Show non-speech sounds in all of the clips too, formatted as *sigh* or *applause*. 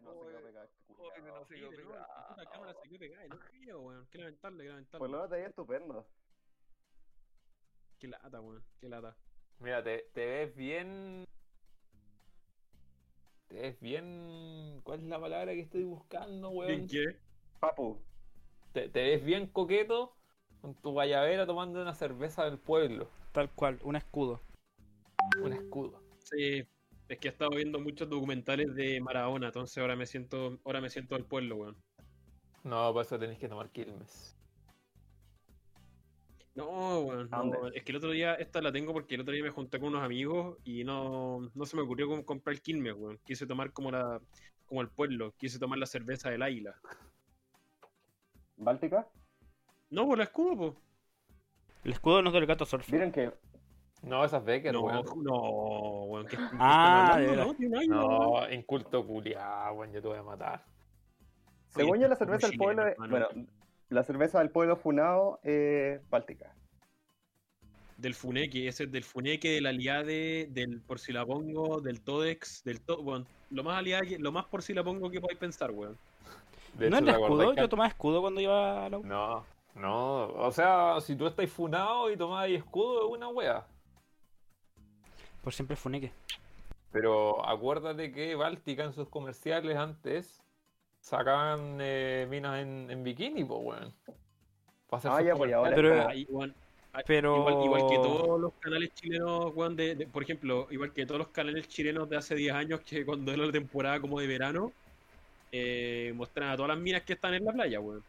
de no se quedó pegado este culiao. no se quedó pegado. la cámara se quedó pegada, y no creo, weón. Qué lamentable, qué lamentable. Lo menos te veía estupendo. Qué lata, weón, qué lata. Mira, te, te ves bien. Te ves bien. ¿Cuál es la palabra que estoy buscando, weón? ¿Bien qué? Papu. Te, te ves bien coqueto con tu guayabera tomando una cerveza del pueblo. Tal cual, un escudo. Un escudo. Sí, es que he estado viendo muchos documentales de Maradona, entonces ahora me siento, ahora me siento del pueblo, weón. No, por eso tenés que tomar Quilmes. No, weón, ¿A no, dónde? es que el otro día, esta la tengo porque el otro día me junté con unos amigos y no, no se me ocurrió cómo comprar el Quilmes, weón. Quise tomar como la, como el pueblo, quise tomar la cerveza del águila. ¿Báltica? No, por la escudo, po. El escudo no es del gato surf. Miren que No, esas Becker, No, weón. no, weón. ¿qué- qué están Ah. No, águila, weón. No, inculto weón, yo te voy a matar. Según Oye, yo, la cerveza del pueblo, es- bueno, la cerveza del pueblo funado es Báltica. Del Funeque, ese es del Funeque, del Aliade, del Por si la pongo, del Todex, del to weón, lo más aliade, que- lo más por si la pongo que podáis pensar, weón. De ¿No hecho, es de ¿te acordás escudo? que- Yo tomaba escudo cuando iba a la U. No, no. O sea, si tú estás funado y tomás escudo, es una wea. Por siempre funeque. Pero acuérdate que Báltica en sus comerciales antes sacaban eh, minas en, en bikini, pues, weón. Ah, ya, pues, ahora-. Pero- Ah, igual, ah, Pero. igual, igual que todos los canales chilenos, weón, de, de- por ejemplo, igual que todos los canales chilenos de hace 10 años que cuando era la temporada como de verano, eh, muestran a todas las minas que están en la playa, weón.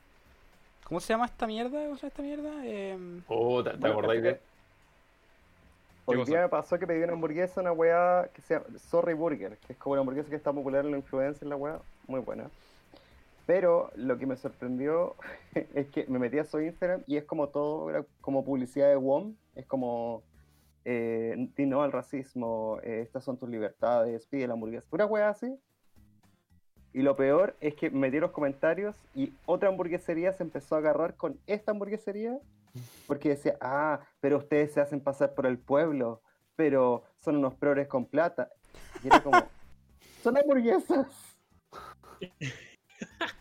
¿Cómo se llama esta mierda? ¿Cómo se llama esta mierda? Em, Oh, ¿te, te acordáis de.? Hoy día me pasó que pedí una hamburguesa, una weá que se llama Sorry Burger, que es como una hamburguesa que está popular en la influencia en la weá, muy buena. Pero lo que me sorprendió *laughs* es que me metí a su Instagram y es como todo, era como publicidad de WOM, es como, eh, di no al racismo, eh, estas son tus libertades, pide la hamburguesa, pura weá así. Y lo peor es que me metí los comentarios y otra hamburguesería se empezó a agarrar con esta hamburguesería porque decía, ah, pero ustedes se hacen pasar por el pueblo, pero son unos progres con plata. Y era como, *laughs* son hamburguesas. *laughs*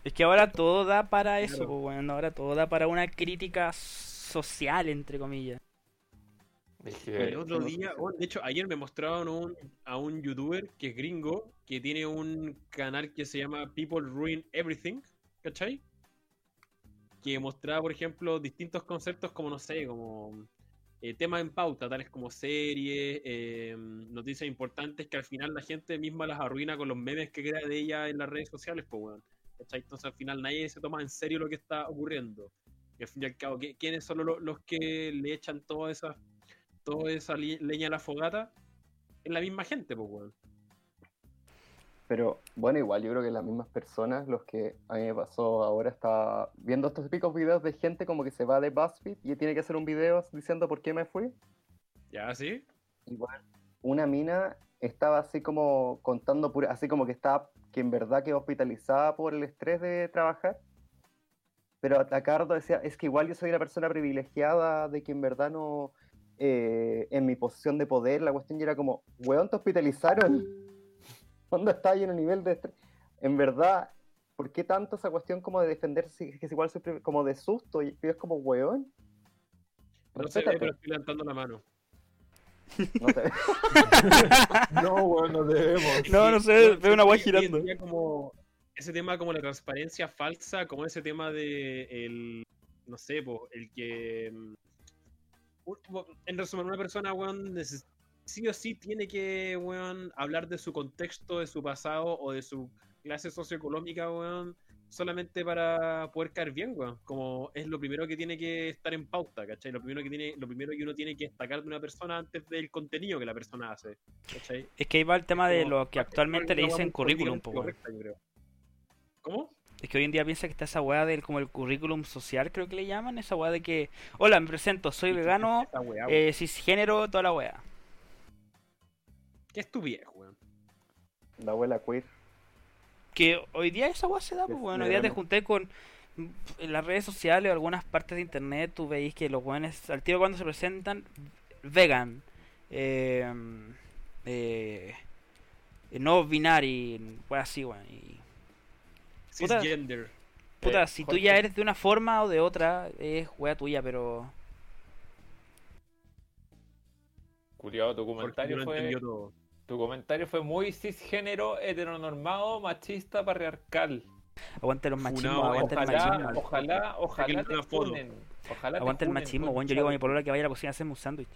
Es que ahora todo da para eso, Claro. pues. Ahora todo da para una crítica social, entre comillas. Es que- El otro día, oh, de hecho, ayer me mostraron un- a un youtuber que es gringo, que tiene un canal que se llama People Ruin Everything, ¿cachai? Que mostraba, por ejemplo, distintos conceptos como, no sé, como eh, temas en pauta, tales como series, eh, noticias importantes que al final la gente misma las arruina con los memes que crea de ella en las redes sociales, pues, weón. ¿cachai? Entonces al final nadie se toma en serio lo que está ocurriendo. Y al fin y al cabo, ¿qui- ¿quiénes son lo- los que le echan todas esas toda esa leña a la fogata, es la misma gente, pues, weón. Pero bueno, igual yo creo que las mismas personas, los que a mí me pasó ahora, estaba viendo estos típicos videos de gente como que se va de BuzzFeed y tiene que hacer un video diciendo por qué me fui. ¿Ya, sí? Igual, una mina estaba así como contando, pura- así como que estaba, que en verdad quedó hospitalizada por el estrés de trabajar. Pero a Cardo decía, es que igual yo soy una persona privilegiada, de que en verdad no, eh, en mi posición de poder, la cuestión ya era como, weón, te hospitalizaron. ¿Dónde está ahí en el nivel de estrés? En verdad, ¿por qué tanto esa cuestión como de defenderse, que es igual como de susto? Y es como, weón. No respétate. pero estoy levantando la mano. No. *laughs* No, weón, no debemos. No, no sé, veo una guay girando. como ese tema como la transparencia falsa, como ese tema de el, no sé, po, el que mm, en resumen, una persona, weón, sí o sí tiene que, weón, hablar de su contexto, de su pasado o de su clase socioeconómica, weón, solamente para poder caer bien, weón. Como es lo primero que tiene que estar en pauta, ¿cachai? Lo primero que tiene, lo primero que uno tiene que destacar de una persona antes del contenido que la persona hace, ¿cachai? Es que ahí va el tema de Como- lo que actualmente le dicen weá currículum, políticamente po, weón. correcta, yo creo. ¿Cómo? Es que hoy en día piensa que está esa weá del como el currículum social, creo que le llaman, esa weá de que, hola, me presento, soy vegano, weá, weón. eh, cisgénero, toda la weá. ¿Qué es tu viejo, weón? La abuela queer. Que hoy día esa weá se da, Es pues bueno, hoy día te junté con en las redes sociales o algunas partes de internet, tú veis que los weones, al tiro cuando se presentan, vegan, eh, eh, no binary, weá así, weón, y Puta. cisgender. Puta, Eh, si tú ya eres de una forma o de otra, es wea tuya, pero. Culiado, comentario no fue. todo. Tu comentario fue muy cisgénero, heteronormado, machista, patriarcal. Aguante los machismos, Funado, aguante el Ojalá, machismo. ojalá, ojalá te funen. Ojalá te Aguante el machismo, weón. Yo le digo a mi polola que vaya a la cocina a hacerme un sándwich.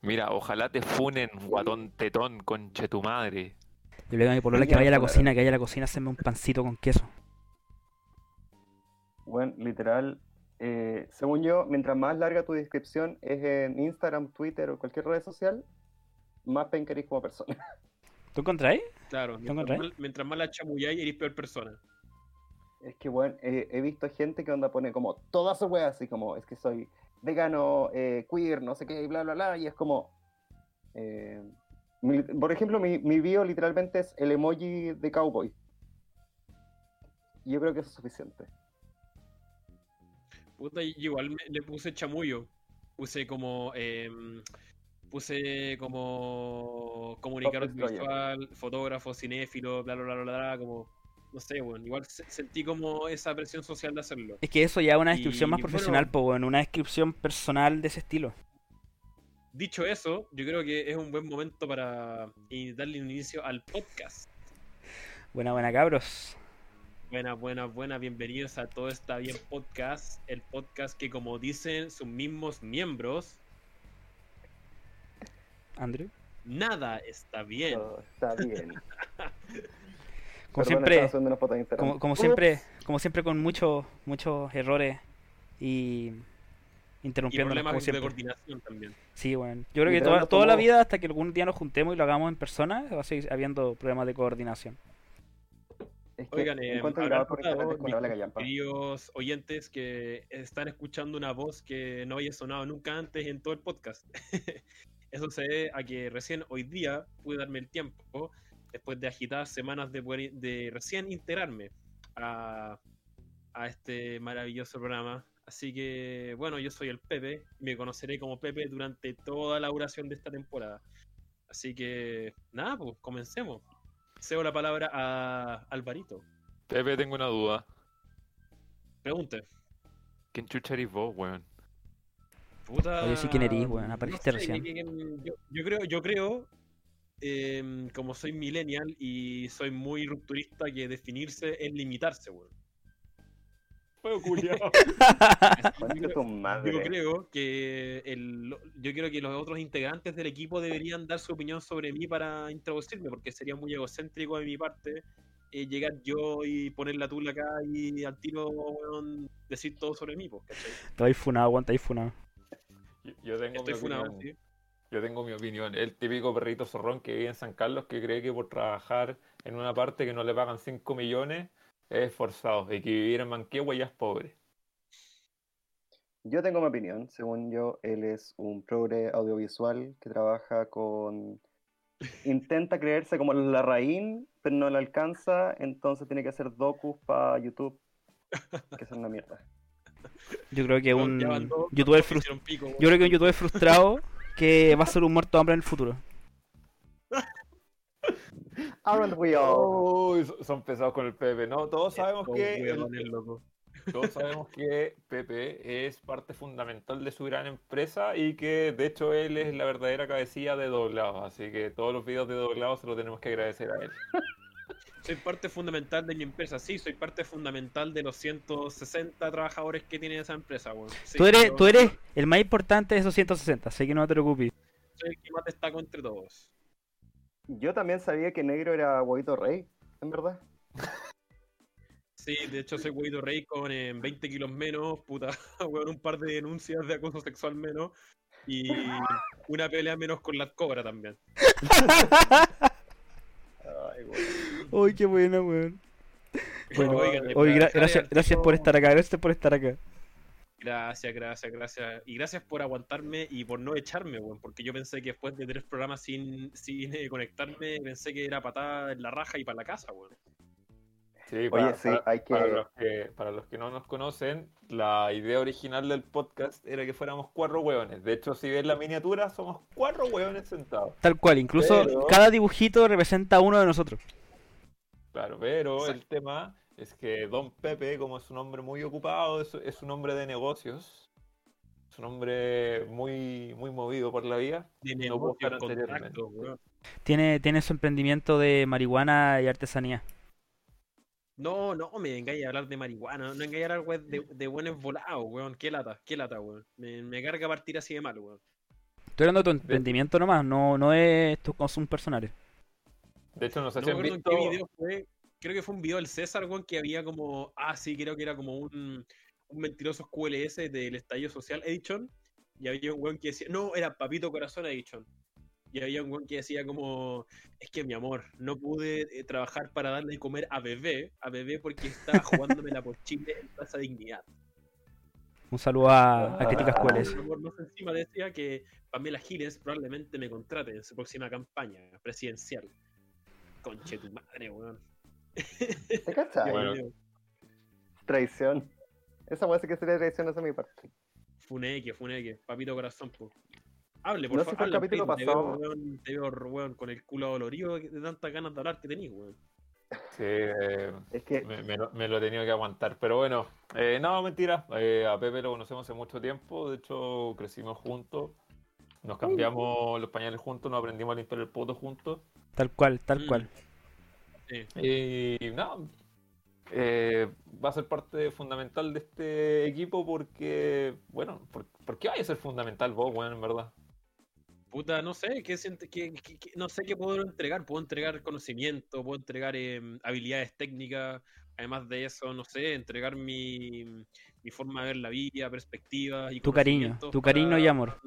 Mira, ojalá te funen, guatón tetón, conche tu madre. Yo le digo a mi polola que Ya, vaya a la cocina, que vaya a la cocina a hacerme un pancito con queso. Bueno, literal, eh, según yo, mientras más larga tu descripción es en Instagram, Twitter o cualquier red social, más penca eres como persona. *laughs* ¿Tú encontráis? Claro, encontré? mientras más, mientras más la chamulláis, eres peor persona. Es que, bueno, he visto gente que onda pone como todas sus weas, así como, es que soy vegano, eh, queer, no sé qué, y bla, bla, bla, y es como... eh, mi- por ejemplo, mi, mi bio literalmente es el emoji de cowboy. Y Yo creo que eso es suficiente. Puta, igual me- le puse chamullo. Puse como. em, puse como. Comunicador visual, fotógrafo, cinéfilo, bla, bla, bla, bla, bla, como. No sé, bueno. Igual se- sentí como esa presión social de hacerlo. Es que eso ya es una descripción Y, más bueno- profesional, po, weón. Una descripción personal de ese estilo. Dicho eso, yo creo que es un buen momento para darle un inicio al podcast. Buena, buena, cabros. Buenas, buenas, buenas, bienvenidos a Todo Está Bien Podcast, el podcast que como dicen sus mismos miembros, Andrew. nada está bien. Todo está bien. *laughs* Como Perdón, siempre, como, siempre, como siempre con muchos, muchos errores y Y interrumpiéndonos problemas como de siempre. coordinación también. Sí, bueno. Yo creo que toda, toda la vida, hasta que algún día nos juntemos y lo hagamos en persona, va a seguir habiendo problemas de coordinación. Es que Oigan, eh, grabar por mis queridos oyentes que están escuchando una voz que no había sonado nunca antes en todo el podcast. *laughs* Eso se debe a que recién hoy día pude darme el tiempo, después de agitadas semanas de, poder- de recién integrarme a, a este maravilloso programa. Así que, bueno, yo soy el Pepe, me conoceré como Pepe durante toda la duración de esta temporada. Así que, nada, pues comencemos. Cedo la palabra a Alvarito. Pepe, tengo una duda. Pregunte. ¿Quién chucha eres vos, weón? Puta. Oye, sí, ¿quién eres, weón? no Apareciste sé, recién. que- que- Yo, yo creo, yo creo em, como soy millennial y soy muy rupturista, que definirse es limitarse, weón. Fue culiao. *laughs* Yo creo-. Yo que el, yo creo que los otros integrantes del equipo deberían dar su opinión sobre mí para introducirme, porque sería muy egocéntrico de mi parte eh, llegar yo y poner la tula acá y al tiro weón, decir todo sobre mí, pues, ¿cachai? Te funado, aguanta ahí funado. Yo- Yo tengo Estoy mi funado, opinión. sí. Yo tengo mi opinión. El típico perrito zorrón que vive en San Carlos que cree que por trabajar en una parte que no le pagan 5 millones es esforzado y que vivir en Manquehue ya es pobre. Yo tengo mi opinión. Según yo, él es un progre audiovisual que trabaja con. Intenta creerse como la raíz, pero no la alcanza, entonces tiene que hacer docus para YouTube. Que es una mierda. Yo creo que un youtuber dos que frus- hicieron pico, weón. yo creo que un youtuber frustrado que va a ser un muerto hambre en el futuro. *laughs* Aren't we all? Uy, so- son pesados con el Pepe, ¿no? Todos sabemos que el- huevones, loco. todos sabemos que Pepe es parte fundamental de su gran empresa y que de hecho él es la verdadera cabecilla de doblados, así que todos los videos de doblados se los tenemos que agradecer a él. Soy parte fundamental de mi empresa, sí, soy parte fundamental de los 160 trabajadores que tiene esa empresa, weón. Sí, Tú eres, tú eres el más importante de esos 160, así que no te preocupes. Soy el que más destaco entre todos. Yo también sabía que negro era huevito rey, en verdad. *laughs* Sí, de hecho soy huevito rey con eh, 20 kilos menos, puta, *laughs* weón, un par de denuncias de acoso sexual menos y una pelea menos con la cobra también. *laughs* Ay, güey. Uy, qué buena, weón. *laughs* Bueno, Oigan, Oye, para gra- dejar gracias, gracias por estar acá, gracias por estar acá. Gracias, gracias, gracias. Y gracias por aguantarme y por no echarme, weón, porque yo pensé que después de tres programas sin, sin eh, conectarme, pensé que era patada en la raja y para la casa, weón. Sí, Oye, sí, hay que- para los que, para los que no nos conocen, la idea original del podcast era que fuéramos cuatro hueones. De hecho, si ves la miniatura, somos cuatro hueones sentados. Tal cual, incluso Pero- cada dibujito representa a uno de nosotros. Claro, pero el tema es que Don Pepe, como es un hombre muy ocupado, es, es un hombre de negocios, es un hombre muy, muy movido por la vida. De No contacto. Tiene, tiene su emprendimiento de marihuana y artesanía. No, no me vengáis a hablar de marihuana, no me vengáis a hablar weón, de, de buenos volados, weón. Qué lata, qué lata, weón. Me, me carga partir así de mal, weón. Estoy hablando de tu emprendimiento nomás, no, no es tus consumos personales. De hecho, no sé No me visto... qué video fue. Creo que fue un video del César, weón, que había como. Ah, sí, creo que era como un, un mentiroso QLS del Estallido Social Edition. Y había un weón que decía. No, era Papito Corazón Edition. Y había un weón que decía como. Es que mi amor, no pude eh, trabajar para darle de comer a bebé. A bebé porque estaba jugándomela por Chile en Plaza Dignidad. Un saludo a, a Críticas amor, más encima decía que Pamela Giles probablemente me contrate en su próxima campaña presidencial. Conche tu madre, weón. ¿Te cachai? *laughs* Bueno. Traición. Esa puede ser que sería traición de mi parte. Funeque, funeque, papito corazón, po. Hable, No por sé si favor. el capítulo te veo, pasado. weón, te veo, weón, con el culo dolorido de tantas ganas de hablar que tenís, weón. Sí, eh, Es que me, me lo, me lo he tenido que aguantar. Pero bueno, eh, no, mentira. Eh, a Pepe lo conocemos hace mucho tiempo. De hecho, crecimos juntos. Nos cambiamos los pañales juntos, nos aprendimos a limpiar el poto juntos. Tal cual, tal Mm. cual. Sí. Y no, eh, va a ser parte fundamental de este equipo porque, bueno, ¿por, por qué vaya a ser fundamental vos, weón, en verdad? Puta, no sé, ¿qué siente, qué- qué- qué- no sé qué puedo entregar. Puedo entregar conocimiento, puedo entregar em, habilidades técnicas. Además de eso, no sé, entregar mi, mi forma de ver la vida, perspectiva y Tu cariño, tu cariño para- y amor.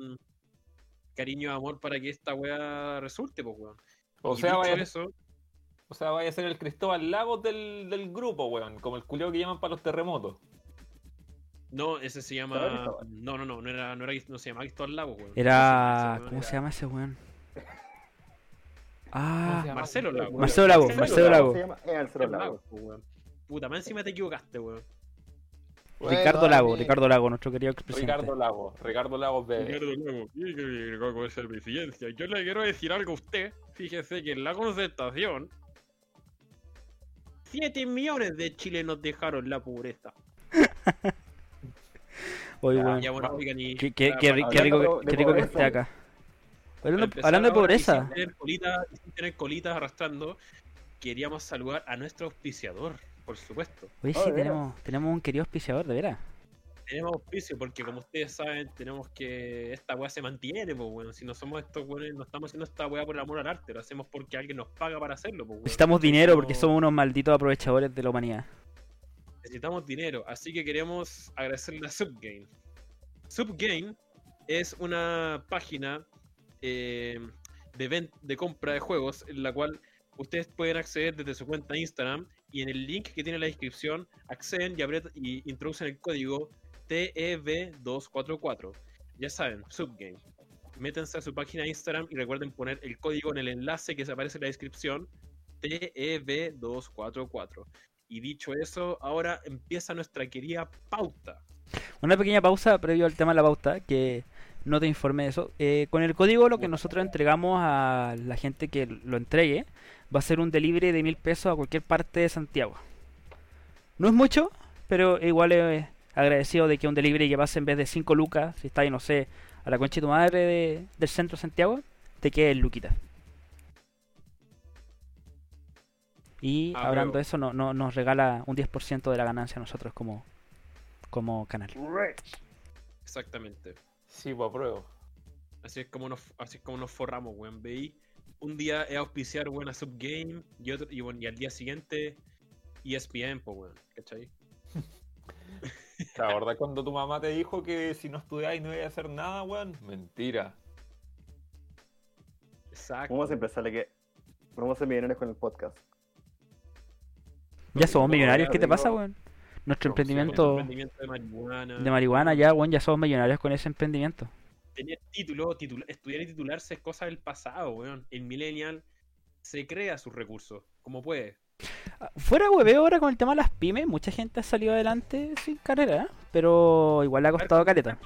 Cariño y amor para que esta weá resulte, pues, weón. O sea, vaya, eso, o sea, vaya a ser el Cristóbal Lagos del, del grupo, weón, como el culeo que llaman para los terremotos. no, ese se ¿Era llama. No, no, no, no era, no era, no se llama Cristóbal Lago, weón. Era. ¿Cómo se llama ese weón? ¿Cómo Ah? Marcelo Lago. Marcelo Lago, Marcelo Lago. Marcelo Lago. Lago, pues, weón. Puta, más encima te equivocaste, weón. Ricardo Bueno, Lago, amigo. Ricardo Lago, nuestro querido expresidente. Ricardo Lagos, Ricardo Lagos de... Ricardo Lago, ¿qué que con esa presidencia? Yo le quiero decir algo a usted. Fíjese que en la concertación 7 millones de chilenos dejaron la pobreza. *laughs* Oye. Ya, bueno, y Qué, qué- qué rico, que- qué rico que pobreza, esté acá. Hablando, hablando de pobreza. Sin tener, colitas, y sin tener colitas arrastrando, queríamos saludar a nuestro auspiciador, por supuesto. Oye, Oh, sí, tenemos, tenemos un querido auspiciador, de veras. Tenemos auspicio porque, como ustedes saben, tenemos que. Esta weá se mantiene, pues, bueno. Si no somos estos weones, no estamos haciendo esta weá por el amor al arte, lo hacemos porque alguien nos paga para hacerlo, pues, weón. Necesitamos dinero porque somos unos malditos aprovechadores de la humanidad. necesitamos dinero, así que queremos agradecerle a Subgame. Subgame es una página eh, de, de compra de juegos en la cual ustedes pueden acceder desde su cuenta de Instagram y en el link que tiene en la descripción acceden y, apretan- y introducen el código TEV244. Ya saben, Subgame. Métanse a su página de Instagram y recuerden poner el código en el enlace que se aparece en la descripción TEV244. Y dicho eso, ahora empieza nuestra querida pauta. Una pequeña pausa previo al tema de la pauta, que no te informé de eso. Eh, con el código lo que nosotros entregamos a la gente que lo entregue va a ser un delivery de mil pesos a cualquier parte de Santiago. No es mucho, pero igual es agradecido de que un delivery que pase en vez de 5 lucas, si está ahí, no sé, a la concha de tu madre de- del centro de Santiago, te quede en Luquita. Y Ah, hablando de eso, no, no- nos regala un 10% de la ganancia a nosotros como, como canal. Rich. Exactamente. Sí, pues apruebo. Así es como nos, así es como nos forramos, weón. Veí. Un día es auspiciar, weón, a Subgame y, otro, y, bueno, y al día siguiente ESPN, pues, weón. ¿Cachai? *laughs* ¿Te acordás cuando tu mamá te dijo que si no estudiabas no ibas a hacer nada, weón? Mentira. Exacto. Vamos a empezar que vamos a ser millonarios con el podcast. Ya somos No, millonarios, ¿qué te pasa, weón? Nuestro emprendimiento Emprendimiento de marihuana. de marihuana, ya, weón, ya somos millonarios con ese emprendimiento. Tener título, titula- estudiar y titularse es cosa del pasado, weón. El millennial se crea sus recursos, como puede. Ah, Fuera hueveo ahora con el tema de las pymes, mucha gente ha salido adelante sin carrera, ¿eh? pero igual le ha costado caleta.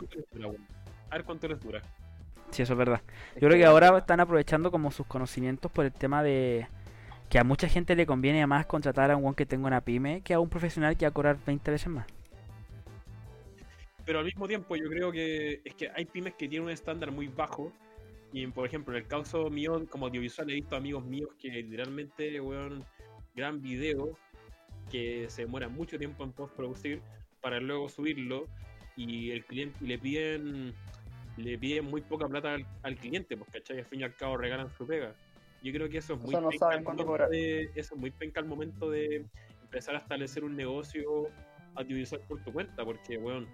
a ver cuánto les dura. Sí, eso es verdad. Yo creo que ahora están aprovechando como sus conocimientos por el tema de que a mucha gente le conviene más contratar a un weón que tenga una pyme que a un profesional que va a cobrar 20 veces más. Pero al mismo tiempo yo creo que es que hay pymes que tienen un estándar muy bajo. Y por ejemplo, en el caso mío, como audiovisual, he visto amigos míos que literalmente, weón, gran video que se demora mucho tiempo en postproducir para luego subirlo y el cliente le piden le piden muy poca plata al, al cliente, pues cachai, al fin y al cabo regalan su pega. Yo creo que eso es O muy sea, no penca saben cuánto cobrar. de, eso es muy penca al momento de empezar a establecer un negocio audiovisual por tu cuenta, porque weón,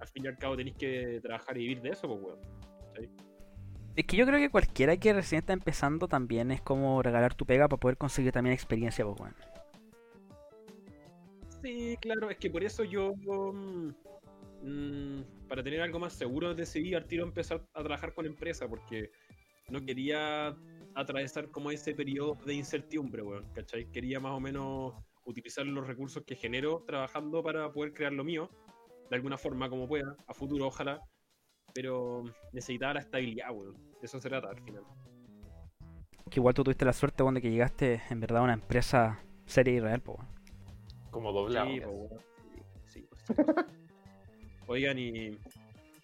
al fin y al cabo tenéis que trabajar y vivir de eso, pues weón. ¿cachai? Es que yo creo que cualquiera que recién está empezando también es como regalar tu pega para poder conseguir también experiencia, pues weón. Sí, claro, es que por eso yo, mm, mm, para tener algo más seguro, decidí al tiro empezar a trabajar con empresa, porque no quería atravesar como ese periodo de incertidumbre, weón, ¿cachai? Quería más o menos utilizar los recursos que genero trabajando para poder crear lo mío, de alguna forma como pueda, a futuro ojalá, pero necesitaba la estabilidad, weón, de eso se trata al final. Que igual tú tuviste la suerte, weón, de que llegaste en verdad a una empresa seria y real, pues weón. Como doblado. Sí, po, weón. Sí, sí. *laughs* Oigan, y.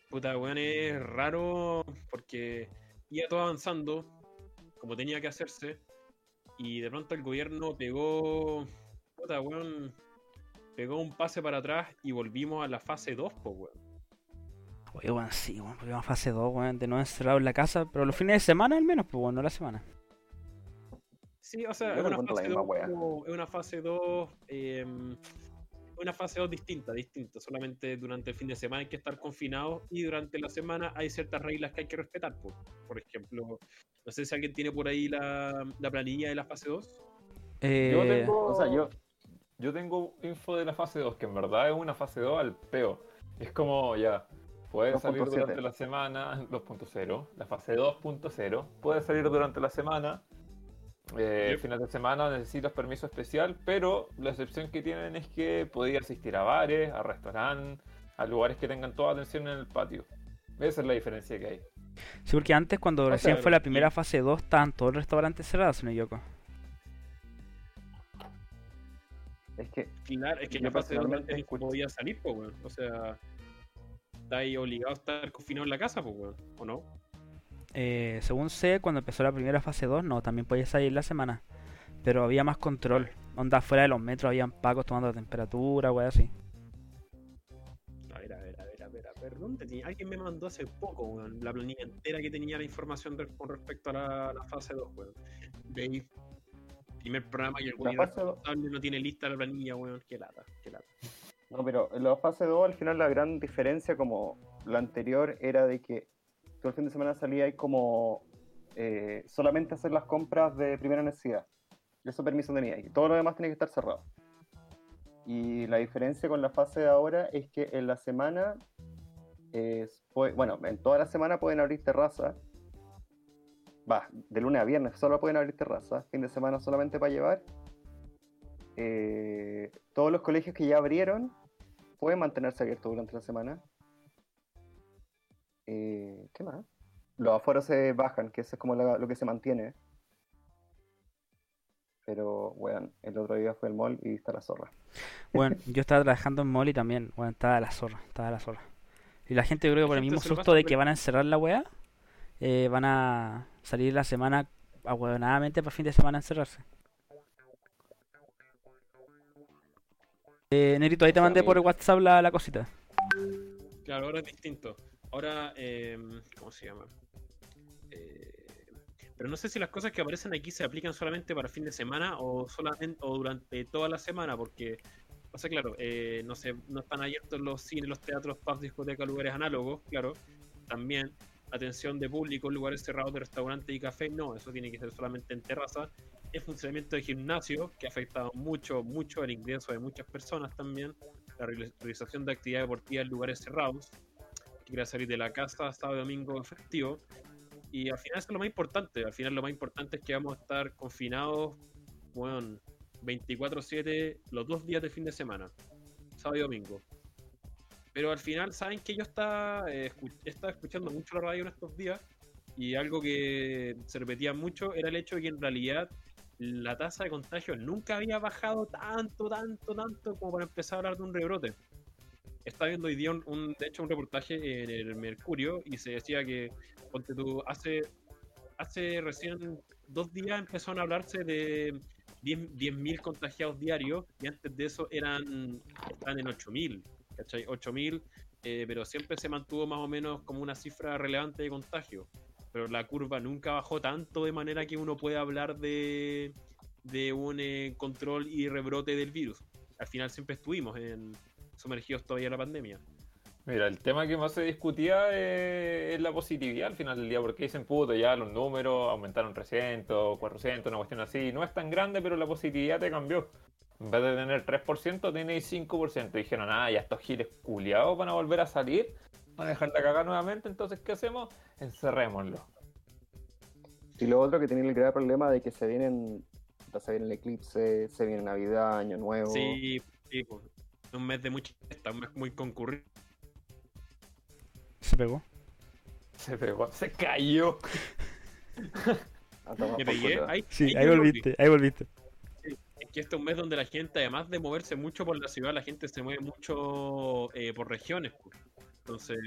Puta, weón, es raro porque iba todo avanzando como tenía que hacerse y de pronto el gobierno pegó. Puta, weón. Pegó un pase para atrás y volvimos a la fase 2, pues, weón. Oye, weón, sí, weón, vamos a fase 2, weón, de no encerrado en la casa, pero los fines de semana al menos, pues weón, no la semana. Sí, o sea, es una, fase misma 2, wea. como- es una fase 2, eh, una fase 2 distinta, distinta. Solamente durante el fin de semana hay que estar confinados y durante la semana hay ciertas reglas que hay que respetar. Por, por ejemplo, no sé si alguien tiene por ahí la, la planilla de la fase 2. Eh, Yo tengo, o sea, yo- yo tengo info de la fase 2, que en verdad es una fase 2 al peo. Es como, ya, puede salir 2.7. durante la semana, 2.0, la fase 2.0, puede salir durante la semana. Eh, Yep. Fines de semana necesitas permiso especial, pero la excepción que tienen es que podía asistir a bares, a restaurantes, a lugares que tengan toda atención en el patio. Esa es la diferencia que hay. Sí, porque antes cuando O recién sea, fue la primera fase 2 estaban todos los restaurantes cerrados, no me Es que Claro, es que en Yo la fase 2 personalmente antes no podía salir, pues, weón. O sea, estáis obligados a estar confinados en la casa, pues, weón. ¿O no? Eh, según sé, cuando empezó la primera fase 2, no, también podía salir la semana. Pero había más control. Onda fuera de los metros, habían pacos tomando la temperatura, wey, así. A ver, a ver, a ver, a ver, a ver. ¿Dónde tenía? Alguien me mandó hace poco, weón, la planilla entera que tenía la información de- con respecto a la, la fase 2, weón. De ahí, primer programa y el weón fase 2, irresponsable no tiene lista la planilla, weón. Qué lata, qué lata. no, pero en la fase 2 al final la gran diferencia como la anterior era de que todo el fin de semana salía y como eh, solamente hacer las compras de primera necesidad. Eso permiso tenía y todo lo demás tenía que estar cerrado. Y la diferencia con la fase de ahora es que en la semana, es- puede- bueno, en toda la semana pueden abrir terrazas. Va, de lunes a viernes solo pueden abrir terrazas, fin de semana solamente para llevar. Eh, todos los colegios que ya abrieron pueden mantenerse abiertos durante la semana. Eh, ¿Qué más? Los aforos se bajan, que eso es como la- lo que se mantiene. Pero, weón, el otro día fue el mall y está la zorra. Bueno, *laughs* yo estaba trabajando en Molly también, bueno, estaba la zorra, estaba la zorra. Y la gente yo creo que por el mismo susto de que van a encerrar la weá, eh, van a salir la semana ahueonadamente para fin de semana encerrarse. Eh, Nerito, ahí te mandé por WhatsApp la, la cosita. Claro, ahora es distinto. Ahora, eh, ¿cómo se llama? Eh, pero no sé si las cosas que aparecen aquí se aplican solamente para fin de semana o solamente o durante toda la semana, porque, o sea, claro, eh, no sé, no están abiertos los cines, los teatros, pubs, discotecas, lugares análogos, claro. También atención de público, lugares cerrados de restaurantes y café, no, eso tiene que ser solamente en terraza. El funcionamiento de gimnasio, que ha afectado mucho, mucho el ingreso de muchas personas también. La reali- realización de actividad deportiva en lugares cerrados. Que salir de la casa sábado y domingo festivo. Y al final eso es lo más importante. Al final lo más importante es que vamos a estar confinados, bueno, 24-7 los dos días de fin de semana. Sábado y domingo. Pero al final, ¿saben que yo estaba, eh, escuchando mucho la radio en estos días? Y algo que se repetía mucho era el hecho de que en realidad la tasa de contagio nunca había bajado tanto, tanto, tanto como para empezar a hablar de un rebrote. Estaba viendo hoy día, un, de hecho, un reportaje en el Mercurio y se decía que, ponte hace, hace recién dos días empezaron a hablarse de 10 10.000 contagiados diarios y antes de eso eran están en 8.000, ¿cachai? 8.000, eh, pero siempre se mantuvo más o menos como una cifra relevante de contagio. Pero la curva nunca bajó tanto de manera que uno pueda hablar de, de un eh, control y rebrote del virus. Al final siempre estuvimos sumergidos todavía en la pandemia. Mira, el tema que más se discutía eh, es la positividad al final del día, porque dicen, puto, ya los números aumentaron 300, 400, una cuestión así. No es tan grande, pero la positividad te cambió. En vez de tener 3%, tenéis 5%. Dijeron, ah, ya estos giles culiados van a volver a salir, van a dejar la cagada nuevamente, entonces, ¿qué hacemos? Encerrémoslo. Y lo otro que tiene el grave problema de que se vienen, se viene el eclipse, se viene Navidad, Año Nuevo. Sí, sí, pues, un mes de mucha fiesta, un mes muy concurrido. Se pegó. Se pegó, se cayó. *laughs* a tomar Me pegué. Ahí, Sí, ahí ahí yo volví. volviste, ahí volviste. Que este es un mes donde la gente, además de moverse mucho por la ciudad, la gente se mueve mucho eh, por regiones. pues. Entonces,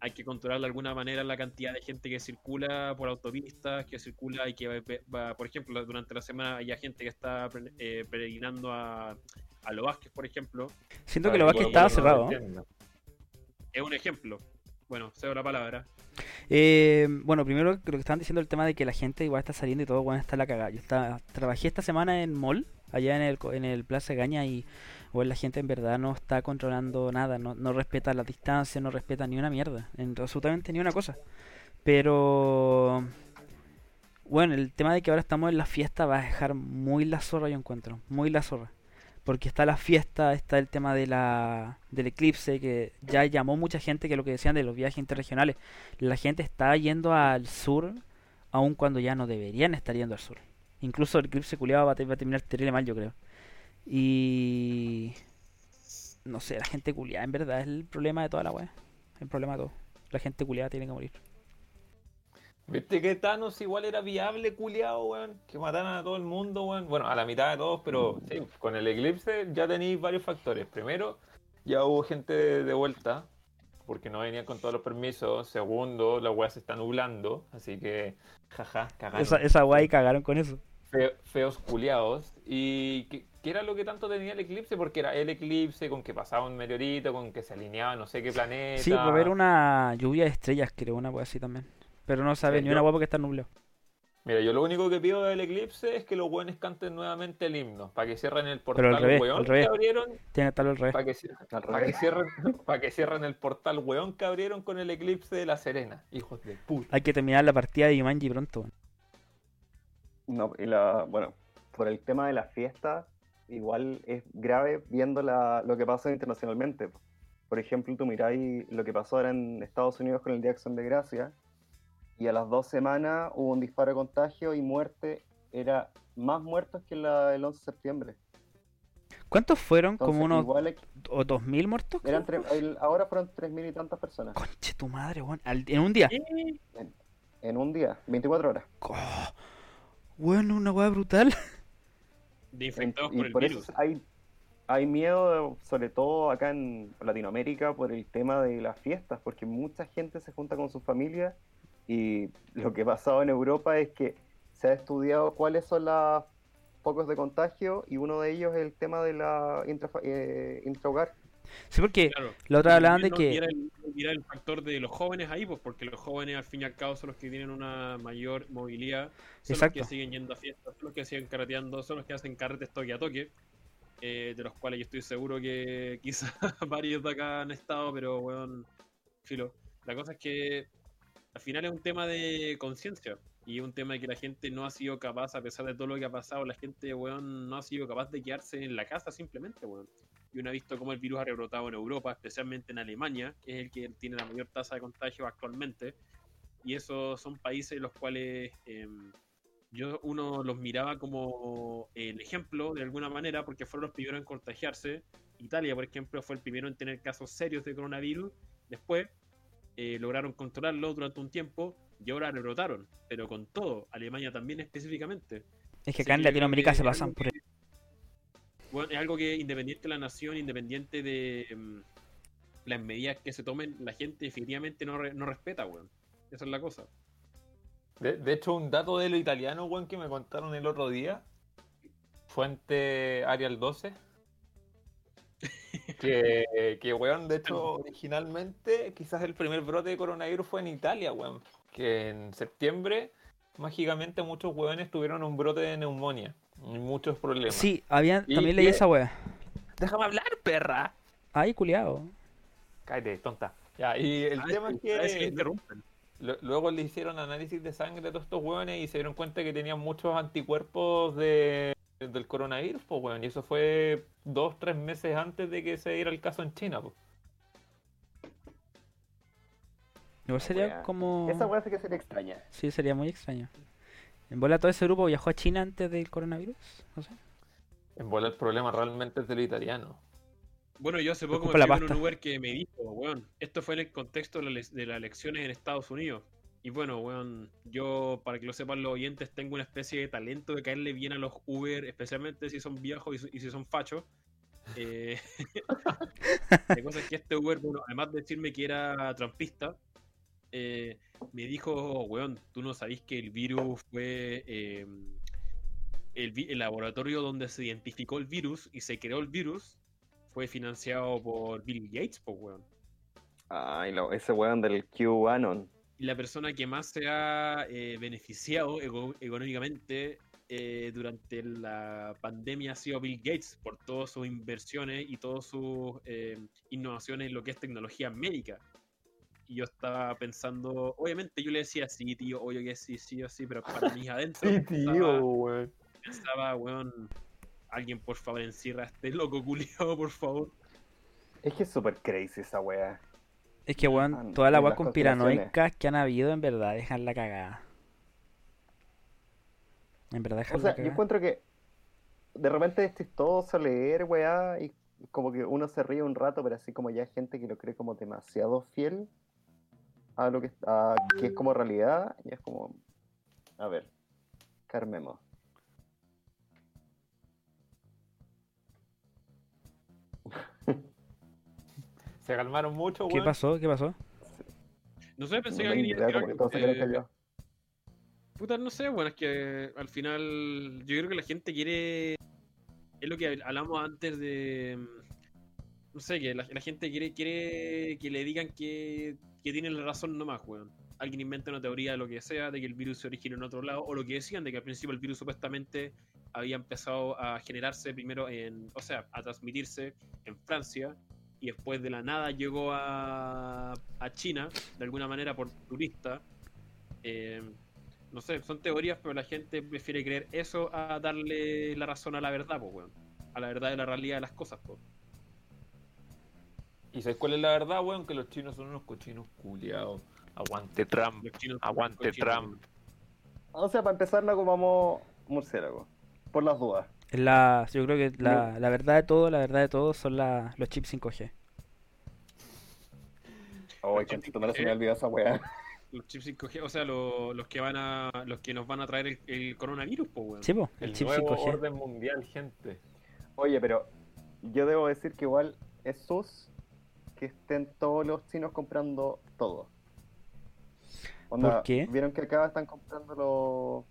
hay que controlar de alguna manera la cantidad de gente que circula por autopistas, que circula y que va, va- por ejemplo, durante la semana hay gente que está eh, peregrinando a, a Los Vázquez, por ejemplo. Siento que lo que bueno, estaba cerrado. Es un ejemplo. Bueno, cedo la palabra. Eh, bueno, primero lo que estaban diciendo el tema de que la gente igual está saliendo y todo, bueno, está la cagada. Yo estaba, trabajé esta semana en mall, allá en el, en el Plaza Gaña y bueno, la gente en verdad no está controlando nada, no, no respeta la distancia, no respeta ni una mierda, en absolutamente ni una cosa. Pero bueno, el tema de que ahora estamos en la fiesta va a dejar muy la zorra, yo encuentro, muy la zorra. Porque está la fiesta, está el tema de la, del eclipse, que ya llamó mucha gente, que lo que decían de los viajes interregionales. La gente está yendo al sur, aun cuando ya no deberían estar yendo al sur. Incluso el eclipse culiado va, a te- va a terminar terrible mal, yo creo. Y... No sé, la gente culiada en verdad es el problema de toda la weá. El problema de todo. La gente culiada tiene que morir. ¿Viste que Thanos igual era viable, culiao, weón? Que mataran a todo el mundo, weón. Bueno, a la mitad de todos, pero sí, con el eclipse ya tenéis varios factores. Primero, ya hubo gente de, de vuelta, porque no venían con todos los permisos. Segundo, la weá se está nublando, así que, jaja, cagaron. Esa, esa weá y cagaron con eso. Fe- feos culiados. ¿Y qué, qué era lo que tanto tenía el eclipse? Porque era el eclipse, con que pasaba un meteorito, con que se alineaba no sé qué planeta. Sí, a haber una lluvia de estrellas, creo, una weá así también. Pero no sabe Sí, ni yo- una weá porque está nublado. Mira, yo lo único que pido del eclipse es que los buenos canten nuevamente el himno, para que cierren el Pero portal al revés, weón al revés. que abrieron, Tiene que estar al revés. para que, para cierren, *laughs* para que cierren el portal weón que abrieron con el eclipse de la Serena, hijos de puta. Hay que terminar la partida de Jumanji pronto. No, y la, bueno, por el tema de la fiesta, igual es grave viendo la, lo que pasa internacionalmente. Por ejemplo, tú miráis lo que pasó ahora en Estados Unidos con el Día de Acción de Gracia, y a las dos semanas hubo un disparo de contagio y muerte, era más muertos que la del 11 de septiembre. ¿Cuántos fueron? Entonces, ¿Como unos igual o dos mil muertos? eran tres- el- ahora fueron 3.000 y tantas personas Conche tu madre, weón. En un día. En un día, 24 horas. Oh, bueno, una weá brutal. De *laughs* infectados Y por el por virus. eso hay, hay miedo, sobre todo acá en Latinoamérica, por el tema de las fiestas, porque mucha gente se junta con su familia y lo que ha pasado en Europa es que se ha estudiado cuáles son los focos de contagio y uno de ellos es el tema de la intrafa- eh, intrahogar. Sí, porque Claro. la otra hablaban de No, que... era el, y era el factor de los jóvenes ahí, pues porque los jóvenes al fin y al cabo son los que tienen una mayor movilidad, son Exacto. los que siguen yendo a fiestas, son los que siguen carreteando, son los que hacen carretes toque a toque, eh, de los cuales yo estoy seguro que *laughs* quizás varios de acá han estado, pero weón, filo. La cosa es que al final es un tema de conciencia y un tema de que la gente no ha sido capaz, a pesar de todo lo que ha pasado, la gente, weón, no ha sido capaz de quedarse en la casa simplemente, weón y uno ha visto cómo el virus ha rebrotado en Europa, especialmente en Alemania, que es el que tiene la mayor tasa de contagio actualmente. Y esos son países en los cuales eh, yo uno los miraba como el ejemplo de alguna manera, porque fueron los primeros en contagiarse. Italia, por ejemplo, fue el primero en tener casos serios de coronavirus. Después eh, lograron controlarlo durante un tiempo y ahora rebrotaron, pero con todo. Alemania también específicamente. Es que acá en Latinoamérica se pasan por que- Bueno, es algo que independiente de la nación, independiente de mm, las medidas que se tomen, la gente definitivamente no, re- no respeta, weón. Esa es la cosa. De, de hecho, un dato de lo italiano, weón, que me contaron el otro día. Fuente Arial 12. Que, *laughs* que, weón, de hecho, originalmente, quizás el primer brote de coronavirus fue en Italia, weón. Que en septiembre, mágicamente, muchos weones tuvieron un brote de neumonía. Muchos problemas. Sí, había, también leí y- esa wea. Déjame hablar, perra. Ay, culiao. Cállate, tonta. Ya, y el Ah, tema es que interrumpen. Luego le hicieron análisis de sangre a todos estos hueones y se dieron cuenta que tenían muchos anticuerpos de, del coronavirus, pues weón. Y eso fue dos, tres meses antes de que se diera el caso en China, pues. Igual sería Wea. como... Esa weá sí que sería extraña. Sí, sería muy extraño. En bola todo ese grupo viajó a China antes del coronavirus. No sé. En bola el problema realmente es de italiano. Bueno, yo hace poco me Ocupa la fui con un. Uber que me dijo, weón, esto fue en el contexto de, de las elecciones en Estados Unidos. Y bueno, weón, yo, para que lo sepan los oyentes, tengo una especie de talento de caerle bien a los Uber, especialmente si son viejos y, si- y si son fachos. Eh, *laughs* la cosa es que este Uber, bueno, además de decirme que era trampista, eh, me dijo, weón, tú no sabís que el virus fue eh, el, vi- el laboratorio donde se identificó el virus y se creó el virus fue financiado por Bill Gates, pues, weón. Ay, lo- ese weón del QAnon. Y la persona que más se ha eh, beneficiado económicamente eh, durante la pandemia ha sido Bill Gates por todas sus inversiones y todas sus eh, innovaciones en lo que es tecnología médica. Y yo estaba pensando, obviamente yo le decía sí, tío, obvio que sí, sí o sí, pero para mí adentro *laughs* pensaba, weón. pensaba, weón, alguien por favor encierra a este loco culiado, por favor. Es que es súper crazy esa weá. Es que, weón, Ah, todas las y weas las conspiranoicas que han habido, en verdad, dejan la cagada. En verdad, O dejan sea, la yo encuentro que de repente es chistoso leer, weá, y como que uno se ríe un rato, pero así como ya hay gente que lo cree como demasiado fiel a lo que, a que es como realidad, y es como, a ver, carmemos. *laughs* Se calmaron mucho, ¿Qué weón. pasó? ¿Qué pasó? No sé, pensé No que alguien iba a idea, que eh. Puta, no sé, bueno, es que al final yo creo que la gente quiere. Es lo que hablamos antes de. mm, No sé, que la, la gente quiere, quiere que le digan que, que tienen la razón nomás, weón. Alguien inventa una teoría de lo que sea, de que el virus se origina en otro lado, o lo que decían, de que al principio el virus supuestamente había empezado a generarse primero en. O sea, a transmitirse en Francia, y después de la nada llegó a, a China, de alguna manera por turista. Eh, no sé, son teorías, pero la gente prefiere creer eso a darle la razón a la verdad, pues, weón. A la verdad de la realidad de las cosas, pues. ¿Y sabes cuál es la verdad, weón? Que los chinos son unos cochinos culiados. Aguante Trump. Aguante Trump. O sea, para empezar, no comamos murciélago, por las dudas. Es La, yo creo que la, la verdad de todo, la verdad de todo son la- los chips 5G. Ay, conchito, me se me olvidó esa weá. Los chips 5G, o sea, lo- los que van a los que nos van a traer el, el coronavirus, pues, weón. Sí, po, el El chip nuevo 5G. orden mundial, gente. Oye, pero yo debo decir que igual es sus que estén todos los chinos comprando todo. Onda, ¿Por qué? Vieron que acá están comprando los...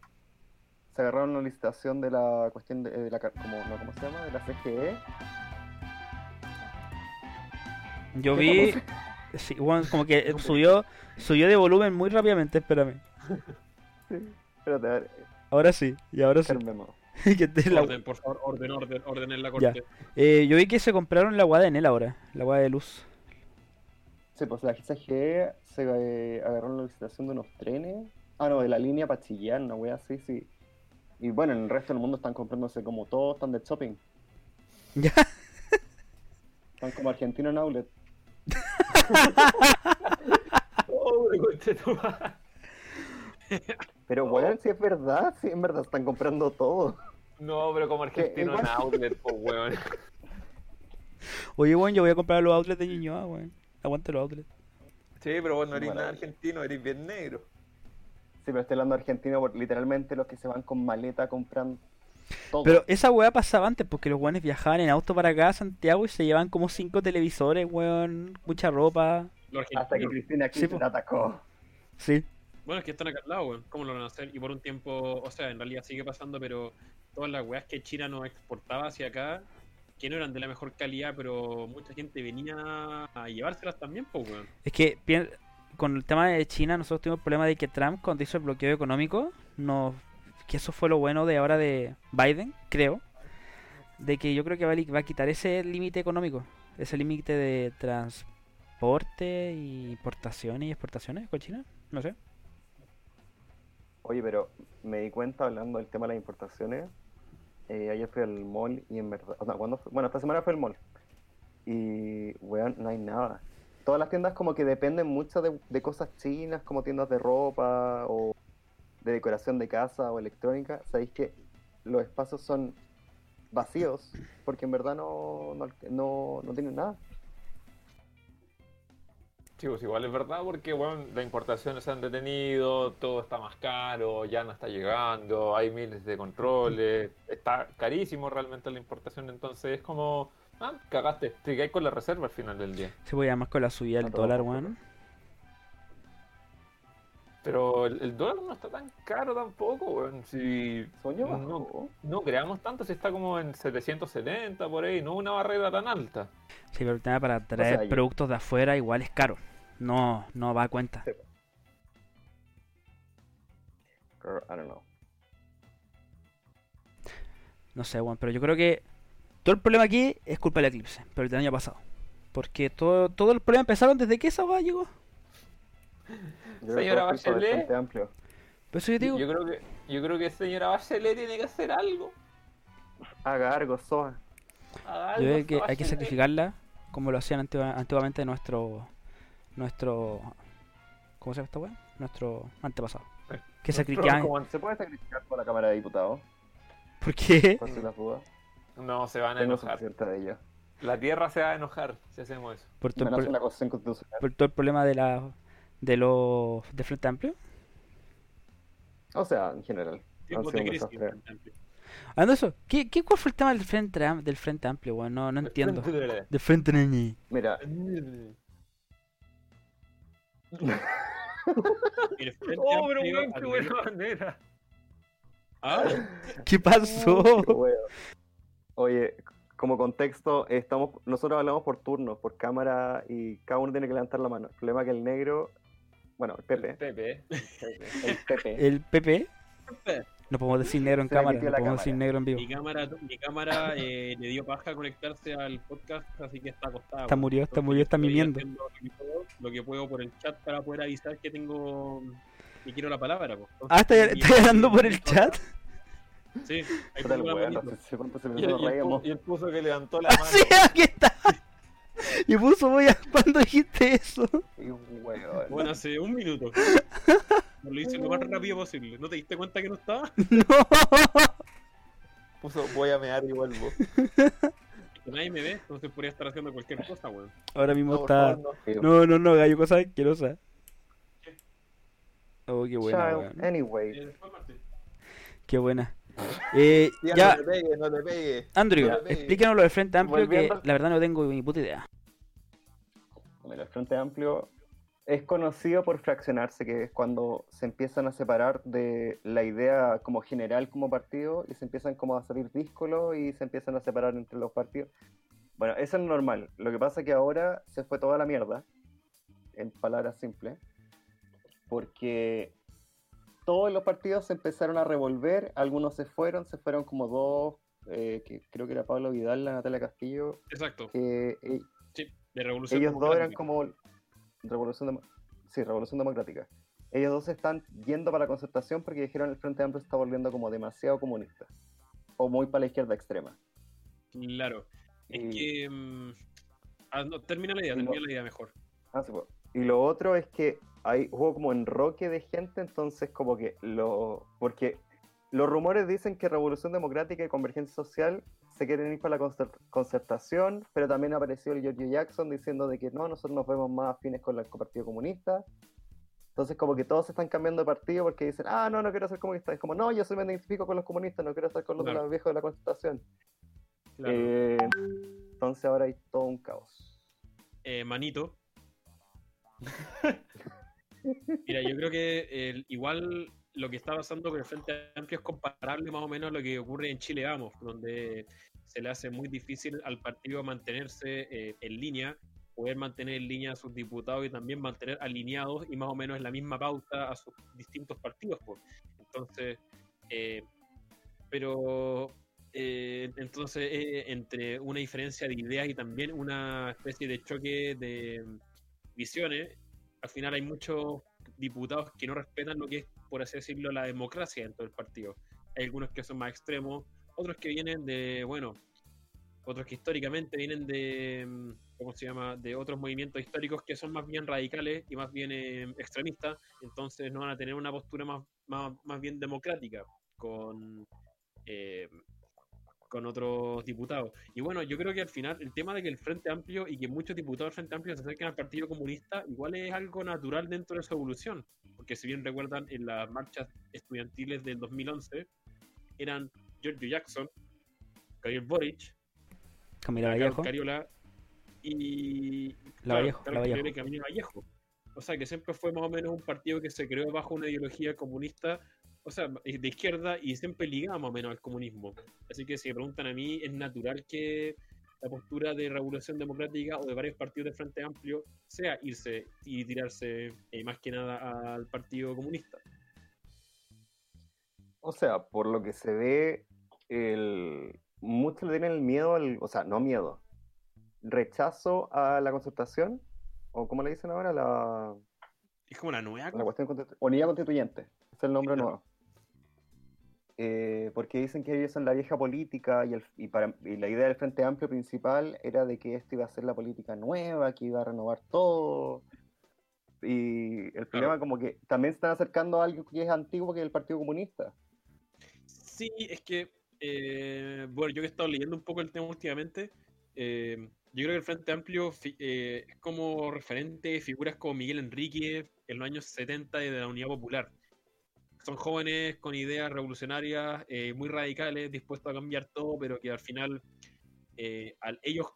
Se agarraron una licitación de la cuestión de, de la... Como, no, ¿Cómo se llama? De la CGE. Yo ¿Qué vi, *laughs* sí, weón, como que *laughs* subió, subió de volumen muy rápidamente, espérame. *laughs* Espérate, a ver, Ahora sí, y ahora sí. Que te la- Orden, por favor, orden, orden, orden en la corte. Eh, yo vi que se compraron la guada de Enel ahora, la guada de luz. Sí, pues la CGE se eh, agarró una licitación de unos trenes. Ah, no, de la línea para Chillán, una wea así, sí. Y bueno, en el resto del mundo están comprándose como todos, están de shopping. Ya. *laughs* Están como argentinos en outlet. *laughs* Oh. Pero weón, si es verdad, si en verdad están comprando todo. No, pero como argentino en outlet, pues, weón. Oye, weón, yo voy a comprar los outlets de Ñuñoa, weón. Aguante los outlets. Sí, pero vos no eres Bueno. nada argentino, eres bien negro. pero estoy hablando de argentino por literalmente los que se van con maleta compran todo. Pero esa weá pasaba antes porque los weones viajaban en auto para acá a Santiago y se llevaban como cinco televisores, weón, mucha ropa. Hasta que. Cristina Sí, po. atacó. Sí. Bueno, es que están acá al lado, weón. ¿Cómo lo van a hacer? Y por un tiempo, o sea, en realidad sigue pasando, pero todas las weas que China nos exportaba hacia acá, que no eran de la mejor calidad, pero mucha gente venía a llevárselas también, pues, weón. Es que con el tema de China nosotros tuvimos el problema de que Trump cuando hizo el bloqueo económico, no, que eso fue lo bueno de ahora de Biden, creo, de que yo creo que va a, li- va a quitar ese límite económico, ese límite de transporte y importaciones y exportaciones con China, no sé. Oye, pero me di cuenta hablando del tema de las importaciones. Eh, ayer fui al mall y en verdad. o. Bueno, esta semana fue el mall. Y, weón, no hay nada. Todas las tiendas como que dependen mucho de, de cosas chinas, como tiendas de ropa o de decoración de casa o electrónica. Sabéis que los espacios son vacíos porque en verdad no, no, no, no tienen nada. Chicos, igual es verdad porque bueno, las importaciones se han detenido, todo está más caro, ya no está llegando, hay miles de controles, está carísimo realmente la importación, entonces es como, ah, cagaste, te quedas con la reserva al final del día. Se puede más con la subida del dólar, weón. Pero el, el dólar no está tan caro tampoco, weón. Si no, no creamos tanto, si está como en 770 por ahí, no una barrera tan alta. Sí, pero el tema para traer productos de afuera igual es caro. No, no va a cuenta. Sí. Girl, I don't know. No sé, weón, pero yo creo que todo el problema aquí es culpa del eclipse, pero el del año pasado. Porque todo, todo el problema empezaron desde que esa weá llegó. *laughs* Señora Bachelet. Frente Amplio. Por eso yo digo, Yo creo que, yo creo que señora Bachelet tiene que hacer algo. Haga algo, Soa. Haga yo creo que hay que sacrificarla como lo hacían antigua- antiguamente nuestro nuestro ¿cómo se llama esta weá? Nuestro antepasado. Que nuestro- sacrificaban. Como se puede sacrificar con la Cámara de Diputados, ¿Por qué? por si. No, se van a enojar. de ello. La tierra se va a enojar si hacemos eso. Por todo, el pro- por todo el problema de la de los de Frente Amplio. O sea, en general. De de eso, ¿qué, qué, ¿cuál fue el tema del Frente, del frente Amplio, weón? No, no entiendo. Frente- Del Frente Ñi. Mira, *laughs* El Frente Oh, pero weón, qué buena manera. Ah, ¿Qué pasó? qué wea. Oye, como contexto, estamos, nosotros hablamos por turnos, por cámara, y cada uno tiene que levantar la mano. El problema es que el negro, bueno, el Pepe, Pepe. el Pepe, El PP. *laughs* No podemos decir negro en Se cámara, no podemos decir cámara. negro en vivo. mi cámara, mi cámara eh, le dio paja conectarse al podcast, así que está acostada. Está murió, está murió, está mimiendo. Lo que, puedo, lo que puedo por el chat para poder avisar que tengo que quiero la palabra. po. Entonces, Ah, ¿estás está hablando por el chat? Sí, ahí el pongo la manito. Y él, y y él puso que levantó la Ah, *laughs* mano. sí, aquí está. Y puso voy a cuando dijiste eso. Bueno, hace un minuto. *laughs* Lo hice lo más rápido posible. ¿No te diste cuenta que no estaba? No. Puso voy a mear y vuelvo. Nadie me ve, entonces podría estar haciendo cualquier cosa, weón. Ahora mismo No, está. favor, no. No, no, no, gallo, cosa asquerosa. Oh, qué buena, Child, weón. anyway. Eh. Qué buena. Eh, Ya, ya, no te pegues, no te pegues. Andrew, no te pegues. explícanos lo del Frente Amplio, que la verdad no tengo ni puta idea. Mira, el Frente Amplio es conocido por fraccionarse, que es cuando se empiezan a separar de la idea como general como partido y se empiezan como a salir díscolos y se empiezan a separar entre los partidos. Bueno, eso es normal. Lo que pasa es que ahora se fue toda la mierda, en palabras simples, porque todos los partidos se empezaron a revolver, algunos se fueron, se fueron como dos, eh, que creo que era Pablo Vidal, la Natalia Castillo, Exacto. que eh, de revolución. ellos dos eran como revolución Demo- sí, revolución democrática ellos dos están yendo para la concertación porque dijeron el frente amplio está volviendo como demasiado comunista o muy para la izquierda extrema Claro. Es Y- que. mm, ah, no, termina la idea, no- termina la idea mejor. Ah, sí, pues. y lo otro es que hay hubo como enroque de gente entonces como que lo porque los rumores dicen que revolución democrática y convergencia social se quieren ir para la concertación, pero también apareció el Giorgio Jackson diciendo de que no, nosotros nos vemos más afines con el Partido Comunista. Entonces como que todos se están cambiando de partido porque dicen, ah, no, no quiero ser comunista. Es como, no, yo soy, me identifico con los comunistas, no quiero estar con los, claro. viejos de la concertación. Claro. Eh, entonces ahora hay todo un caos. Eh, manito. *laughs* Mira, yo creo que igual lo que está pasando con el Frente Amplio es comparable más o menos a lo que ocurre en Chile Vamos, donde se le hace muy difícil al partido mantenerse eh, en línea, poder mantener en línea a sus diputados y también mantener alineados y más o menos en la misma pauta a sus distintos partidos. Pues. Entonces, eh, pero eh, entonces eh, entre una diferencia de ideas y también una especie de choque de mm, visiones, al final hay muchos diputados que no respetan lo que es por así decirlo, la democracia dentro del partido. Hay algunos que son más extremos, otros que vienen de, bueno, otros que históricamente vienen de, mm, ¿cómo se llama?, de otros movimientos históricos que son más bien radicales y más bien em, extremistas, entonces no van a tener una postura más, más, más bien democrática, con eh, con otros diputados. Y bueno, yo creo que al final el tema de que el Frente Amplio y que muchos diputados del Frente Amplio se acerquen al Partido Comunista igual es algo natural dentro de su evolución, porque si bien recuerdan en las marchas estudiantiles del 2011 eran Giorgio Jackson, Gabriel Boric, Camilo Vallejo, Cariola y la Vallejo. O sea que siempre fue más o menos un partido que se creó bajo una ideología comunista o sea, de izquierda y siempre ligada menos al comunismo. Así que si me preguntan a mí, es natural que la postura de Revolución Democrática o de varios partidos de Frente Amplio sea irse y tirarse eh, más que nada al Partido Comunista. O sea, por lo que se ve, el... muchos le tienen el miedo, al... o sea, no miedo, rechazo a la concertación, o como le dicen ahora, la... Es como la nueva... La cuestión unidad constituyente, es el nombre nuevo eh, porque dicen que ellos son la vieja política y, la idea del Frente Amplio principal era de que esto iba a ser la política nueva, que iba a renovar todo. Y el problema claro. como que también se están acercando a algo que es antiguo que es el Partido Comunista. Sí, es que, eh, bueno, yo que he estado leyendo un poco el tema últimamente, eh, yo creo que el Frente Amplio eh, es como referente de figuras como Miguel Enrique en los años 70 de la Unidad Popular son jóvenes con ideas revolucionarias, eh, muy radicales, dispuestos a cambiar todo, pero que al final, eh, al ellos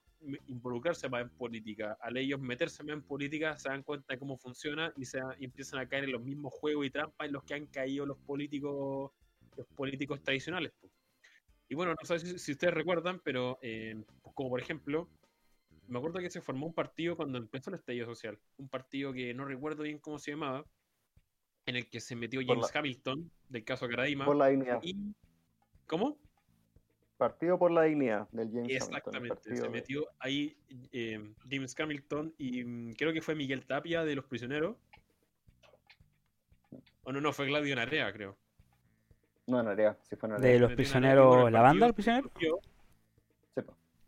involucrarse más en política, al ellos meterse más en política, se dan cuenta de cómo funciona y se y empiezan a caer en los mismos juegos y trampas en los que han caído los políticos, los políticos tradicionales. Pues. Y bueno, no sé si, si ustedes recuerdan, pero eh, pues como por ejemplo, me acuerdo que se formó un partido cuando empezó el estallido social, un partido que no recuerdo bien cómo se llamaba, en el que se metió James. Hamilton, del caso Caraima. Por la dignidad. ¿Cómo? Partido por la dignidad del James Exactamente, Hamilton, se metió ahí eh, James Hamilton y mm, creo que fue Miguel Tapia de Los Prisioneros. O no, no, fue Gladio Narea, creo. No, Narea, sí fue Narea. ¿De Los Prisioneros, la banda del prisionero?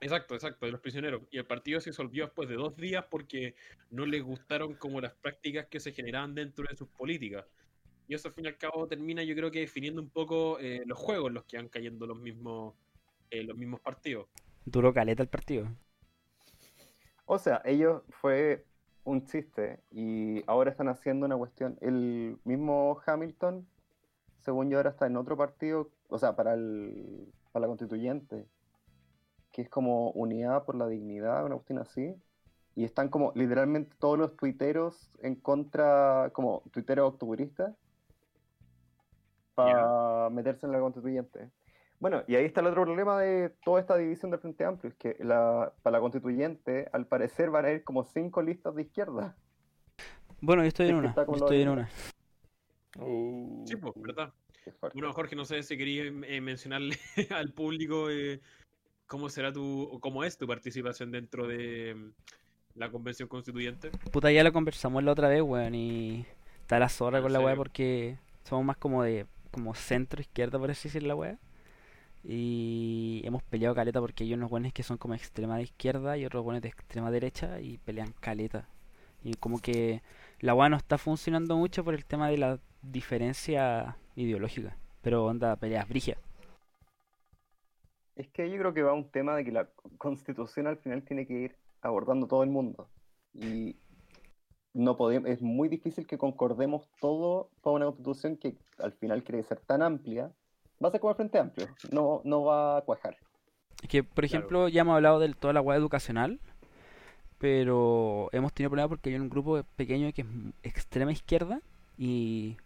Exacto, exacto, de los prisioneros. Y el partido se disolvió después de dos días porque no les gustaron como las prácticas que se generaban dentro de sus políticas. Y eso al fin y al cabo termina yo creo que definiendo un poco eh, los juegos en los que van cayendo los mismos, eh, los mismos partidos. Duro caleta el partido. O sea, ellos fue un chiste y ahora están haciendo una cuestión. El mismo Hamilton, según yo, ahora está en otro partido, o sea, para, el, para la constituyente que es como Unidad por la Dignidad, una cuestión así. Y están como literalmente todos los tuiteros en contra, como tuiteros octuburistas, para meterse en la constituyente. Bueno, y ahí está el otro problema de toda esta división del Frente Amplio, es que la, para la constituyente, al parecer, van a ir como cinco listas de izquierda. Bueno, yo estoy en una. Yo estoy en una. Sí, pues, ¿verdad? Bueno, Jorge, no sé si quería eh, mencionarle *laughs* al público eh, ¿Cómo será tu, o cómo es tu participación dentro de mm, la convención constituyente? Puta, ya lo conversamos la otra vez, weón, y está la zorra ah, con la weá porque somos más como de como centro izquierda, por así decir la weá. Y hemos peleado caleta porque hay unos buenos que son como extrema de izquierda y otros buenos de extrema derecha y pelean caleta. Y como que la weá no está funcionando mucho por el tema de la diferencia ideológica. Pero onda, peleas brigias. Es que yo creo que va un tema de que la constitución al final tiene que ir abordando todo el mundo. Y no podemos, es muy difícil que concordemos todo para una constitución que al final quiere ser tan amplia. Va a ser como el Frente Amplio, no, no va a cuajar. Es que, por ejemplo, claro. ya hemos hablado de toda la agua educacional, pero hemos tenido problemas porque hay un grupo pequeño que es extrema izquierda y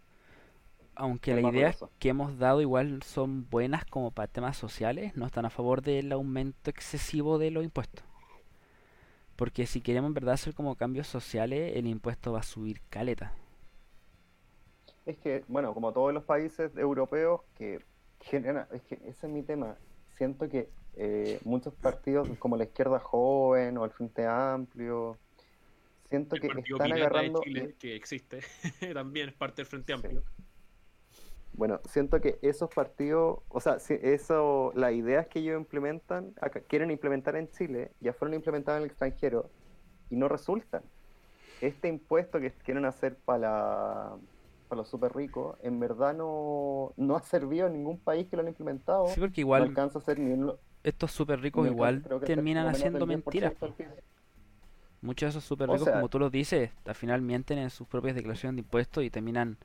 aunque las ideas que hemos dado igual son buenas como para temas sociales, no están a favor del aumento excesivo de los impuestos. Porque si queremos en verdad hacer como cambios sociales, el impuesto va a subir caleta. Es que, bueno, como todos los países europeos que generan, es que ese es mi tema. Siento que eh, muchos partidos como la izquierda joven o el Frente Amplio, siento El que están de agarrando, Chile, que existe, *laughs* también es parte del Frente Sí. Bueno, siento que esos partidos, o sea, si eso, las ideas que ellos implementan, acá, quieren implementar en Chile, ya fueron implementadas en el extranjero y no resultan. Este impuesto que quieren hacer para la- para los super ricos, en verdad no, no ha servido en ningún país que lo han implementado. Sí, porque no igual alcanza a ser ni un, estos súper ricos igual terminan haciendo 10% mentiras. Muchos de esos súper O ricos, sea- como tú los dices, al final mienten en sus propias declaraciones de impuestos y terminan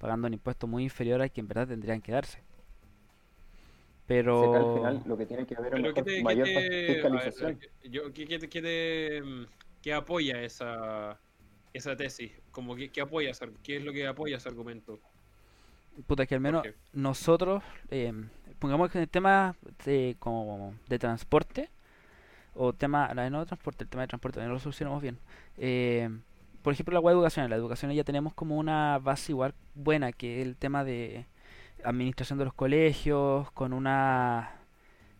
pagando un impuesto muy inferior al que en verdad tendrían que darse. Pero al final lo que tiene que haber es Pero mejor- ¿qué te, mayor te- ver, fiscalización. yo- ¿qué- qué te- qué te, mm, qué apoya esa, esa tesis? Como que, ¿Qué apoya ¿Qué es lo que apoya ese argumento? puta que al menos nosotros, eh, pongamos que en el tema de, como de transporte, o tema, no de transporte, el tema de transporte, no lo solucionamos bien. Eh, por ejemplo, la web educación, la educación ya tenemos como una base igual buena, que es el tema de administración de los colegios, con una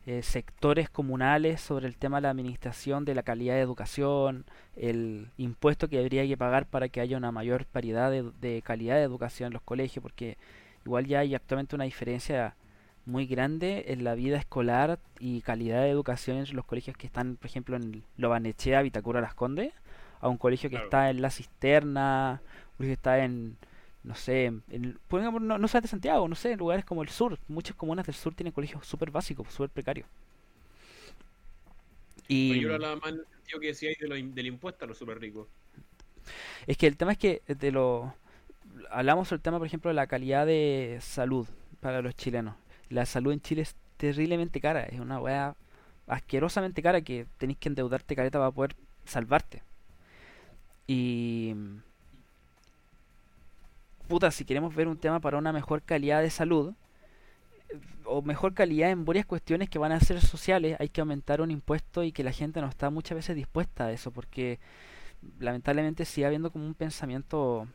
eh, sectores comunales sobre el tema de la administración de la calidad de educación, el impuesto que habría que pagar para que haya una mayor paridad de, de calidad de educación en los colegios, porque igual ya hay actualmente una diferencia muy grande en la vida escolar y calidad de educación entre los colegios que están, por ejemplo, en Lobanechea, Vitacura, Las Condes, a un colegio que Claro. está en La Cisterna, un colegio que está en, no sé, en, no, no solamente Santiago, no sé, en lugares como el sur. Muchas comunas del sur tienen colegios súper básicos, súper precarios. Y Pero yo hablaba más en el sentido que decía de lo del impuesto a los super ricos. es que el tema es que de lo hablamos sobre el tema, por ejemplo, de la calidad de salud para los chilenos. La salud en Chile es terriblemente cara, es una weá asquerosamente cara que tenéis que endeudarte careta para poder salvarte. Y puta, si queremos ver un tema para una mejor calidad de salud o mejor calidad en varias cuestiones que van a ser sociales, hay que aumentar un impuesto y que la gente no está muchas veces dispuesta a eso porque lamentablemente sigue habiendo como un pensamiento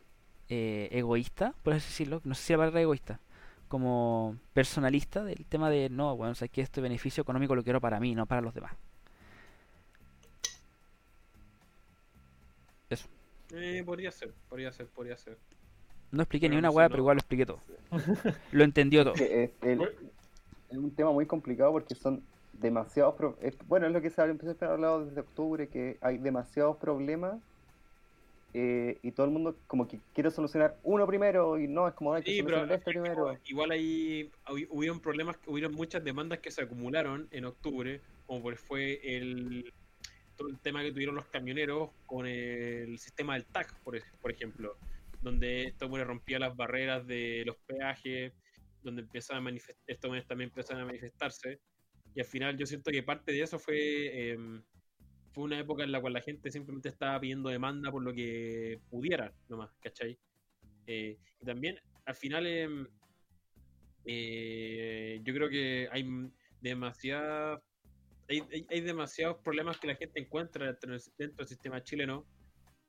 eh, egoísta, por así decirlo, no sé si la palabra egoísta, como personalista del tema de no, bueno, o sea, que este beneficio económico lo quiero para mí, no para los demás. Eso. Eh, podría ser, podría ser, podría ser. No expliqué ni una hueá, no. pero igual lo expliqué todo. Lo entendió todo. que es, el- es un tema muy complicado porque son demasiados pro- es- bueno es lo que se ha empezó a hablar desde octubre que hay demasiados problemas eh, y todo el mundo como que quiere solucionar uno primero y no es como hay que Sí, pero solucionar este y al primero igual ahí hubi- hubieron problemas, hubieron muchas demandas que se acumularon en octubre, como por fue el todo el tema que tuvieron los camioneros con el sistema del TAC, por, ej- por ejemplo, donde esto bueno, rompía las barreras de los peajes, donde empezaban a manifestar, estos también empezaron a manifestarse, y al final yo siento que parte de eso fue em, fue una época en la cual la gente simplemente estaba pidiendo demanda por lo que pudiera nomás, ¿cachai? Eh, y también, al final, em, eh, yo creo que hay demasiadas hay, hay- hay demasiados problemas que la gente encuentra dentro, dentro del sistema chileno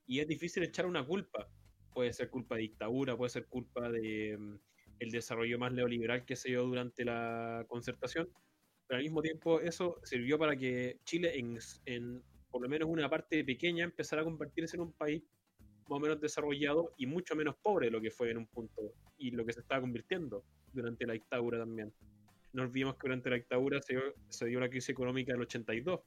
y es difícil echar una culpa. Puede ser culpa de dictadura, puede ser culpa de mm, el desarrollo más neoliberal que se dio durante la concertación, pero al mismo tiempo eso sirvió para que Chile en, en por lo menos una parte pequeña empezara a convertirse en un país más o menos desarrollado y mucho menos pobre lo que fue en un punto y lo que se estaba convirtiendo durante la dictadura también. No olvidemos que durante la dictadura se dio, se dio la crisis económica del 82,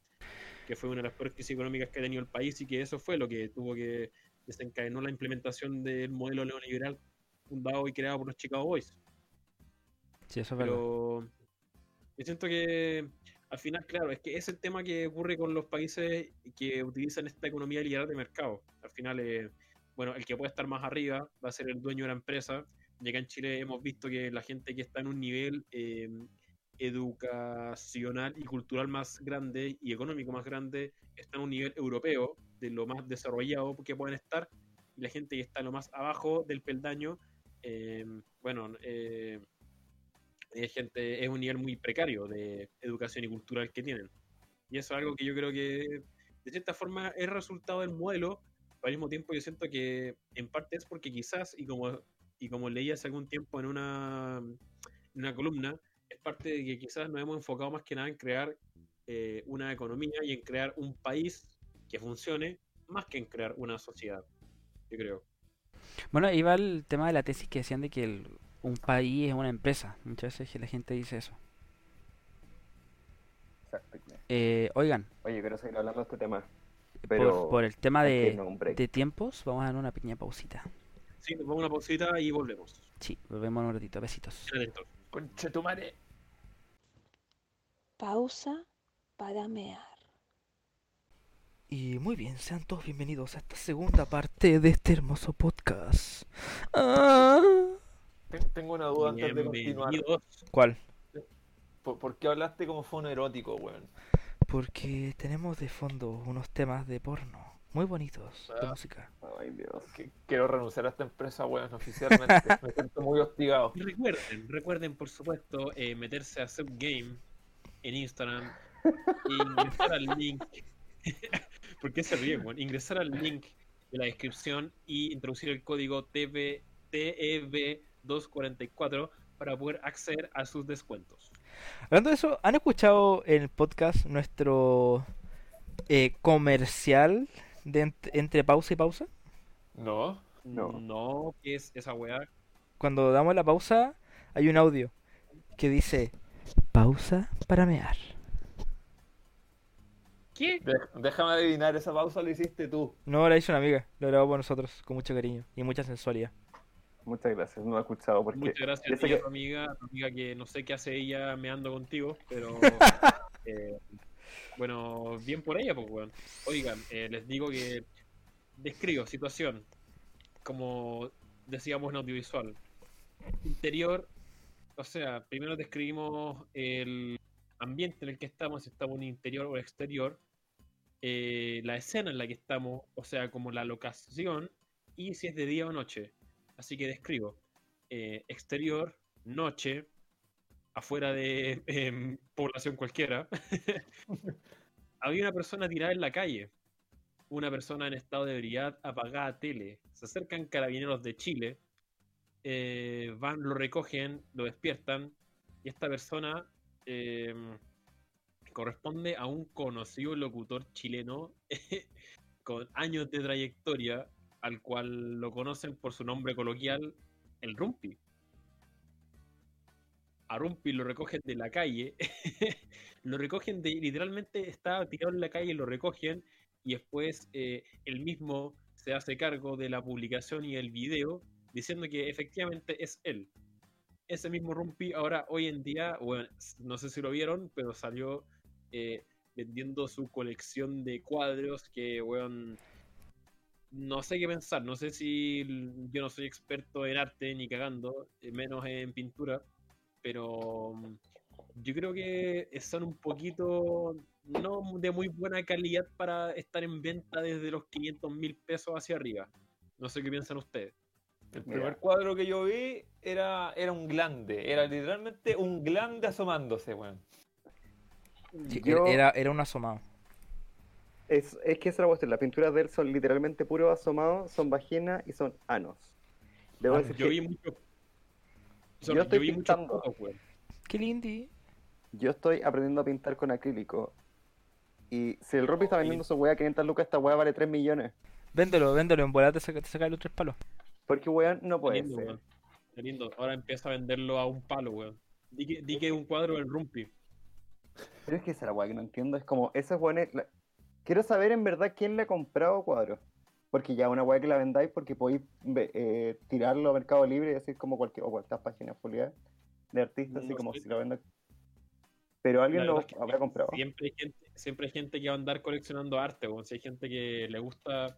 que fue una de las peores crisis económicas que ha tenido el país y que eso fue lo que tuvo que desencadenó la implementación del modelo neoliberal fundado y creado por los Chicago Boys. Sí, eso es verdad. Pero yo siento que al final, claro, es que es el tema que ocurre con los países que utilizan esta economía liberal de mercado. Al final, eh, bueno, el que puede estar más arriba va a ser el dueño de la empresa. Y acá en Chile hemos visto que la gente que está en un nivel eh, educacional y cultural más grande y económico más grande está en un nivel europeo, de lo más desarrollado que pueden estar, y la gente que está lo más abajo del peldaño, eh, bueno, eh, es gente, es un nivel muy precario de educación y cultural que tienen. Y eso es algo que yo creo que de cierta forma es resultado del modelo, pero al mismo tiempo yo siento que en parte es porque quizás, y como, y como leí hace algún tiempo en una, en una columna, es parte de que quizás nos hemos enfocado más que nada en crear eh, una economía y en crear un país que funcione más que en crear una sociedad, yo creo. Bueno, ahí va el tema de la tesis que decían de que el- un país es una empresa. Muchas veces la gente dice eso. Eh, oigan, Oye, quiero seguir hablando de este tema. por, Pero por el tema de, de tiempos, vamos a dar una pequeña pausita. Sí, nos vamos a una pausita y volvemos. Sí, volvemos en un ratito. Besitos. Conche tu madre. Pausa para mear. Y muy bien, sean todos bienvenidos a esta segunda parte de este hermoso podcast. Ah. Ten- Tengo una duda antes de continuar. ¿Cuál? ¿Por, por qué hablaste como fono erótico, weón? Porque tenemos de fondo unos temas de porno muy bonitos de Ah. música. Ay, Dios. Que- Quiero renunciar a esta empresa, weón, oficialmente. *laughs* Me siento muy hostigado. Y recuerden, recuerden por supuesto eh, meterse a Subgame en Instagram e ingresar al link. *laughs* ¿Por qué se ríen, weón? Ingresar al link de la descripción y introducir el código TV, TEB244 para poder acceder a sus descuentos. Hablando de eso, ¿han escuchado en el podcast nuestro eh, comercial de ent- entre pausa y pausa? ¿No? No. No, ¿qué es esa weá? Cuando damos la pausa, hay un audio que dice pausa para mear. ¿Qué? De- déjame adivinar, esa pausa la hiciste tú. No, la hizo una amiga, lo grabó por nosotros con mucho cariño y mucha sensualidad. Muchas gracias, no lo he escuchado porque Muchas gracias a ti, que- tu amiga, amiga que no sé qué hace ella meando contigo, pero *laughs* eh, bueno, bien por ella, pues weón. Oigan, eh, les digo que describo situación, como decíamos en audiovisual. Interior, o sea, primero describimos el ambiente en el que estamos, si estamos en interior o exterior, eh, la escena en la que estamos, o sea, como la locación, y si es de día o noche. Así que describo eh, exterior, noche, afuera de em, población cualquiera. *laughs* Había una persona tirada en la calle, una persona en estado de ebriedad apagada tele. Se acercan carabineros de Chile, eh, van, lo recogen, lo despiertan, y esta persona em, corresponde a un conocido locutor chileno *laughs* con años de trayectoria, al cual lo conocen por su nombre coloquial, el Rumpi. A Rumpi lo recogen de la calle, *laughs* lo recogen de, literalmente estaba tirado en la calle, lo recogen y después eh, él mismo se hace cargo de la publicación y el video diciendo que efectivamente es él. Ese mismo Rumpi ahora hoy en día, bueno, no sé si lo vieron, pero salió eh, vendiendo su colección de cuadros que, weón, no sé qué pensar. No sé si yo no soy experto en arte ni cagando, eh, menos en pintura, pero mm, yo creo que son un poquito no de muy buena calidad para estar en venta desde los 500 mil pesos hacia arriba. No sé qué piensan ustedes. El Mira. primer cuadro que yo vi era, era un glande. Era literalmente un glande asomándose, weón. Sí, Yo- era, era un asomado. Es, es que esa es la cuestión. Las pinturas de él son literalmente puros asomados, son vaginas y son anos. Debo Ah, decir Yo que vi mucho. Yo yo estoy pintando. weón. Qué lindi. yo estoy aprendiendo a pintar con acrílico. Y si el Rupi está vendiendo su weá a 500 lucas, esta weá vale 3 millones. Véndelo, véndelo, en volada te saca, te saca los tres palos. Porque weón no puede lindo, ser. weón. Qué lindo. Ahora empieza a venderlo a un palo, weón. Di que, di que es un cuadro del Rumpi. Pero es que esa es la weá que no entiendo. Es como, esos weones. la- Quiero saber en verdad quién le ha comprado cuadros. Porque ya una weá que la vendáis porque podéis eh, tirarlo a Mercado Libre y decir como cualquier. O cualquier página fulia de artistas, así No como sé. si lo venden. Pero alguien lo verdad es que habrá comprado. Siempre hay gente, siempre hay gente que va a andar coleccionando arte, weón. Si hay gente que le gusta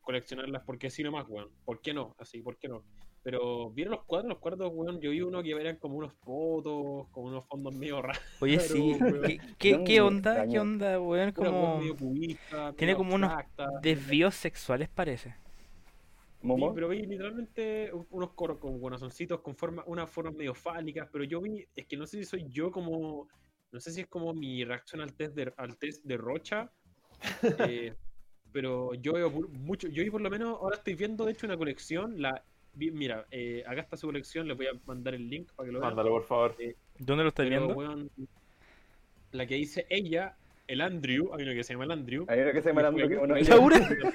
coleccionarlas porque sí nomás, weón. ¿Por qué no? Así, ¿por qué no? Pero, ¿vieron los cuadros? Los cuadros, weón, yo vi uno que eran como unos fotos, como unos fondos medio raros. Oye, sí, ¿qué, qué, onda? ¿Qué onda, weón? una weón Como medio cubista, tiene medio como unos desvíos sexuales parece. Sí, Momo, pero vi literalmente un- unos coros con corazoncitos con forma, unas formas medio fálicas, pero yo vi, es que no sé si soy yo como, no sé si es como mi reacción al test de, al test de Rocha, *laughs* eh, pero yo veo mucho, yo vi por lo menos, ahora estoy viendo de hecho una colección, la vi- mira, eh, acá está su colección, les voy a mandar el link para que lo vean. Mándalo, por favor. ¿Dónde lo Pero, viendo? weón, la que dice ella, el Andrew, hay uno que se llama el Andrew. hay uno que se llama y Landro fue- que uno. *laughs*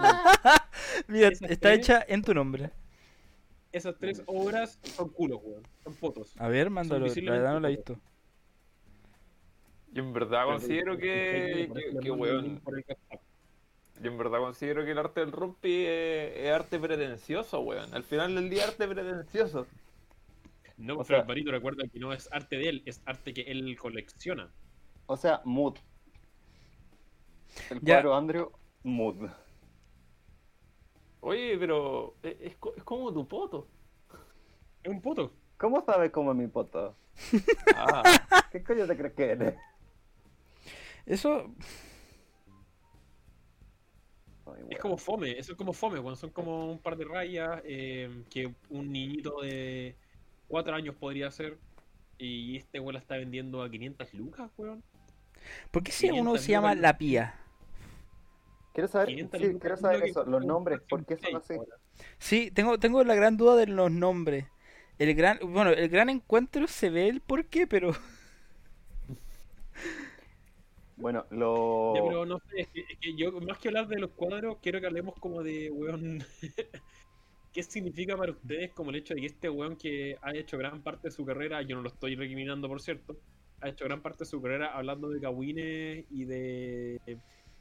*laughs* Mira, esas está tres- hecha en tu nombre. Esas tres obras son culos, weón, son fotos. A ver, mándalo, la verdad no la he visto. Yo en verdad considero que, que, que, weón, Por el WhatsApp. Yo en verdad considero que el arte del rumpi es, es arte pretencioso, weón. Al final del día arte pretencioso. No, O pero sea- Alvarito recuerda que no es arte de él, es arte que él colecciona. O sea, mood. El Ya. cuadro Andrew, mood. Oye, pero es, es co- es como tu poto. Es un puto. ¿Cómo sabes cómo es mi poto? Ah, ¿Qué coño te crees que eres? Eso, Ay, Es como fome, eso es como fome, cuando son como un par de rayas eh, que un niñito de 4 años podría hacer. Y este weón la está vendiendo a 500 lucas, weón. ¿por qué si 500 uno se llama lucas. La Pía? Quiero saber, 500 sí, quiero saber eso, los nombres, ¿por qué son así? 6 ahora. Sí, tengo, tengo la gran duda de los nombres. El gran, bueno, el gran encuentro se ve el por qué, pero *laughs* Bueno, lo... Ya, pero no sé, es que, es que yo, más que hablar de los cuadros, quiero que hablemos como de, weón, *laughs* ¿qué significa para ustedes como el hecho de que este weón que ha hecho gran parte de su carrera, yo no lo estoy recriminando por cierto, ha hecho gran parte de su carrera hablando de cagüines y de,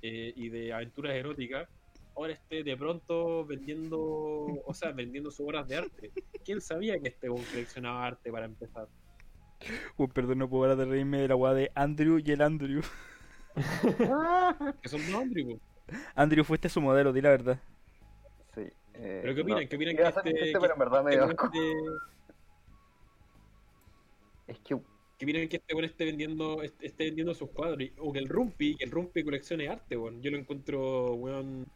eh, y de aventuras eróticas, ahora esté de pronto vendiendo, o sea, vendiendo sus obras de arte. ¿Quién sabía que este weón coleccionaba arte para empezar? Uy, perdón, no puedo parar de reírme de la weá de Andrew y el Andrew. *laughs* Que son dos Andrew. Andrew fuiste su modelo, di la verdad. Sí. eh, Pero ¿qué opinan? no, ¿Qué opinan que este- chiste, que pero en verdad me dio Este Es que que miren que este weón esté vendiendo, est- esté vendiendo sus cuadros, y- o que el Rumpi, que el Rumpi coleccione arte, weón. Yo lo encuentro, weón,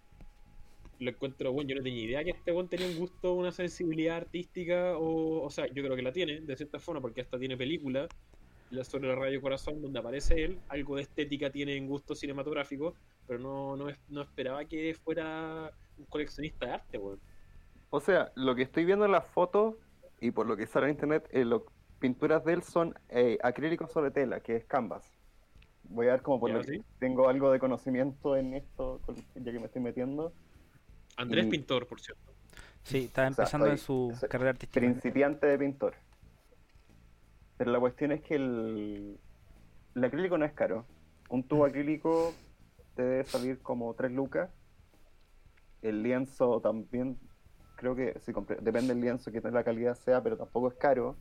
lo encuentro, weón, yo no tenía idea que este weón tenía un gusto, una sensibilidad artística, o, o sea, yo creo que la tiene, de cierta forma, porque hasta tiene película, la sobre la radio Corazón, donde aparece él, algo de estética tiene en gusto cinematográfico, pero no, no, es- no esperaba que fuera un coleccionista de arte, weón. O sea, lo que estoy viendo en las fotos y por lo que sale en internet, eh, las pinturas de él son eh, acrílicos sobre tela, que es canvas. Voy a ver como por lo tengo algo de conocimiento en esto, ya que me estoy metiendo. Andrés Y- Pintor, por cierto. Sí, O sea, empezando en su carrera artística. Principiante de pintor. Pero la cuestión es que el, el acrílico no es caro. Un tubo acrílico te debe salir como 3 lucas. El lienzo también, creo que compre- depende del lienzo, que la calidad sea, pero tampoco es caro.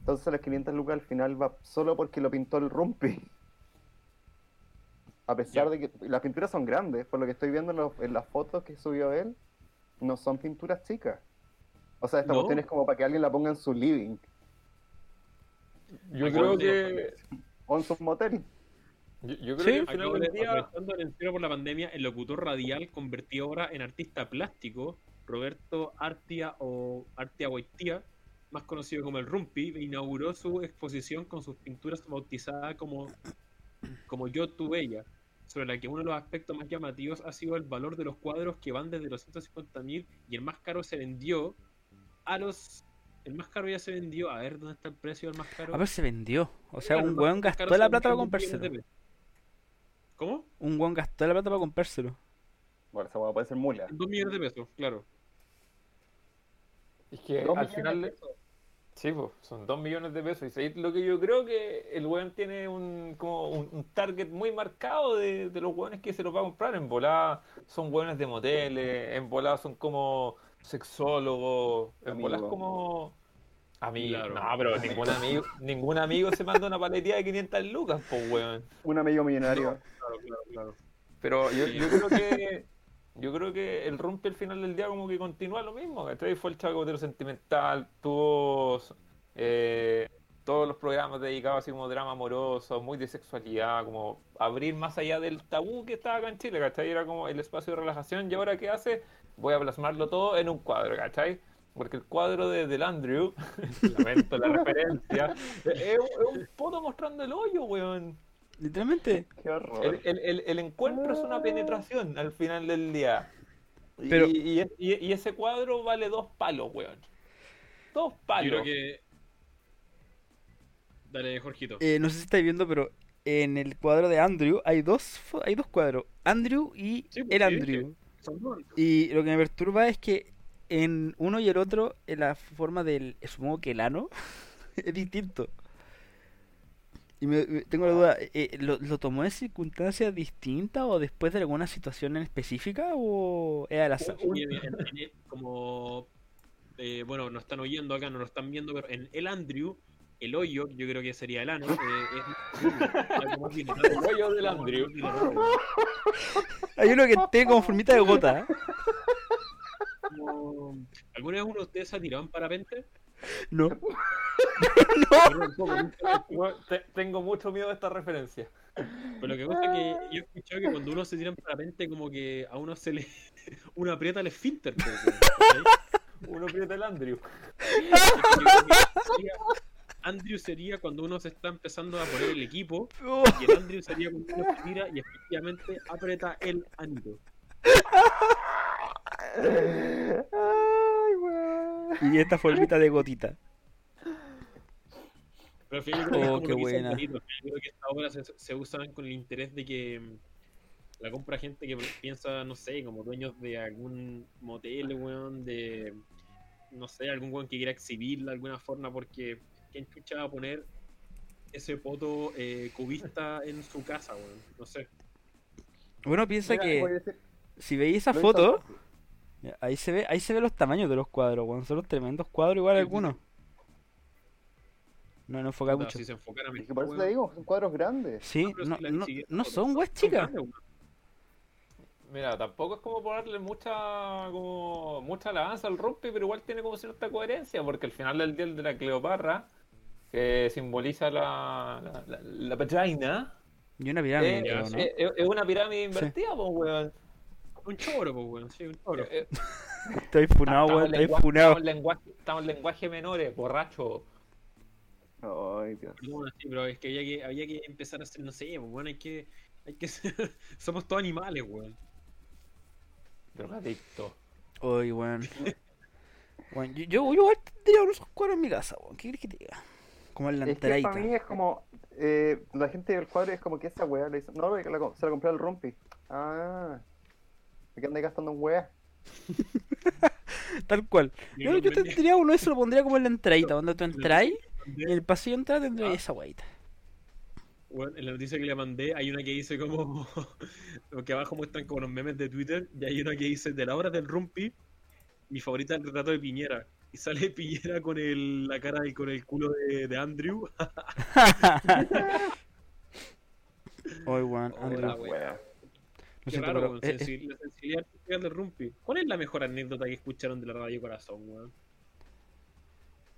Entonces las 500 lucas al final va solo porque lo pintó el Rumpi. A pesar de que las pinturas son grandes, por lo que estoy viendo en, los- en las fotos que subió él, no son pinturas chicas. O sea, esta ¿No? cuestión es como para que alguien la ponga en su living yo creo que. o en su motel. Yo, yo creo Sí. que al final Acabo del de, día. aprovechando el encierro por la pandemia, el locutor radial convertido ahora en artista plástico, Roberto Artia o Artia Guaitía, más conocido como el Rumpi, inauguró su exposición con sus pinturas bautizadas como, como Yo tu Bella, sobre la que uno de los aspectos más llamativos ha sido el valor de los cuadros que van desde los 150 mil y el más caro se vendió a los... El más caro ya se vendió, a ver dónde está el precio del más caro. A ver, se vendió. O sea, Claro, un weón gastó la plata para comprárselo. ¿Cómo? Un weón gastó la plata para comprárselo. Bueno, esa hueá puede ser mula. Dos millones de pesos, claro. Es que Dos al final. de de- pesos. Sí, pues, son 2 millones de pesos. Y ¿sabéis lo que yo creo que el weón tiene un, como un, un target muy marcado de, de los weones que se los va a comprar. En volada son weones de moteles, en volada son como sexólogos, en Amigo. como. Amigos. Claro. No, pero ningún amigo, ningún amigo se manda una paletía de 500 lucas, pues weón. Un amigo millonario. Claro, claro, claro. Pero yo, yo creo que yo creo que el rompe al final del día como que continúa lo mismo, ¿cachai? Fue el chacotero sentimental, tuvo eh, todos los programas dedicados así como drama amoroso, muy de sexualidad, como abrir más allá del tabú que estaba acá en Chile, ¿cachai? Era como el espacio de relajación y ahora ¿qué hace? Voy a plasmarlo todo en un cuadro, ¿cachai? Porque el cuadro de Del Andrew, *laughs* lamento la referencia, es, es un poto mostrando el hoyo, weón. Literalmente. Qué horror. El, el- el- el encuentro es una penetración al final del día. Y, Pero- y- y- y ese cuadro vale dos palos, weón. Dos Yo palos. creo que. Dale, Jorgito. Eh, no sé si estáis viendo, pero en el cuadro de Andrew hay dos, hay dos cuadros. Andrew y Sí, pues, el sí, Andrew. Y lo que me perturba es que en uno y el otro, en la forma del, supongo que el ano, *laughs* es distinto. Y me, me- tengo la duda, eh, ¿lo, ¿lo tomó en circunstancias distintas o después de alguna situación en específica o es al azar? Como. eh, bueno, nos están oyendo acá, no nos están viendo, pero en el Andrew, el hoyo, yo creo que sería el ano. eh, es *laughs* El hoyo del Andrew. Hay uno que tiene como formita de gota. ¿eh? Como- ¿Alguna vez uno de ustedes ha tirado en parapente? No. *laughs* Te- tengo mucho miedo de esta referencia. Pero lo que pasa es que yo he escuchado que cuando uno se tira en parapente, como que a uno se le. *laughs* uno aprieta el esfínter. Uno aprieta el Andrew. Andrew sería cuando uno se está empezando a poner el equipo Oh, y el Andrew sería cuando uno se tira y efectivamente aprieta el anillo. Ay, weón. y esta formita de gotita. Pero al final yo creo que es Oh, como qué buena. Creo que estas obras se, se usan con el interés de que mm, la compra gente que piensa, no sé, como dueños de algún motel, weón, de, no sé, algún weón que quiera exhibirla de alguna forma, porque ¿quién chucha va a poner ese poto eh, cubista en su casa, weón? No sé. Bueno, piensa Mira, que si veis esa foto, Ahí se ve, ahí se ve los tamaños de los cuadros, weón. Son los tremendos cuadros igual algunos. No, no enfoca mucho. Si se enfocara Es que por eso te digo, son cuadros grandes. Sí, no, no, no son weas chicas. Mira, tampoco es como ponerle mucha como mucha alabanza al rompe, pero igual tiene como cierta coherencia, porque al final del día el de la Cleopatra, que simboliza la, la, la, la vagina, Y una pirámide, eh, creo, ¿no? eh, eh, es una pirámide invertida, pues, weón. Un choro, pues, weón. Sí, un choro. Eh, eh, Estoy funado, weón. Estoy lenguaje- funado. Estamos en lenguaje, estamos en lenguaje menores, borracho. Ay, Dios. Perdón, sí, pero es que había que, había que empezar a hacer, no sé, pues, bueno, hay que, hay que ser, *laughs* somos todos animales, weón. Drogadicto. Uy, weón. *laughs* Weón, yo, yo, yo igual tendría unos cuadros en mi casa, weón. ¿Qué quieres que te diga? Como en la Es que entradita. para mí es como. eh, la gente del cuadro es como que esa weá le dice. No, que la- se la compré al Rumpi. Ah. ¿De qué andáis gastando en weá? *laughs* Tal cual. Yo, yo tendría uno, eso lo pondría como en la entradita. Donde tú entras y mandé- en el pasillo de entrada tendría Ah. esa weita. weón, en la noticia que le mandé hay una que dice como, *laughs* que abajo muestran como los memes de Twitter, y hay una que dice, de la obra del Rumpi, mi favorita es el retrato de Piñera. Y sale Piñera con el, la cara y con el culo de, de Andrew. *laughs* *laughs* Uy, weón. Oh, Andrew. Qué siento, raro, pero es- sensi- la sensibilidad artística del Rumpi. ¿Cuál es la mejor anécdota que escucharon de la Radio Corazón, weón?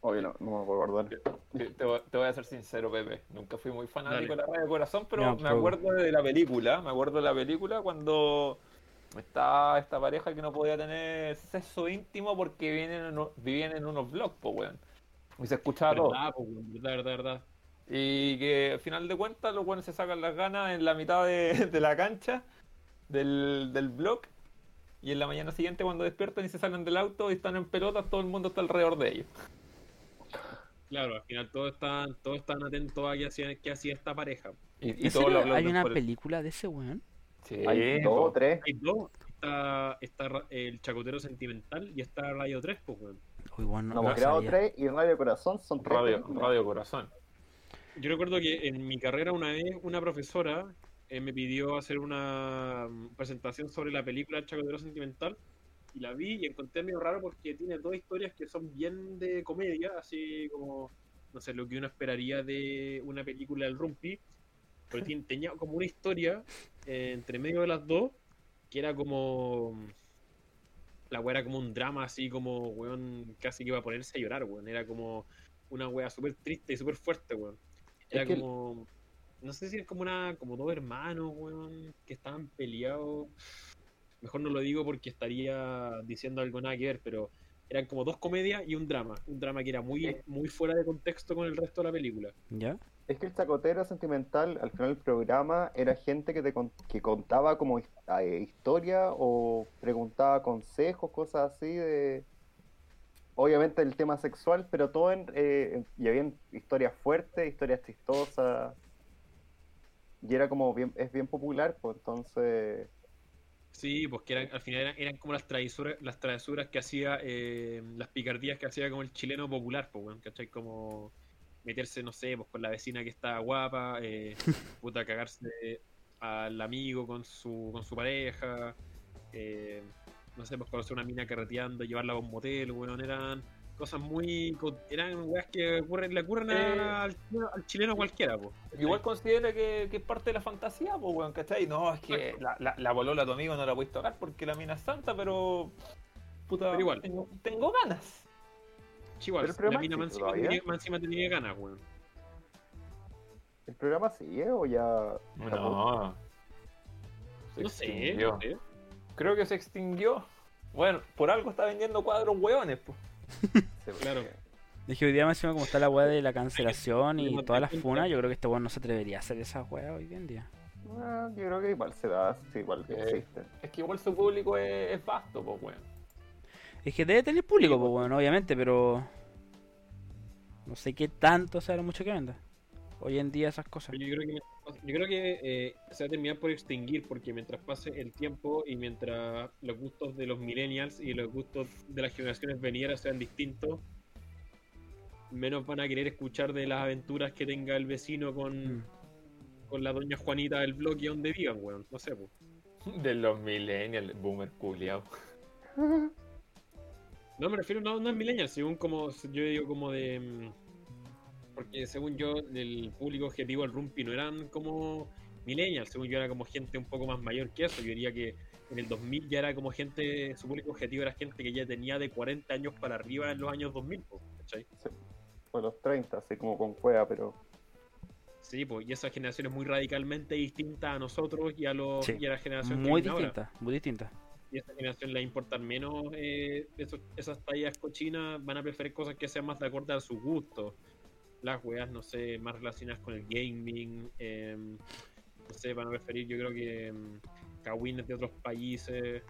Oye, no, no me puedo acordar. Te, te voy- te voy a ser sincero, Pepe. Nunca fui muy fanático Dale. de la radio de corazón, pero No, me acuerdo de la película. Me acuerdo de la película cuando está esta pareja que no podía tener sexo íntimo porque vivían en, vivían en unos blogs, pues, weón. Y se escuchaba todo. Verdad, po, weón, verdad, verdad, verdad. Y que al final de cuentas los buenos se sacan las ganas en la mitad de, *laughs* de la cancha del, del blog. Y en la mañana siguiente cuando despiertan y se salen del auto y están en pelotas, todo el mundo está alrededor de ellos. Claro, al final todos están, todos están atentos a qué hacía, qué hacía esta pareja. Y, y ¿En todos serio lo ¿Hay una película de ese weón? Sí, Hay dos o tres. Hay dos. Está, está el chacotero sentimental y está Radio 3, pues, weón. Uy, no, sabía. tres y Radio Corazón son tres. Radio. Radio Corazón. Yo recuerdo que en mi carrera una vez una profesora eh, me pidió hacer una mm, presentación sobre la película El Chacotero Sentimental y la vi y encontré medio raro porque tiene dos historias que son bien de comedia, así como, no sé, lo que uno esperaría de una película del Rumpi, pero tien- tenía como una historia eh, entre medio de las dos que era como. La weá era como un drama así como, weón, casi que iba a ponerse a llorar, weón. Era como una weá súper triste y súper fuerte, weón. Era Es que el- como. No sé si es como una. como dos hermanos, weón, que estaban peleados. Mejor no lo digo porque estaría diciendo algo nada que ver, pero eran como dos comedias y un drama. Un drama que era muy, Eh. muy fuera de contexto con el resto de la película. ¿Ya? Es que el chacotero sentimental, al final del programa, era gente que te con- que contaba como eh, historia o preguntaba consejos, cosas así de... Obviamente el tema sexual, pero todo en... eh, y habían historias fuertes, historias chistosas. Y era como bien, es bien popular, pues entonces... Sí, pues que eran, al final eran, eran como las travesuras, las travesuras que hacía, eh, las picardías que hacía como el chileno popular, pues, weón, ¿cachai? Como meterse, no sé, pues con la vecina que está guapa, eh, *laughs* puta, cagarse al amigo con su, con su pareja, eh, no sé, pues conocer una mina carreteando, llevarla a un motel, weón, eran cosas muy, eran weas que ocurren, le ocurren Eh. al, chileno- al chileno cualquiera, pues. Igual considera que, que es parte de la fantasía, pues, weón, ¿cachai? No, es que la, la, la bolola a tu amigo no la puedes tocar porque la mina es santa, pero. Puta, Pero igual. Tengo, tengo ganas. Igual, Pero el programa la mina más encima, tenía, más encima tenía ganas, weón. ¿El programa sigue o ya... No. Se No sé, no sé. Creo que se extinguió. Bueno, por algo está vendiendo cuadros hueones, pues. *laughs* Claro. Es que hoy día, más encima, como está la weá de la cancelación y todas las que funas, yo creo que este weón no se atrevería a hacer esa weá hoy en día. Ah, yo creo que igual se da, sí, igual Sí. existe. Es que igual su público es, es vasto, pues, weón. Es que debe tener público, pues bueno, obviamente, pero. No sé qué tanto sea lo mucho que venda. Hoy en día esas cosas. Yo creo que, yo creo que eh, se va a terminar por extinguir porque mientras pase el tiempo y mientras los gustos de los millennials y los gustos de las generaciones venideras sean distintos, menos van a querer escuchar de las aventuras que tenga el vecino con, Mm. con la doña Juanita del bloque donde vivan, weón. No sé, pues. De los millennials, boomer culiao. *laughs* No, me refiero, no, no es millennial, según como, yo digo como de... mm, Porque según yo, el público objetivo del Rumpi no eran como millennials, según yo era como gente un poco más mayor que eso. Yo diría que en el 2000 ya era como gente, su público objetivo era gente que ya tenía de 40 años para arriba en los años 2000, po, ¿cachai? O los 30, así como con cueva, pero... Sí, pues, y esa generación es muy radicalmente distinta a nosotros y a, los, Sí, y a la generación que Muy ahora. distinta, muy distinta. Y esta generación le importan menos eh, esas tallas cochinas, van a preferir cosas que sean más de acuerdo a sus gustos. Las weas, no sé, más relacionadas con el gaming, em, no sé, van a preferir yo creo que em, kawines de otros países,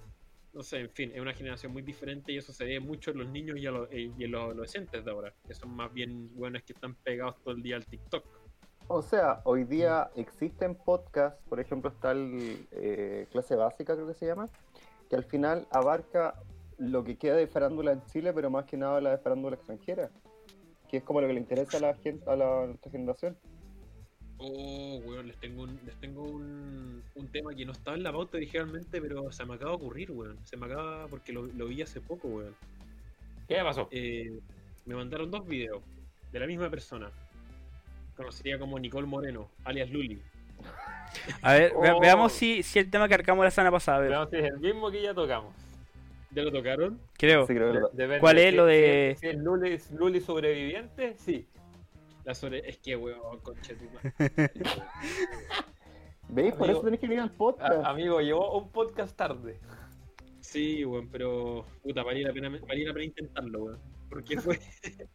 no sé, en fin, es una generación muy diferente y eso se ve mucho en los niños y, eh, en los adolescentes de ahora, que son más bien buenos que están pegados todo el día al TikTok. O sea, hoy día existen podcasts, por ejemplo está el eh, Clase Básica, creo que se llama, que al final abarca lo que queda de farándula en Chile, pero más que nada la de farándula extranjera, que es como lo que le interesa a la gente, a la nuestra generación. Oh, weón, les tengo un, les tengo un, un tema que no estaba en la pauta originalmente, pero se me acaba de ocurrir, weón. Se me acaba porque lo, lo vi hace poco, weón. ¿Qué pasó? Eh, me mandaron dos videos de la misma persona. Conocida como Nicole Moreno, alias Luli. A ver, ve- Oh. veamos si, si el tema que arcamos la semana pasada. a ver, Veamos si es el mismo que ya tocamos. ¿Ya lo tocaron? creo. Sí, creo que De-. ¿Cuál es Si- lo de- Si es Luli, Luli sobreviviente, sí. La sobre... Es que, weón, conche tu madre. *laughs* ¿Veis? Por Amigo- eso tenés que venir al A- podcast. amigo, llegó un podcast tarde. Sí, weón, pero. Puta, valía la pena, valía la pena intentarlo, weón. Porque fue. *laughs*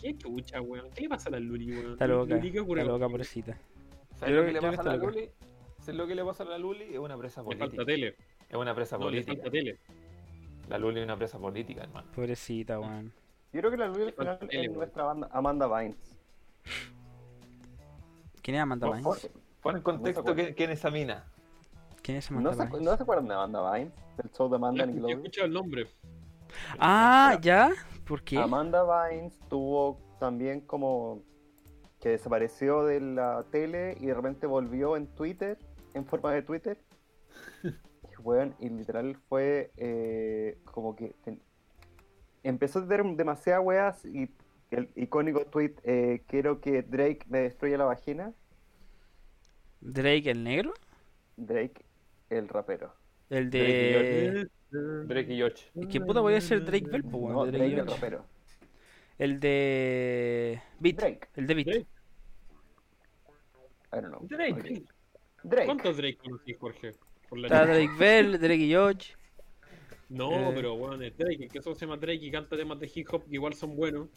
¿Qué chucha, weón? ¿Qué le pasa a la Luli, weón? Está loca, Luli, ¿qué ocurre está loca, pobrecita. ¿Sabes Yo lo creo que le yo pasa a la Luli? ¿Sabes lo que le pasa a la Luli? Es una presa Le falta política. tele. Es una presa No, le política. falta tele. La Luli es una presa política, hermano. Pobrecita, weón. Yo creo que la Luli al falta final tele, es nuestra banda, Amanda Vines. ¿Quién es Amanda Bynes? pon- Pon en contexto que- quién es esa mina. ¿Quién es ¿No Amanda se? ¿No se acuerdan de Amanda Vines? Del show de Amanda He en Nickelodeon. escuchado el nombre. Ah, ¿ya? ¿Por qué? Amanda Vines tuvo también como que desapareció de la tele y de repente volvió en Twitter, en forma de Twitter. *laughs* Y, weón, y literal fue eh, como que ten- empezó a tener demasiadas weas y el icónico tweet, eh, quiero que Drake me destruya la vagina. ¿Drake el negro? Drake, el rapero. El Drake de. Drake y Josh. Es que puta podría ser Drake Bell, pues, No, de Drake Drake y el rapero. El de. Beat. Drake. El de Beat. Drake. I don't know. Drake. Drake. ¿Cuántos Drake conocí, Jorge? Por la Está. Drake Bell, Drake y Josh. No, Eh. pero bueno, es Drake. Que eso se llama Drake y canta temas de hip hop que igual son buenos.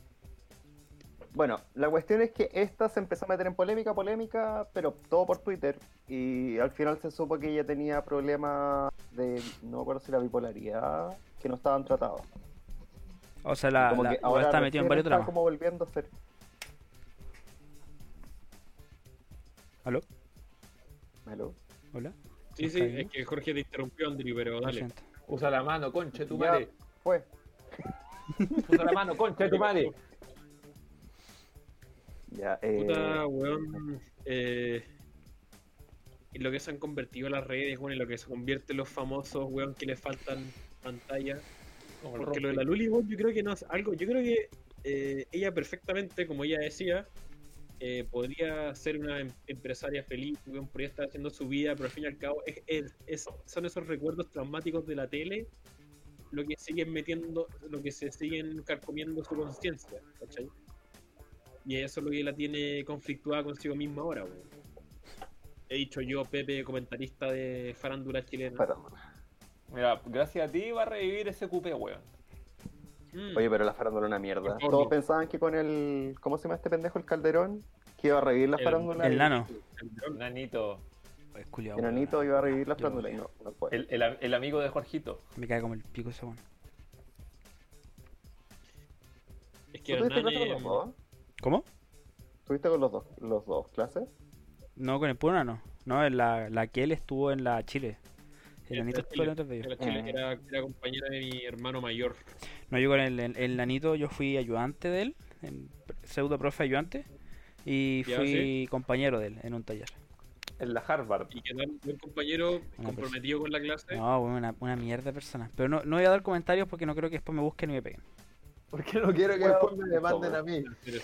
Bueno, la cuestión es que esta se empezó a meter en polémica, polémica, pero todo por Twitter. Y al final se supo que ella tenía problemas de, no me acuerdo si era bipolaridad, que no estaban tratados. O sea, la, Como la, ahora está metido en varios está dramas. como volviendo a ser. ¿Aló? Hello. ¿Hola? Sí, ¿Está sí, ahí? es que Jorge te interrumpió, Andri, pero dale. siento. Usa la mano, conche tu madre. Fue. Usa la mano, conche tu madre. Ya, eh, Puta, weón. Eh, en lo que se han convertido las redes, weón, en lo que se convierten los famosos, weón, que les faltan pantalla. Porque lo de la Luli, yo creo que no es algo. Yo creo que eh, ella perfectamente, como ella decía, eh, podría ser una em- empresaria feliz, podría estar haciendo su vida, pero al fin y al cabo es, es- es- son esos recuerdos traumáticos de la tele lo que siguen metiendo, lo que se siguen carcomiendo su conciencia, ¿cachai? Y eso es lo que la tiene conflictuada consigo misma ahora, weón. He dicho yo, Pepe, comentarista de farándula chilena. farándula. Mira, gracias a ti va a revivir ese cupé, weón. Mm. Oye, pero la farándula es una mierda. Todos pensaban que con el. ¿Cómo se llama este pendejo? El Calderón. Que iba a revivir la El- farándula. El nano. Nanito. Es culiao, El weón. Enanito iba a revivir la farándula y no, no. El, el, el amigo de Jorgito. Me cae como el pico ese weón. Es que ¿Tú tuviste Hernán, clase con los eh, dos? ¿Cómo? ¿Tuviste con los dos, los dos clases? No, con el Puna no. No, en la, la que él estuvo en la Chile. El nanito estuvo en otro de ellos. Era, Chile, Mm. era, era compañera de mi hermano mayor. No, yo con el, el, el nanito yo fui ayudante de él, en pseudo profe ayudante, y Ya, fui compañero de él en un taller. En la Harvard. Y que tal, buen compañero, Una comprometido con la clase. No, una, una mierda de persona. Pero no, no voy a dar comentarios porque no creo que después me busquen y me peguen. Porque no quiero que después me demanden a mí. Pero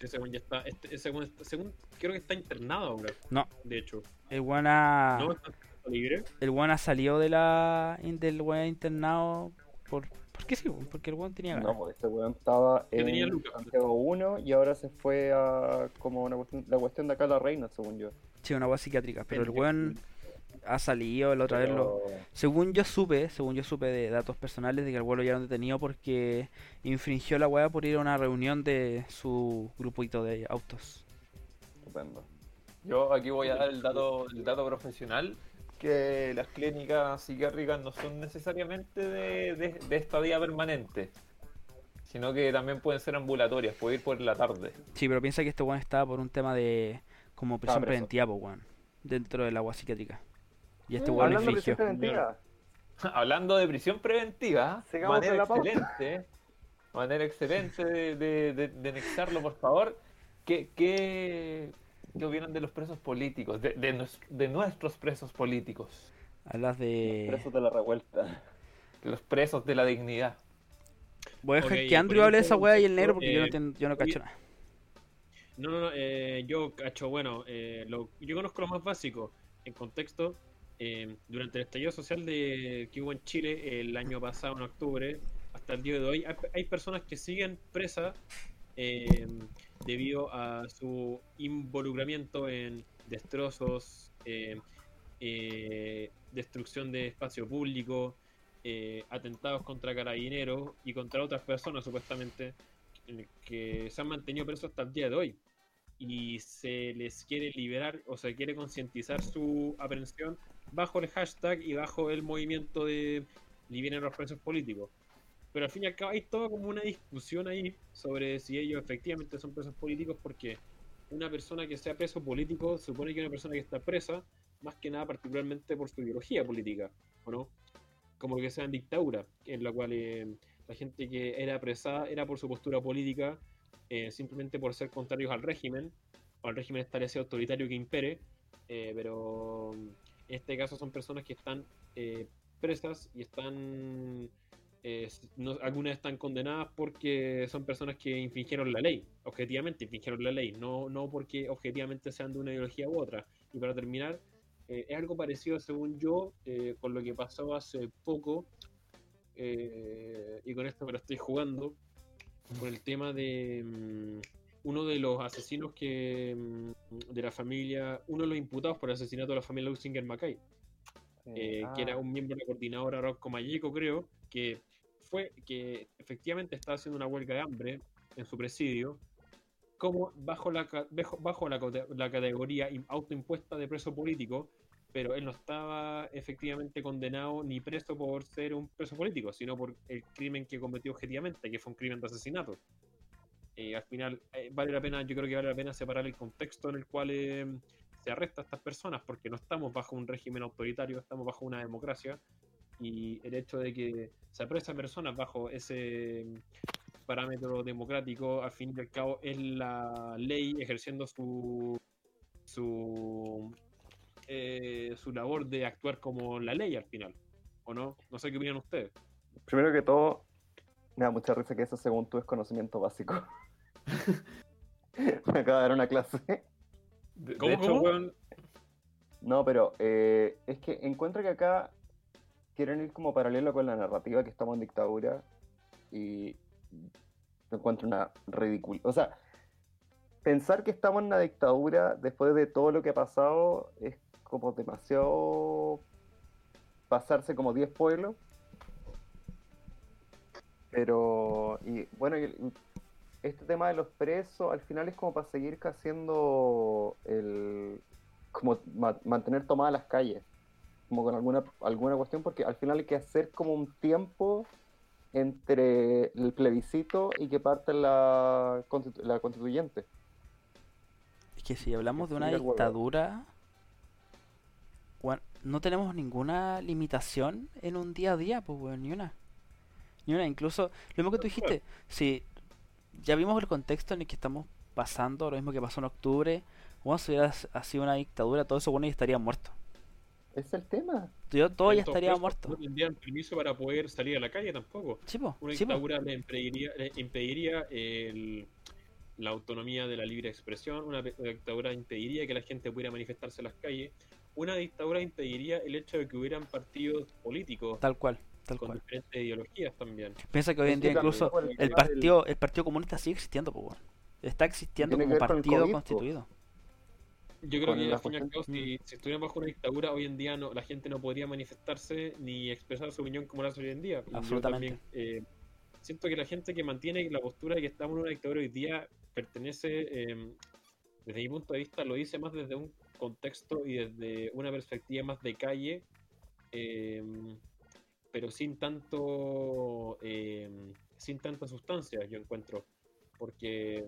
ese ya está, este- ese según, creo que está internado ahora. No. De hecho. El ha, ¿No? ¿Está libre? el weón ha salido de la, del weón internado por... ¿Por qué sí? weón? Porque el weón tenía ganas. No, porque este weón estaba Que tenía en lucas. Santiago 1 y ahora se fue a como una cuestión, la cuestión de acá la reina, según yo. Sí, una weá psiquiátrica. Pero el weón ha salido, la otra vez lo... Según yo supe, según yo supe de datos personales de que el vuelo ya lo detenido porque infringió la weá por ir a una reunión de su grupito de autos. Estupendo. Yo aquí voy a dar el dato, el dato profesional, que las clínicas psiquiátricas no son necesariamente de, de, de estadía permanente, sino que también pueden ser ambulatorias, puede ir por la tarde. Sí, pero piensa que este weón estaba por un tema de como prisión preso. preventiva, weón, dentro del agua psiquiátrica. Y este Mm, weón lo Hablando de infringió. prisión preventiva, *laughs* Hablando de prisión preventiva, manera excelente, manera excelente de, de, de- de anexarlo, por favor. ¿Qué, qué, qué opinan de los presos políticos, de, de, nues- de nuestros presos políticos, Hablas de... presos de la revuelta. los presos de la dignidad? Voy a dejar que Andrew hable de esa weá y el negro porque yo no, yo no cacho nada. No, no, no, eh, yo cacho, bueno, eh, lo- yo conozco lo más básico. En contexto, eh, durante el estallido social de que hubo en Chile el año pasado, en octubre, hasta el día de hoy, hay, hay personas que siguen presas eh, debido a su involucramiento en destrozos, eh, eh, destrucción de espacio público, eh, atentados contra carabineros y contra otras personas supuestamente que se han mantenido presos hasta el día de hoy y se les quiere liberar o se quiere concientizar su aprehensión bajo el hashtag y bajo el movimiento de liberen los presos políticos. Pero al fin y al cabo hay toda como una discusión ahí sobre si ellos efectivamente son presos políticos porque una persona que sea preso político supone que una persona que está presa más que nada particularmente por su ideología política, ¿o no? Como que sea en dictadura, en la cual eh, la gente que era apresada era por su postura política, eh, simplemente por ser contrarios al régimen, o al régimen establecido autoritario que impere, eh, pero en este caso son personas que están eh, presas y están, eh, no- algunas están condenadas porque son personas que infringieron la ley, objetivamente infringieron la ley, no, no porque objetivamente sean de una ideología u otra. Y para terminar, eh, es algo parecido, según yo, eh, con lo que pasó hace poco, y con esto me lo estoy jugando, con el tema de mm, uno de los asesinos que mm, de la familia, uno de los imputados por el asesinato de la familia Lusinger Mackay, eh, que era Ah, un miembro de la coordinadora Rocco Mayeco, creo, que fue que efectivamente estaba haciendo una huelga de hambre en su presidio, como bajo la, bajo, la, la categoría im- autoimpuesta de preso político, pero él no estaba efectivamente condenado ni preso por ser un preso político, sino por el crimen que cometió objetivamente, que fue un crimen de asesinato. Eh, al final, eh, vale la pena, yo creo que vale la pena separar el contexto en el cual eh, se arresta a estas personas, porque no estamos bajo un régimen autoritario, estamos bajo una democracia, y el hecho de que se apresa a personas bajo ese mm, parámetro democrático, al fin y al cabo, es la ley ejerciendo su su eh, su labor de actuar como la ley al final, ¿o no? No sé qué opinan ustedes. Primero que todo, me da mucha risa que eso según tú es conocimiento básico. *laughs* me acaba de dar una clase. De, de ¿Cómo, hecho, cómo? weón, No, pero eh, es que encuentro que acá quieren ir como paralelo con la narrativa que estamos en dictadura y encuentro una ridícula. O sea, pensar que estamos en una dictadura después de todo lo que ha pasado es como demasiado pasarse como 10 pueblos. Pero, y bueno, este tema de los presos al final es como para seguir haciendo el, como ma- mantener tomadas las calles, como con alguna, alguna cuestión, porque al final hay que hacer como un tiempo entre el plebiscito y que parte la, constitu- la constituyente. Es que si hablamos de una dictadura, no tenemos ninguna limitación en un día a día, pues weón, ni una. Ni una, incluso, lo mismo que tú dijiste, si ya vimos el contexto en el que estamos pasando, lo mismo que pasó en octubre, bueno, si hubiera sido una dictadura, todo eso bueno ya estaría muerto. Es el tema. Yo, todo ya estaría presos muerto. No tendrían permiso para poder salir a la calle tampoco. Sí, po, Una dictadura le impediría, le impediría el- la autonomía de la libre expresión, una dictadura impediría que la gente pudiera manifestarse en las calles, una dictadura impediría el hecho de que hubieran partidos políticos Tal cual, tal con cual. diferentes ideologías también. Piensa que hoy en día incluso el partido, el partido comunista sigue existiendo, pues. Está existiendo como partido COVID, po. constituido. Yo creo que la al fin y al cabo, si, si estuviéramos bajo una dictadura, hoy en día no, la gente no podría manifestarse ni expresar su opinión como lo hace hoy en día. Yo Absolutamente. también, eh, siento que la gente que mantiene la postura de que estamos en una dictadura hoy día pertenece, eh, desde mi punto de vista, lo dice más desde un contexto y desde una perspectiva más de calle, eh, pero sin tanto, eh, sin tanta sustancia, yo encuentro, porque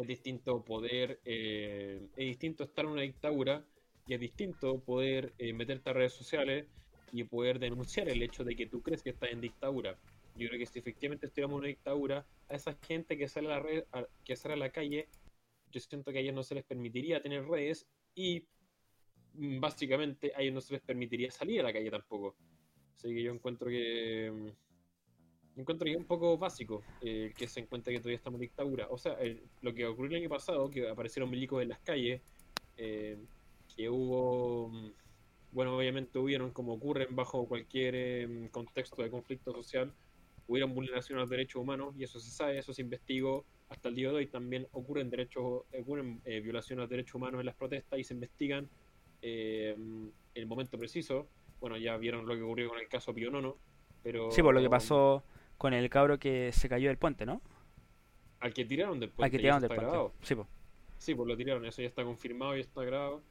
es distinto poder, eh, es distinto estar en una dictadura y es distinto poder eh, meterte a redes sociales y poder denunciar el hecho de que tú crees que estás en dictadura. Yo creo que si efectivamente estuviéramos en una dictadura, a esa gente que sale a la red, que sale a la calle, yo siento que a ellos no se les permitiría tener redes y mm, básicamente a ellos no se les permitiría salir a la calle tampoco. Así que yo encuentro que mm, encuentro que un poco básico eh, que se encuentre que todavía estamos en dictadura. O sea, el- lo que ocurrió el año pasado, que aparecieron milicos en las calles, eh, que hubo, mm, bueno, obviamente hubieron, como ocurren bajo cualquier eh, contexto de conflicto social, hubieron vulneraciones a los derechos humanos, y eso se sabe, eso se investigó hasta el día de hoy. También ocurren derechos, ocurren eh, violaciones a los derechos humanos en las protestas y se investigan en el momento preciso. Bueno, ya vieron lo que ocurrió con el caso Pío Nono, pero... Sí, por lo que pasó con el cabro que se cayó del puente, ¿no? Al que tiraron del Al puente, que y eso tiraron del puente. grabado. Sí, po. Sí, pues lo tiraron, eso ya está confirmado y está grabado.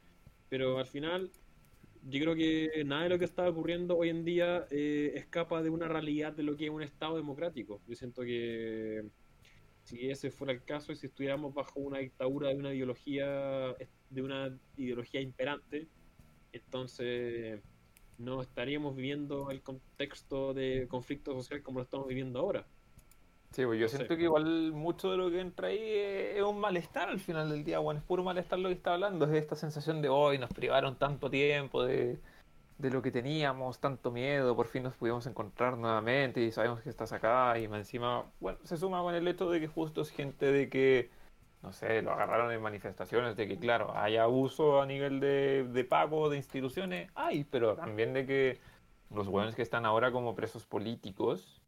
Pero al final, yo creo que nada de lo que está ocurriendo hoy en día eh, escapa de una realidad de lo que es un Estado democrático. Yo siento que si ese fuera el caso y si estuviéramos bajo una dictadura de una ideología, de una ideología imperante, entonces no estaríamos viviendo el contexto de conflicto social como lo estamos viviendo ahora. Sí, pues yo No sé. siento que igual mucho de lo que entra ahí es, un malestar al final del día, bueno, es puro malestar lo que está hablando, es esta sensación de hoy nos privaron tanto tiempo de, de lo que teníamos, tanto miedo, por fin nos pudimos encontrar nuevamente y sabemos que estás acá y encima, bueno, se suma con el hecho de que justo es gente de que no sé, lo agarraron en manifestaciones de que, claro, hay abuso a nivel de, de pago de instituciones, hay, pero también de que los hueones que están ahora como presos políticos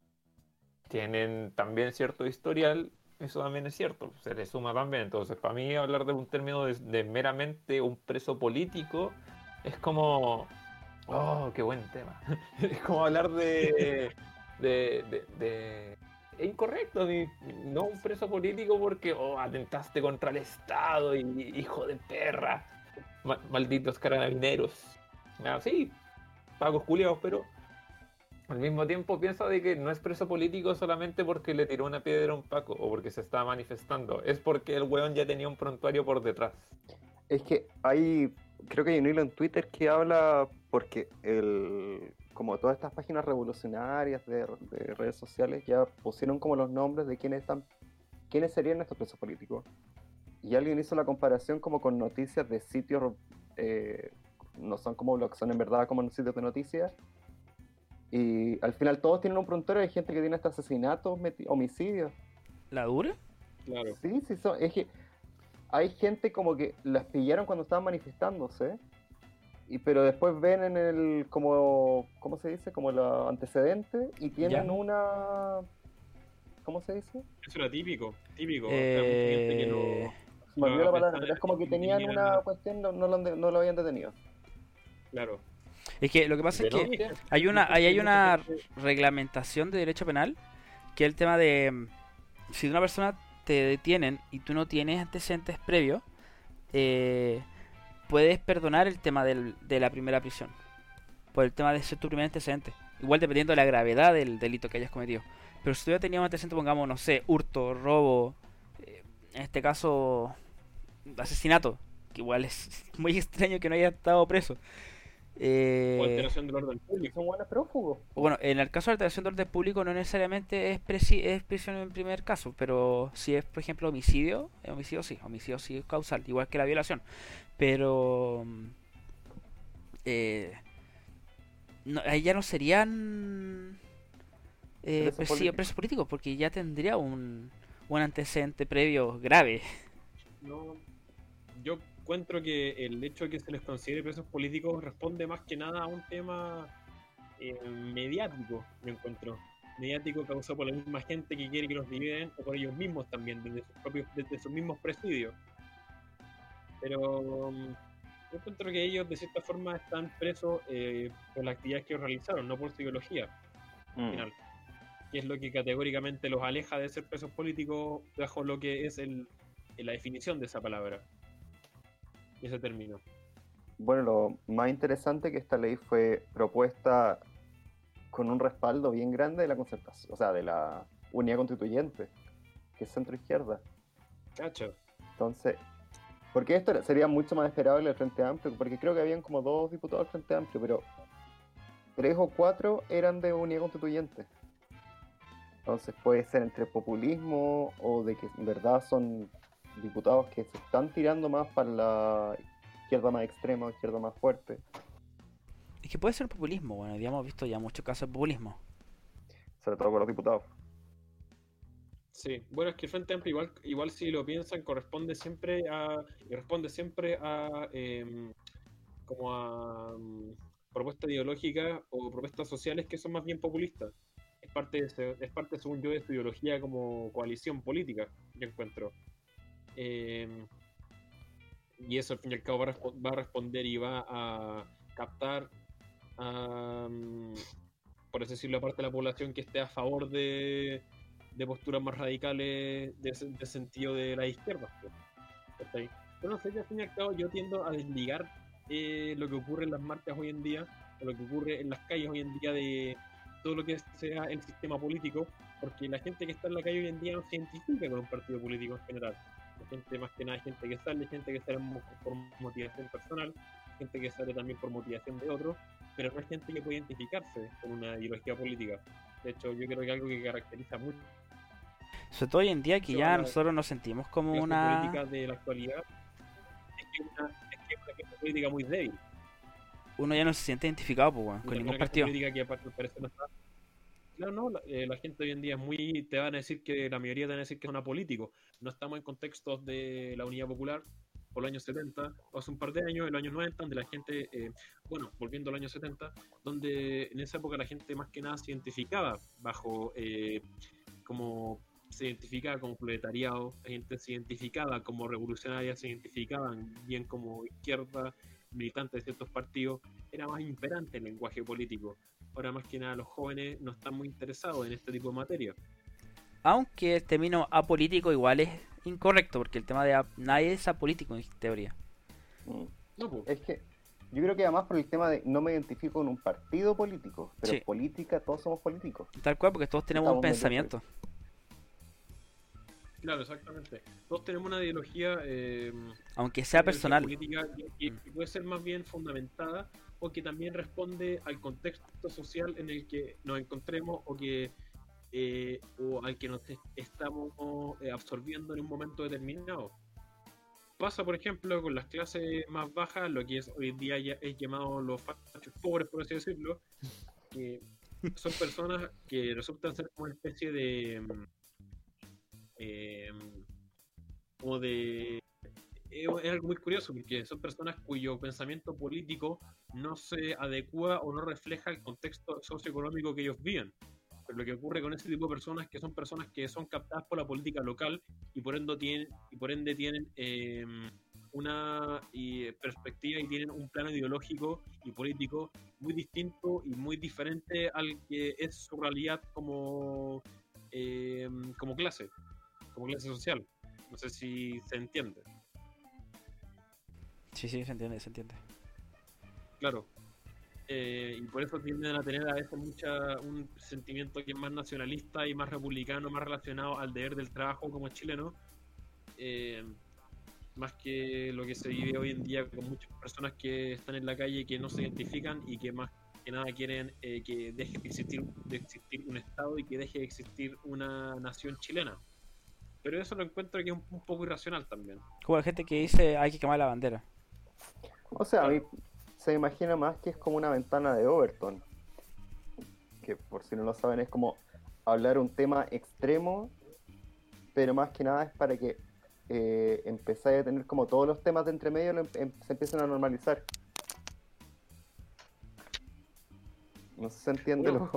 tienen también cierto historial, eso también es cierto, se le suma también. Entonces, para mí hablar de un término de, meramente un preso político es como... Oh, qué buen tema. *laughs* es como hablar de, de- Es incorrecto, no un preso político porque oh, atentaste contra el Estado y hijo de perra. Ma- malditos carabineros. Ah, sí, pagos culiados, pero al mismo tiempo piensa de que no es preso político solamente porque le tiró una piedra a un Paco o porque se estaba manifestando. Es porque el weón ya tenía un prontuario por detrás. Es que hay, creo que hay un hilo en Twitter que habla porque el, como todas estas páginas revolucionarias de, de redes sociales ya pusieron como los nombres de quiénes están, quiénes serían estos presos políticos. Y alguien hizo la comparación como con noticias de sitios, eh, no son como blogs, son en verdad como sitios de noticias. Y al final todos tienen un prontuario de gente que tiene hasta asesinatos, homicidios. ¿La dura? Claro. Sí, sí, son, es que hay gente como que las pillaron cuando estaban manifestándose, y, pero después ven en el, como, ¿cómo se dice? Como los antecedentes y tienen Ya. una, ¿cómo se dice? Eso era típico, típico. Que Eh, no- Se me olvidó la No, palabra, pensaba pero es como que tenían una cuestión, no, no lo, han de- no lo habían detenido. Claro. Es que lo que pasa es que hay una, hay una reglamentación de derecho penal que es el tema de mm, si una persona te detienen y tú no tienes antecedentes previos, eh, puedes perdonar el tema del- de la primera prisión. Por el tema de ser tu primer antecedente. Igual dependiendo de la gravedad del delito que hayas cometido. Pero si tú ya tenías un antecedente, pongamos, no sé, hurto, robo, eh, en este caso, asesinato, que igual es *laughs* muy extraño que no haya estado preso. Eh, O alteración del orden público. Son buenos prófugos. bueno, en el caso de alteración de orden público no necesariamente es, presi- es prisión en primer caso, pero si es, por ejemplo, homicidio, eh, homicidio sí, homicidio sí es causal, igual que la violación. Pero eh, no, ahí ya no serían eh, Presos presos políticos, porque ya tendría un, un antecedente previo grave. No, yo encuentro que el hecho de que se les considere presos políticos responde más que nada a un tema eh, mediático, yo encuentro. Mediático causado por la misma gente que quiere que los liberen o por ellos mismos también, desde sus propios, desde sus mismos presidios. Pero mm, yo encuentro que ellos de cierta forma están presos eh, por las actividades que ellos realizaron, no por su ideología Mm. final, que es lo que categóricamente los aleja de ser presos políticos bajo lo que es el, la definición de esa palabra, y ese término. Bueno, lo más interesante que esta ley fue propuesta con un respaldo bien grande de la concertación, o sea, de la unidad constituyente, que es centro izquierda. Cacho. Entonces, porque esto sería mucho más esperable el Frente Amplio, porque creo que habían como dos diputados del Frente Amplio, pero tres o cuatro eran de unidad constituyente. Entonces puede ser entre populismo o de que en verdad son diputados que se están tirando más para la izquierda más extrema o izquierda más fuerte. Es que puede ser populismo, bueno, ya hemos visto ya muchos casos de populismo. sobre todo con los diputados. Sí, bueno, es que el Frente Amplio, igual, igual si lo piensan, corresponde siempre a. y responde siempre a. em, como a. mm, propuestas ideológicas o propuestas sociales que son más bien populistas. Es parte, de es parte según yo, de su ideología como coalición política, yo encuentro. Em, y eso al fin y al cabo va a, va a responder y va a captar a, por así decirlo, parte de la población que esté a favor de, posturas más radicales de, sentido de la izquierda. Pero no sé, que al fin y al cabo yo tiendo a desligar eh, lo que ocurre en las marchas hoy en día, o lo que ocurre en las calles hoy en día de todo lo que sea el sistema político, porque la gente que está en la calle hoy en día no se identifica con un partido político en general. Gente más que nada gente que sale, gente que sale por motivación personal, gente que sale también por motivación de otros, pero no hay gente que puede identificarse con una ideología política. De hecho, yo creo que algo que caracteriza mucho Sobre todo hoy en día que ya nosotros nos sentimos como la una... política de la actualidad es que es una, es que es una política muy débil. Uno ya no se siente identificado pues, con ningún partido. política que aparte al parecer no está Claro, no, la, eh, la gente hoy en día es muy, te van a decir que, la mayoría te van a decir que es una político. No estamos en contextos de la Unidad Popular por los años 70, o hace un par de años, en los años 90, donde la gente, eh, bueno, volviendo al año 70, donde en esa época la gente más que nada se identificaba bajo, eh, como se identificaba como proletariado, la gente se identificaba como revolucionaria, se identificaban bien como izquierda, militantes de ciertos partidos, era más imperante el lenguaje político. Ahora más que nada los jóvenes no están muy interesados en este tipo de materia. Aunque el término apolítico igual es incorrecto, porque el tema de ap- nadie es apolítico en teoría. Mm. No, pues, Es que yo creo que además por el tema de no me identifico con un partido político, pero Sí. política, todos somos políticos. Tal cual, porque todos tenemos un Estamos pensamiento. claro, exactamente. Todos tenemos una ideología... eh, Aunque sea personal. política que, que- que puede ser más bien fundamentada o que también responde al contexto social en el que nos encontremos o que eh, o al que nos est- estamos eh, absorbiendo en un momento determinado. Pasa, por ejemplo, con las clases más bajas, lo que es hoy día ya es llamado los fachos pobres, por así decirlo, que son personas que resultan ser como una especie de mm, em, como de es algo muy curioso porque son personas cuyo pensamiento político no se adecua o no refleja el contexto socioeconómico que ellos viven. Pero lo que ocurre con ese tipo de personas que son personas que son captadas por la política local y por ende tienen, y por ende tienen eh, una y, perspectiva y tienen un plano ideológico y político muy distinto y muy diferente al que es su realidad como, eh, como clase, como clase social. No sé si se entiende. Sí, sí, se entiende, se entiende. Claro. Eh, y por eso tienden a tener a veces mucha, un sentimiento que es más nacionalista y más republicano, más relacionado al deber del trabajo como chileno, eh, más que lo que se vive hoy en día con muchas personas que están en la calle que no se identifican y que más que nada quieren eh, que deje de existir, de existir un Estado y que deje de existir una nación chilena. Pero eso lo encuentro que es un, un poco irracional también. Como la gente que dice hay que quemar la bandera. O sea, a mí se imagina más que es como una ventana de Overton. Que por si no lo saben es como hablar un tema extremo, pero más que nada es para que eh, empezáis a tener como todos los temas de entre medio lo em- se empiecen a normalizar. No sé si se entiende lo...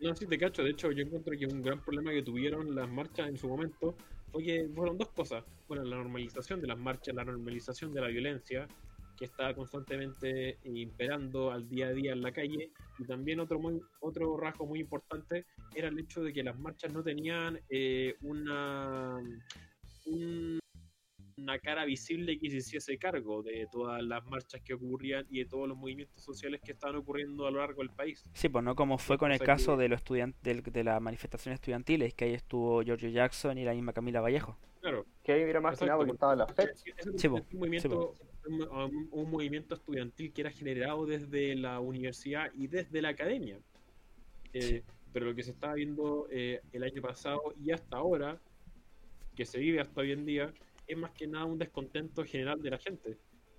No, sí te cacho. De hecho, yo encuentro que un gran problema que tuvieron las marchas en su momento fue que fueron dos cosas. Bueno, la normalización de las marchas, la normalización de la violencia, que estaba constantemente imperando al día a día en la calle. Y también otro, muy, otro rasgo muy importante era el hecho de que las marchas no tenían eh, una, un- una cara visible que se hiciese cargo de todas las marchas que ocurrían y de todos los movimientos sociales que estaban ocurriendo a lo largo del país. Sí, pues no como fue con el caso que- de los estudiantes del- de las manifestaciones estudiantiles, que ahí estuvo Giorgio Jackson y la misma Camila Vallejo. Claro. Que ahí era más que nada porque estaban las fechas. Ese Sí, es un movimiento, un, un- un movimiento estudiantil que era generado desde la universidad y desde la academia. Eh, Pero lo que se estaba viendo eh, el año pasado y hasta ahora, que se vive hasta hoy en día, es más que nada un descontento general de la gente,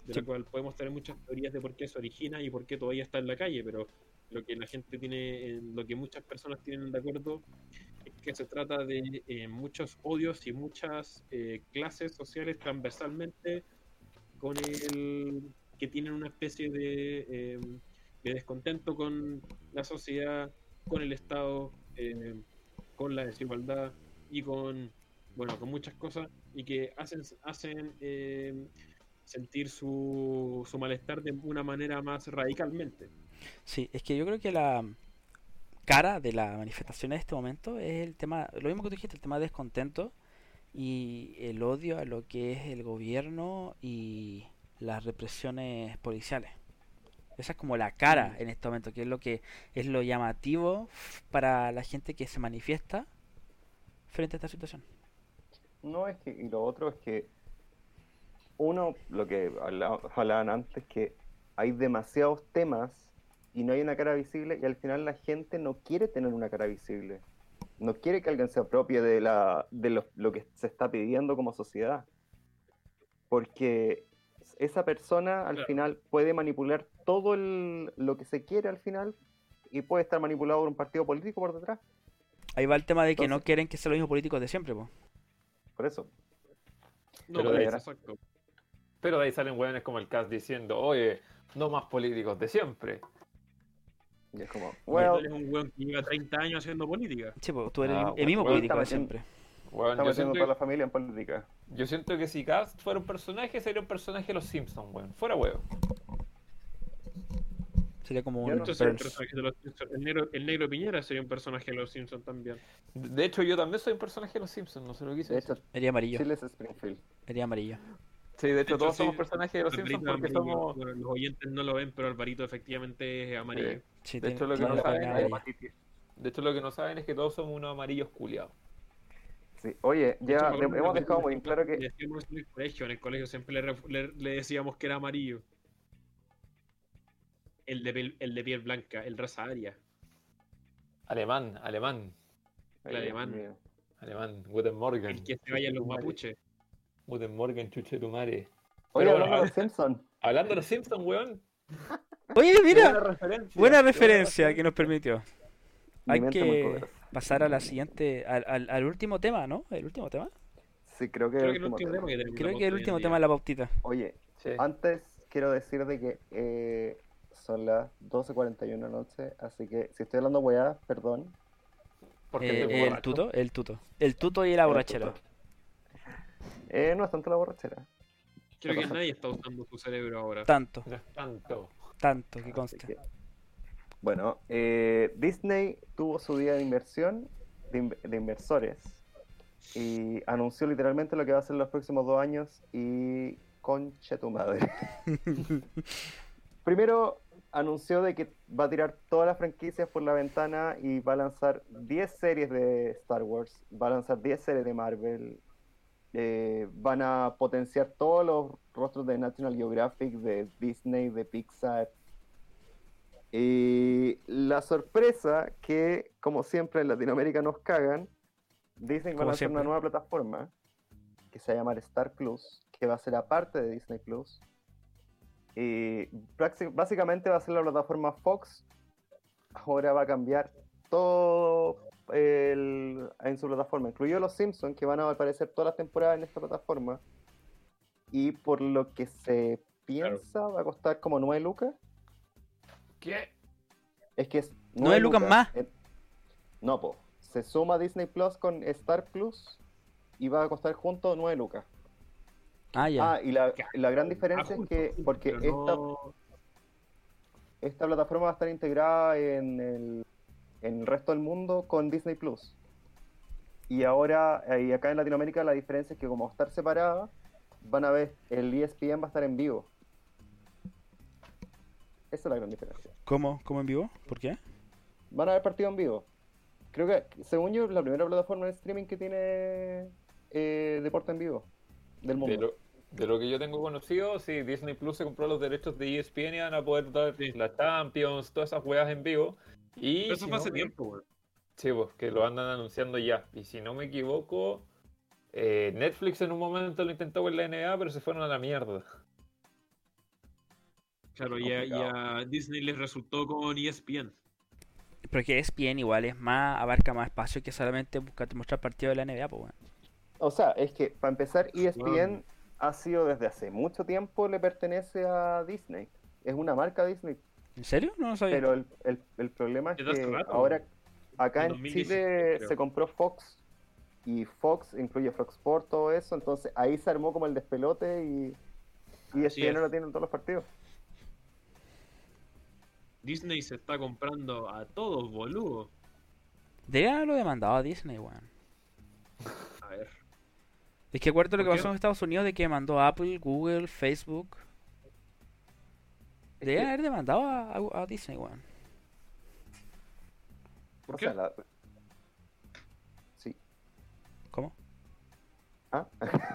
de Sí. lo cual podemos tener muchas teorías de por qué se origina y por qué todavía está en la calle, pero lo que la gente tiene, en lo que muchas personas tienen de acuerdo es que se trata de eh, muchos odios y muchas eh, clases sociales transversalmente con el que tienen una especie de, eh, de descontento con la sociedad, con el Estado, eh, con la desigualdad y con bueno con muchas cosas y que hacen hacen eh, sentir su, su malestar de una manera más radicalmente. Sí, es que yo creo que la cara de la manifestación en este momento es el tema, lo mismo que tú dijiste, el tema de descontento y el odio a lo que es el gobierno y las represiones policiales. Esa es como la cara en este momento, que es lo que es lo llamativo para la gente que se manifiesta frente a esta situación. No, es que, y lo otro es que uno, lo que habla- hablaban antes, que hay demasiados temas y no hay una cara visible y al final la gente no quiere tener una cara visible. No quiere que alguien se apropie de, la, de lo, lo que se está pidiendo como sociedad. Porque esa persona al Claro. final puede manipular todo el- lo que se quiere al final y puede estar manipulado por un partido político por detrás. Ahí va el tema de que no quieren que sean los mismos políticos de siempre, po. Por eso. No, Pero de- exacto. Pero de ahí salen weones como el CAS diciendo, oye, no más políticos de siempre. Y es como, Bueno, well, es un weón que lleva 30 años haciendo política. Sí, po, tú eres Ah, el, el bueno, mismo bueno, político de siempre. Yo, metiendo siento, toda la familia en política. yo siento que si Cast fuera un personaje, sería un personaje de los Simpsons, weón. Fuera weón. Sería como un personaje de los Simpsons. El negro, el negro Piñera sería un personaje de los Simpsons también. De de hecho, yo también soy un personaje de los Simpsons, no se lo quise De decir. hecho, Sería amarillo. Chile es Springfield. Sería amarillo. Sí, de hecho, hecho, todos sí. somos personajes de los Alvarito Simpsons porque amarillo. somos... Los oyentes no lo ven, pero Alvarito efectivamente es amarillo. Sí. Sí, De hecho, lo que no saben es-. De hecho, lo que no saben es que todos somos unos amarillos culiados. Sí. Oye, ya de- hemos dejado muy claro que decíamos en el colegio, en el colegio siempre le, ref- le- le decíamos que era amarillo. El de, piel, el de piel blanca, el raza aria. Alemán, alemán, El Ay, alemán. Mío. alemán. Guten Morgen. El que se vayan los mapuches. Guten Morgen, chuchetumare. Oye, hablando de los Simpsons. Hablando de los Simpsons, weón. Oye, mira, Buena referencia. buena qué referencia que nos permitió. Mi Hay que pasar a la siguiente, al, al, al último tema, ¿no? ¿El último tema? Sí, creo que Creo el que el último tema. tema que tenemos Creo la que el último tema es la pautita. Oye, Sí. antes quiero decir de que eh, son las 12.41 de la noche, así que si estoy hablando weá, perdón. Porque Eh, el tuto, el tuto. El tuto y la El borrachera. tuto. Eh, no es tanto la borrachera. Creo ¿Qué que nadie está usando su cerebro ahora. Tanto, tanto. tanto que conste. que- Bueno, eh, Disney tuvo su día de inversión, de, in- de inversores, y anunció literalmente lo que va a hacer los próximos dos años y conche tu madre. *laughs* Primero anunció de que va a tirar todas las franquicias por la ventana y va a lanzar 10 series de Star Wars, va a lanzar 10 series de Marvel, eh, van a potenciar todos los rostros de National Geographic, de Disney, de Pixar. Y la sorpresa que, como siempre en Latinoamérica nos cagan, Disney va a Como lanzar una nueva plataforma que se va a llamar Star Plus, que va a ser aparte de Disney Plus. Y básicamente va a ser la plataforma Fox. Ahora va a cambiar todo el- en su plataforma, incluido los Simpsons, que van a aparecer todas las temporadas en esta plataforma. Y por lo que se piensa, va a costar como 9 lucas. ¿Qué? Es que es ¿Nueve lucas más? no, po. Se suma Disney Plus con Star Plus y va a costar junto 9 lucas. Ah, ya. Ah, y la, la gran diferencia Ah, es que, porque esta, esta plataforma va a estar integrada en el, en el resto del mundo con Disney Plus. Y ahora, eh, y acá en Latinoamérica, la diferencia es que como estar separada, van a ver, el ESPN va a estar en vivo. Esa es la gran diferencia. ¿Cómo? ¿Cómo en vivo? ¿Por qué? Van a haber partido en vivo. Creo que, según yo, es la primera plataforma de streaming que tiene eh, deporte en vivo del mundo. De lo, de lo que yo tengo conocido, sí, Disney Plus se compró los derechos de ESPN y van a poder dar Sí. la Champions, todas esas weas en vivo. Y Pero eso si fue no hace me- tiempo, weón. Sí, pues, que lo andan anunciando ya. Y si no me equivoco, eh, Netflix en un momento lo intentó con la NBA, pero se fueron a la mierda. Claro, y a, y Complicado. a Disney les resultó con ESPN. Porque ESPN igual es más, abarca más espacio que solamente buscar mostrar partidos de la NBA, pues, weón. O sea, es que para empezar, ESPN Wow. ha sido desde hace mucho tiempo, le pertenece a Disney. Es una marca Disney. ¿En serio? No lo sabía. Pero el, el- el problema es que rato, ahora acá en en 2017 Chile creo. se compró Fox y Fox incluye Fox Sport, todo eso, entonces ahí se armó como el despelote y, y Así no es. lo tiene en todos los partidos. Disney se está comprando a todos, boludo. Deberían haberlo demandado a Disney, weón. A ver. Es que acuerdo lo que pasó en Estados Unidos de que mandó Apple, Google, Facebook. Deberían que, haber demandado a, a- a Disney, weón. ¿Por o qué? sea, la- Sí. ¿Cómo? ¿Ah?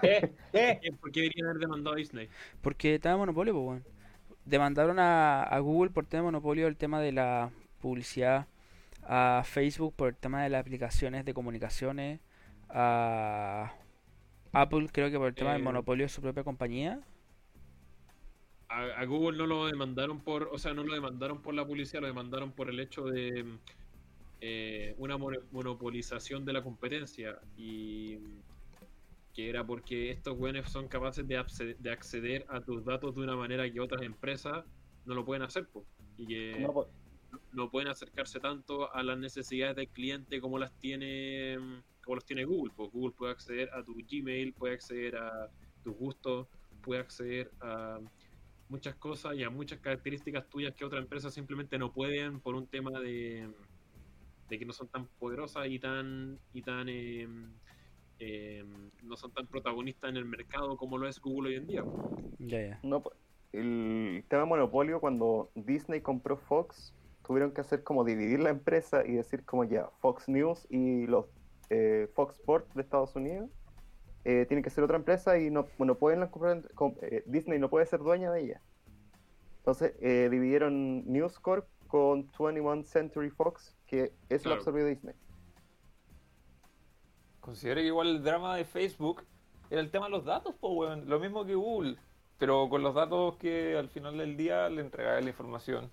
¿Qué? ¿Qué? ¿Qué- ¿Por qué deberían haber demandado a Disney? Porque está de monopolio, pues, weón. Demandaron a, a Google por tema de monopolio el tema de la publicidad, a Facebook por el tema de las aplicaciones de comunicaciones, a Apple creo que por el tema del Eh. monopolio de su propia compañía. A, a Google no lo demandaron por, o sea, no lo demandaron por la publicidad, lo demandaron por el hecho de eh, una mono- monopolización de la competencia y que era porque estos güeyes son capaces de, acceder, de acceder a tus datos de una manera que otras empresas no lo pueden hacer, y que No, pueden acercarse tanto a las necesidades del cliente como las tiene como los tiene Google. Pues Google puede acceder a tu Gmail, puede acceder a tus gustos, puede acceder a muchas cosas y a muchas características tuyas que otras empresas simplemente no pueden por un tema de, de que no son tan poderosas y tan y tan eh, eh, no son tan protagonistas en el mercado como lo es Google hoy en día. Ya. no, po- el tema monopolio, cuando Disney compró Fox, tuvieron que hacer como dividir la empresa y decir como ya, Fox News y los eh, Fox Sports de Estados Unidos eh, tienen que ser otra empresa y no, no pueden las comprar, eh, Disney no puede ser dueña de ella. Entonces eh, dividieron News Corp con 21 Century Fox, que eso lo Claro. absorbió Disney. Considero que igual el drama de Facebook era el tema de los datos, pues, weón. Lo mismo que Google. Pero con los datos que al final del día le entregaba la información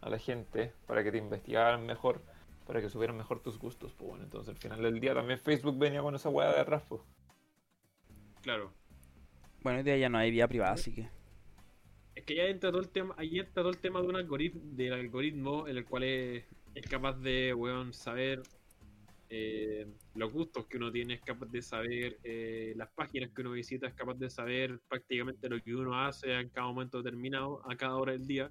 a la gente para que te investigaran mejor, para que supieran mejor tus gustos, pues, bueno. Entonces al final del día también Facebook venía con esa weá de atrás, pues. Claro. Bueno, hoy día ya no hay vida privada, así que. Es que ya entra todo el tema, ahí entra todo el tema de un algoritmo, del algoritmo en el cual es, es capaz de, weón, saber eh, los gustos que uno tiene, es capaz de saber eh, las páginas que uno visita, es capaz de saber prácticamente lo que uno hace en cada momento determinado, a cada hora del día.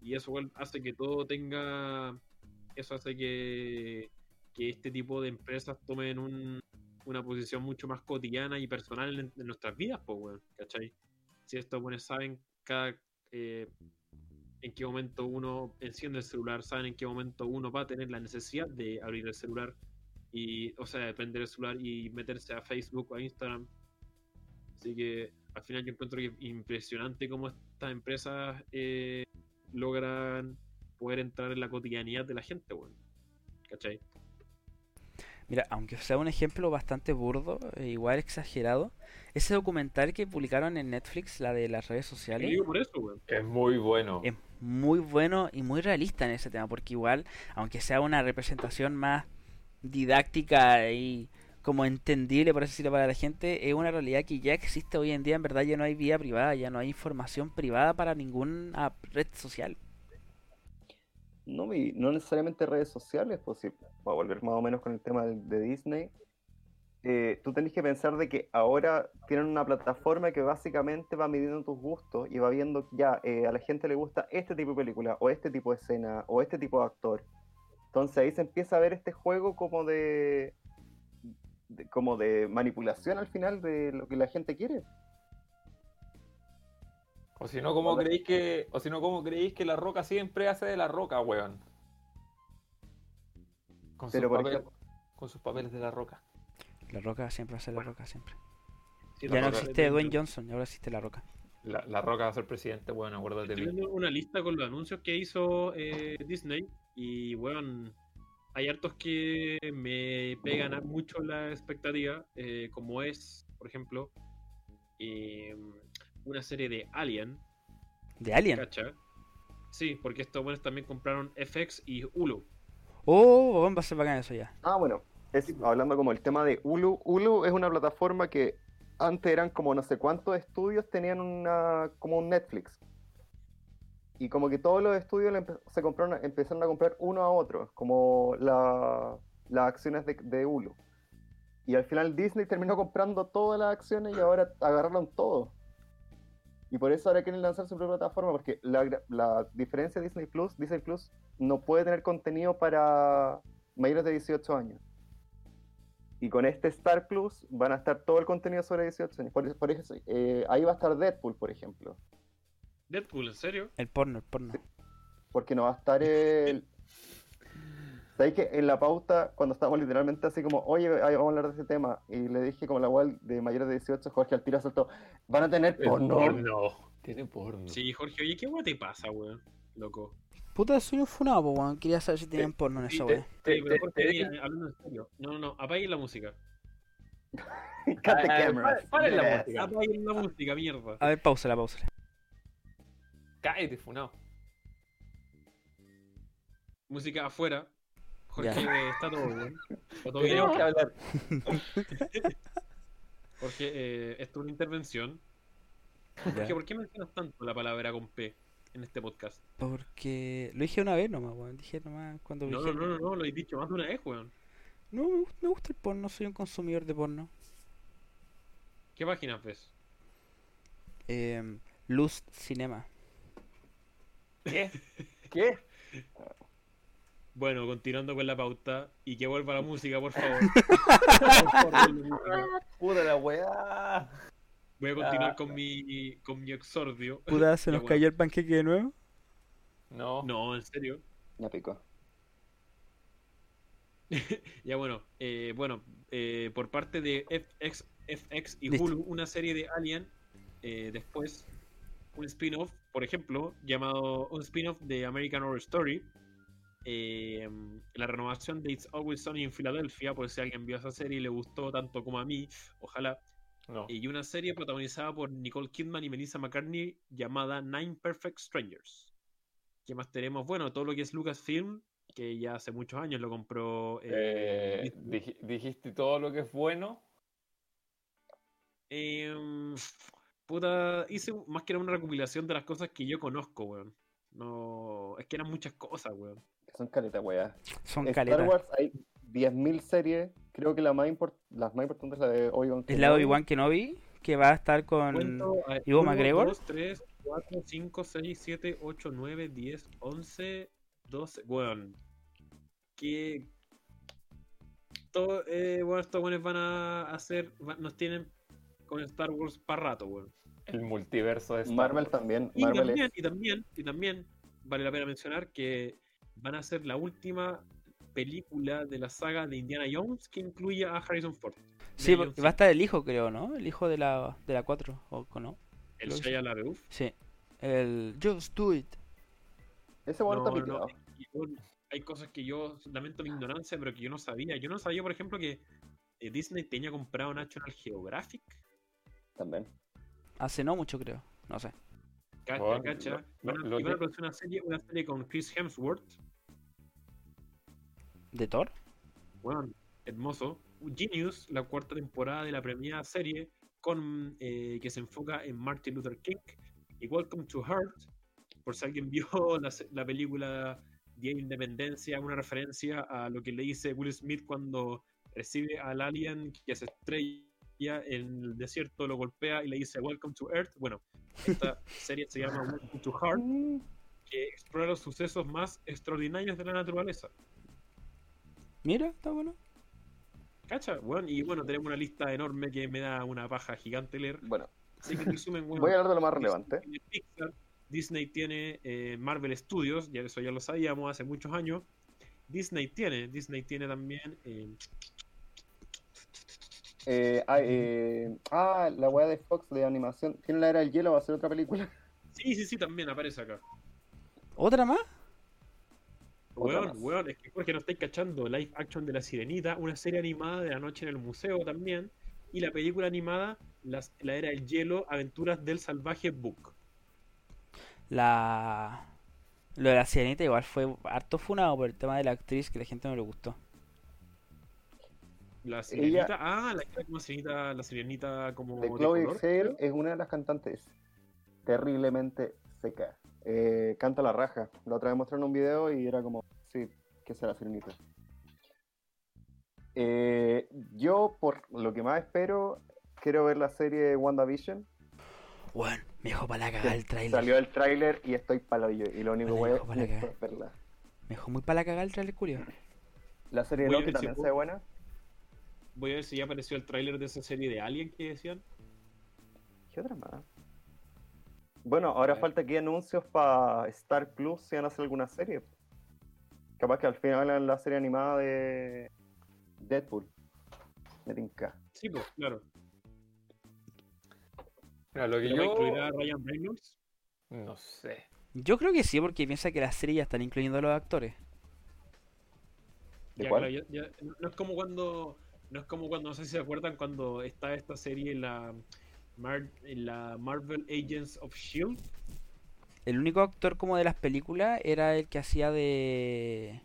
Y eso hace que todo tenga, eso hace que, que este tipo de empresas tomen un- una posición mucho más cotidiana y personal en, nuestras vidas, pues, weón, ¿cachai? Si estos buenos saben cada eh, en qué momento uno enciende el celular, saben en qué momento uno va a tener la necesidad de abrir el celular y, o sea, de prender el celular y meterse a Facebook o a Instagram. Así que al final yo encuentro que es impresionante cómo estas empresas eh, logran poder entrar en la cotidianidad de la gente, weón. ¿Cachai? Mira, aunque sea un ejemplo bastante burdo, e igual exagerado, ese documental que publicaron en Netflix, la de las redes sociales, digo por eso. Es muy bueno. es muy bueno y muy realista en ese tema, porque igual, aunque sea una representación más didáctica y como entendible, por así decirlo, para la gente, es una realidad que ya existe hoy en día, en verdad ya no hay vida privada, ya no hay información privada para ninguna red social. No, no necesariamente redes sociales, pues sí, va a volver más o menos con el tema de, Disney. Eh, tú tenés que pensar de que ahora tienen una plataforma que básicamente va midiendo tus gustos y va viendo ya eh, a la gente le gusta este tipo de película o este tipo de escena o este tipo de actor. Entonces ahí se empieza a ver este juego como de- como de manipulación al final de lo que la gente quiere. O si no, ¿cómo creéis que, o si no, ¿cómo creéis que la roca siempre hace de la roca, weón? Con sus, por ejemplo, con sus papeles de la roca. La roca siempre va a ser la roca, siempre. Sí, Ya no existe Dwayne Johnson, ahora existe la roca. La, la roca va a ser presidente, weón, acuérdate de Estoy viendo una lista con los anuncios que hizo eh, Disney y, bueno, hay hartos que me pegan a mucho la expectativa, eh, como es, por ejemplo, eh, una serie de Alien, De Alien. ¿cacha? Sí, porque estos buenos también compraron FX y Hulu. Oh, va a ser bacán eso ya. Ah, bueno, es, hablando como el tema de Hulu, Hulu es una plataforma que antes eran como no sé cuántos estudios tenían una como un Netflix. Y como que todos los estudios le empe- se compraron, empezaron a comprar uno a otro, como la- las acciones de, de Hulu. Y al final Disney terminó comprando todas las acciones y ahora agarraron todo. Y por eso ahora quieren lanzar su propia plataforma, porque la, diferencia de Disney Plus, Disney Plus no puede tener contenido para mayores de 18 años. Y con este Star Plus van a estar todo el contenido sobre 18 años. Por, por eso, eh, ahí va a estar Deadpool, por ejemplo. Deadpool, ¿en serio? El porno, el porno. Porque no va a estar el... ¿Sabéis que en la pauta, cuando estábamos literalmente así como, oye, ay, vamos a hablar de ese tema, y le dije como la web de mayores de 18, Jorge al tiro saltó, van a tener porno. Tiene porno. Sí, Jorge, oye, ¿qué guay te pasa, weón? Loco. Puta, soy un funado, po, weón. Quería saber si tenían porno en esa mira, hablando en serio. No, no, no, apaguen la música. *laughs* Cut the Ah, cameras. paren la música. Apaguen la música, mierda. A ver, pausala, pausala. Cállate, funado. Música afuera. Jorge Ya. está todo bien. Está todo bien. Tenemos que hablar. *laughs* Jorge, eh, esto es una intervención. Ya. Jorge, ¿por qué mencionas tanto la palabra con P en este podcast? Porque lo dije una vez nomás, weón. Dije nomás cuando No, dije. no, no, no, no, lo he dicho más de una vez, weón. No, me gusta, me gusta el porno, soy un consumidor de porno. ¿Qué páginas ves? Em, Luz Cinema. ¿Qué? ¿Qué? *laughs* Bueno, continuando con la pauta y que vuelva la música, por favor. *laughs* Puta la weá. Voy a continuar Ah. con mi con mi exordio. Puta, se nos cayó el panqueque de nuevo. No. No, en serio. Ya picó. *laughs* Ya bueno, eh, bueno, eh, por parte de FX, FX y Listo. Hulu, una serie de Alien, eh, después un spin-off, por ejemplo, llamado un spin-off de American Horror Story, eh, la renovación de It's Always Sunny en Filadelfia, por si alguien vio esa serie y le gustó tanto como a mí, ojalá, No. y una serie protagonizada por Nicole Kidman y Melissa McCartney llamada Nine Perfect Strangers. ¿Qué más tenemos? Bueno, todo lo que es Lucasfilm, que ya hace muchos años lo compró eh, Eh, dij- dijiste todo lo que es bueno. Em, puta, hice más que era una recopilación de las cosas que yo conozco, weón. No, es que eran muchas cosas, weón. Que son caleta, weá. Son Star caletas. Wars hay 10.000 series. Creo que la más import- las más importantes es la de Obi-Wan Es la Kenobi. Obi-Wan Kenobi, que va a estar con. Ewan uno, McGregor. 2, 3, 4, 5, 6, 7, 8, 9, 10, 11, 12, weón. Que. Todo, eh, bueno, estos weones van a hacer, nos tienen con Star Wars para rato, weón. El multiverso de Star Marvel Wars. también. Y Marvel también, es- y también, y también vale la pena mencionar que van a ser la última película de la saga de Indiana Jones que incluye a Harrison Ford. Sí, porque va a estar el hijo, creo, ¿no? El hijo de la, de la 4, ¿o no? El Shia LaBeouf. Sí. El Just Do It. Ese bueno No, está no, hay cosas que yo lamento mi ignorancia, pero que yo no sabía. Yo no sabía, por ejemplo, que eh, Disney tenía comprado National Geographic. También. Hace no mucho, creo. No sé. Cacha, Bueno, cacha. lo- Van a, lo y van a que- producir una serie, una serie con Chris Hemsworth. ¿De Thor? Bueno, hermoso. Genius, la cuarta temporada de la premiada serie con eh, que se enfoca en Martin Luther King. Y Welcome to Heart, por si alguien vio *laughs* la, película Día de Independencia, una referencia a lo que le dice Will Smith cuando recibe al alien que se estrella en el desierto, lo golpea y le dice Welcome to Earth. Bueno, esta *laughs* serie se llama Welcome to Heart, que explora los sucesos más extraordinarios de la naturaleza. Mira, está bueno. ¿Cacha? Bueno, y bueno, tenemos una lista enorme que me da una paja gigante leer. Bueno, Así que en resumen, bueno, voy a hablar de lo más Disney relevante. tiene Pixar, Disney tiene eh, Marvel Studios, ya eso ya lo sabíamos hace muchos años. Disney tiene, Disney tiene también eh, Eh, ah, eh, ah, la weá de Fox de animación. Tiene la era del hielo, va a ser otra película. *laughs* Sí, sí, sí, también aparece acá. ¿Otra más? Otra Weón, más. weón, es que Jorge no estáis cachando live action de La Sirenita, una serie animada de la noche en el museo también, y la película animada las- La Era del Hielo, Aventuras del Salvaje Book. La. Lo de la sirenita igual fue harto funado por el tema de la actriz que la gente no le gustó. La Sirenita, ah, la que como sirenita, la Sirenita como De de Chloe color, creo. es una de las cantantes terriblemente seca. Eh, canta la raja. La otra vez mostraron un video y era como, sí, que será Sirenita. Eh, yo, por lo que más espero, quiero ver la serie WandaVision. Bueno, me dejó para la cagada el trailer. Salió el tráiler y estoy palo yo. Y lo único que voy a para es verla. Me dejó muy para la cagada el trailer, Julio. La serie de Loki también se ve buena. Voy a ver si ya apareció el tráiler de esa serie de Alien que decían. ¿Qué otra más? Bueno, ahora falta que anuncios para Star Plus si van a hacer alguna serie. Capaz que al final hagan la serie animada de Deadpool. Me tinca. Sí, pues, claro. Mira, lo que ¿Pero va a yo. incluir a Ryan Reynolds? No sé. Yo creo que sí, porque piensa que las series ya están incluyendo a los actores. ¿De Ya, cuál? claro, ya- ya- no- no es como cuando no es como cuando no sé si se acuerdan cuando está esta serie la Mar- la Marvel Agents of Shield El único actor como de las películas era el que hacía de...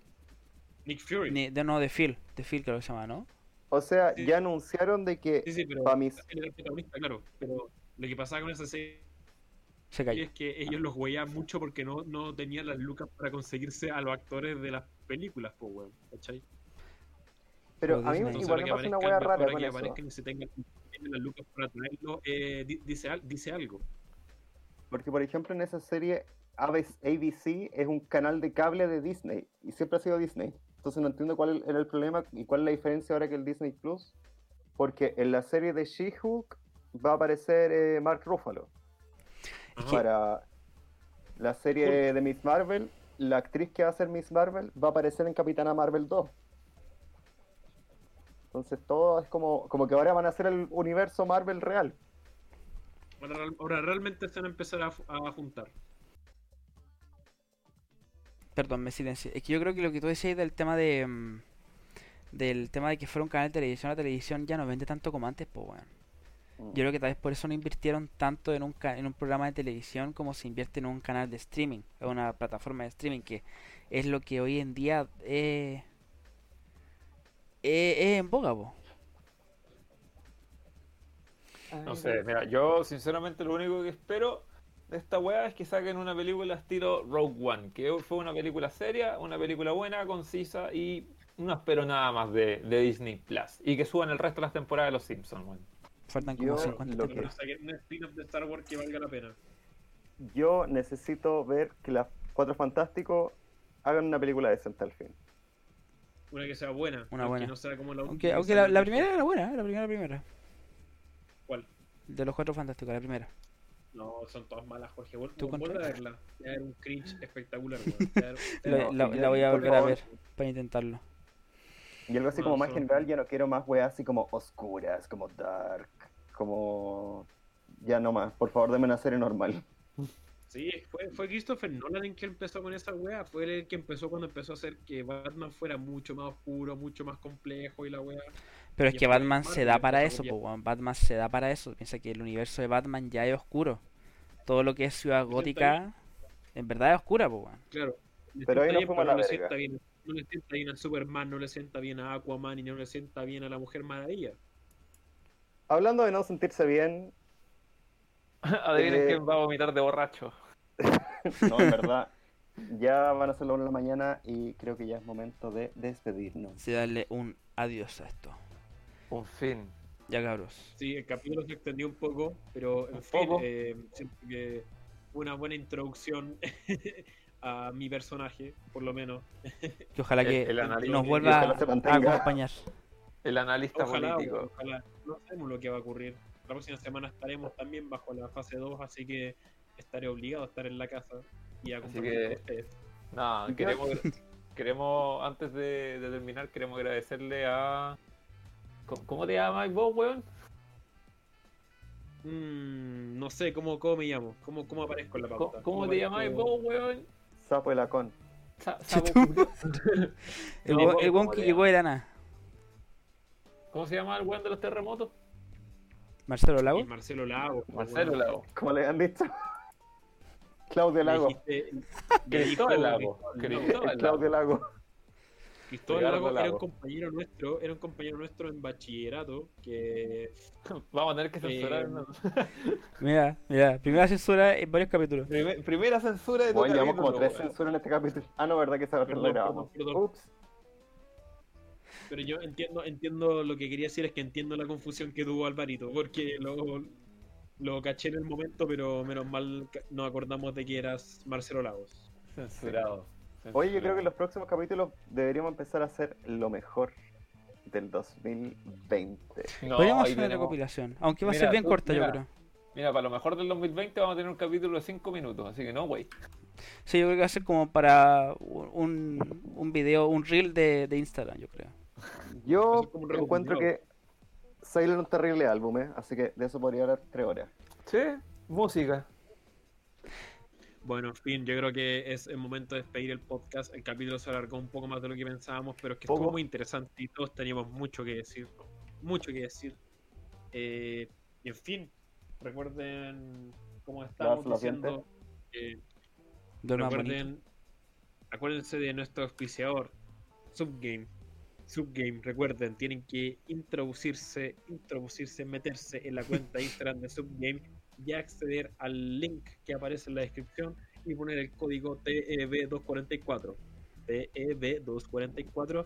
Nick Fury. ni- de no, de Phil. De Phil creo que se llama, ¿no? O sea, Sí. ya anunciaron de que Sí, sí, pero mis- el protagonista, claro. Pero lo que pasaba con esa serie Se cayó. es que ellos los huellaban mucho porque no, no tenían las lucas para conseguirse a los actores de las películas, pues, weón. ¿Cachai? Pero a mí igual me pasa una mejor rara con que eso. y se tengan, las lucas para traerlo, eh, di- dice, al- dice algo. Porque, por ejemplo, en esa serie, ABC ABC es un canal de cable de Disney y siempre ha sido Disney. Entonces no entiendo cuál era el problema y cuál es la diferencia ahora que el Disney Plus. Porque en la serie de She-Hulk va a aparecer eh, Mark Ruffalo. Ajá. Para la serie de Miss Marvel, la actriz que va a ser Miss Marvel va a aparecer en Capitana Marvel 2. Entonces todo es como, como que ahora van a hacer el universo Marvel real. Ahora, ahora realmente se van a empezar a, a juntar. Perdón, me silencio. Es que yo creo que lo que tú decías del tema de. mm, del tema de que fuera un canal de televisión, la televisión ya no vende tanto como antes, pues bueno. Mm. Yo creo que tal vez por eso no invirtieron tanto en un, ca- en un programa de televisión como se invierte en un canal de streaming, en una plataforma de streaming, que es lo que hoy en día eh, es en boga, po. No sé, mira, yo sinceramente lo único que espero de esta weá es que saquen una película estilo Rogue One, que fue una película seria, una película buena, concisa y no espero nada más de, de Disney Plus. Y que suban el resto de las temporadas de Los Simpsons, weón. Faltan como Yo 50 lo Pero que- saquen un spin-off de Star Wars que valga la pena. Yo necesito ver que los Cuatro Fantásticos hagan una película decente al fin. Una que sea buena. Una aunque buena. no sea como la Aunque, última aunque que la, primera era buena, ¿eh? la primera, la primera. ¿Cuál? De los cuatro fantásticos, la primera. No, son todas malas, Jorge. Vuel- ¿Tú Vuelve a verla. Va a dar un cringe *laughs* espectacular, La, la- voy a volver a ver para intentarlo. Y algo así No, como más son- general, ya no quiero más weas así como oscuras, como dark, como... Ya no más, por favor, deme una serie normal. *laughs* Sí, fue, fue Christopher Nolan el que empezó con esa wea. Fue él el que empezó cuando empezó a hacer que Batman fuera mucho más oscuro, mucho más complejo y la wea. Pero es Y que después Batman se da para eso, po. Batman se da para eso. Piensa que el universo de Batman ya es oscuro. Todo lo que es Ciudad Gótica, en verdad es oscura, po, weón. Claro. le Pero ahí nos bien, pero la no le sienta bien. No le sienta bien a Superman, no le sienta bien a Aquaman y no le sienta bien a la Mujer Maravilla. Hablando de no sentirse bien, *laughs* Adivinen Eh, quién va a vomitar de borracho. No, en verdad, ya van a ser las 1 de la mañana y creo que ya es momento de despedirnos. Sí, darle un adiós a esto. Un fin. Ya, cabros. Sí, el capítulo se extendió un poco, pero en Un fin, poco. eh, siento que una buena introducción *laughs* a mi personaje, por lo menos. Que ojalá El- que el analista- nos vuelva a acompañar. El analista Ojalá, político. ojalá. No sabemos lo que va a ocurrir. La próxima semana estaremos también bajo la fase 2, así que estaré obligado a estar en la casa y a Así compartir que- con ustedes. No, *laughs* queremos, queremos, antes de, de terminar, queremos agradecerle a. ¿Cómo, cómo te llamas vos, weón? Mm, no sé cómo, cómo me llamo, cómo, cómo aparezco en la ¿Cómo, pauta. cómo te llamáis vos, weón? Sapo de lacón. Sa- *laughs* sapo. *laughs* El No, weón- ¿cómo- el weón que llegó de nada. ¿Cómo se llama el weón de los terremotos? Marcelo Lago. Marcelo Lago. Marcelo. Lago. Como le han dicho. Claudio *laughs* Lago. Cristóbal Lago. Claudio Lago. Cristóbal Lago era un compañero nuestro, era un compañero nuestro en bachillerato que *laughs* Vamos a tener que censurar. Eh, una- *laughs* Mira, mira, primera censura en varios capítulos. Primer- primera censura de Bueno, llevamos como tres censuras en este capítulo. Ah, no, verdad que esa lo grabamos. perdón, perdón. Ups. pero yo entiendo entiendo lo que quería decir es que entiendo la confusión que tuvo Alvarito porque lo, lo caché en el momento pero menos mal nos acordamos de que eras Marcelo Lagos Censurado. Oye, yo creo que en censurado. los próximos capítulos deberíamos empezar a hacer lo mejor del 2020. No, Podríamos hacer una recopilación. Aunque va a Mira, ser bien tú- corta, yo creo. Mira, para lo mejor del 2020 vamos a tener un capítulo de 5 minutos, así que no, güey. Sí, yo creo que va a ser como para un, un video, un reel de, de Instagram, yo creo. Yo encuentro que Sailor un terrible álbum, ¿eh? así que de eso podría hablar tres horas. Sí, música. bueno en fin yo creo que es el momento de despedir el podcast el capítulo se alargó un poco más de lo que pensábamos pero es que Poco. estuvo muy interesante y todos teníamos mucho que decir mucho que decir Eh, y en fin recuerden como estábamos Lavarse los diciendo bonito. Recuerden, acuérdense de nuestro auspiciador, Subgame. Subgame, recuerden, tienen que introducirse, introducirse, meterse en la cuenta Instagram de Subgame y acceder al link que aparece en la descripción y poner el código E TEB244. TEB244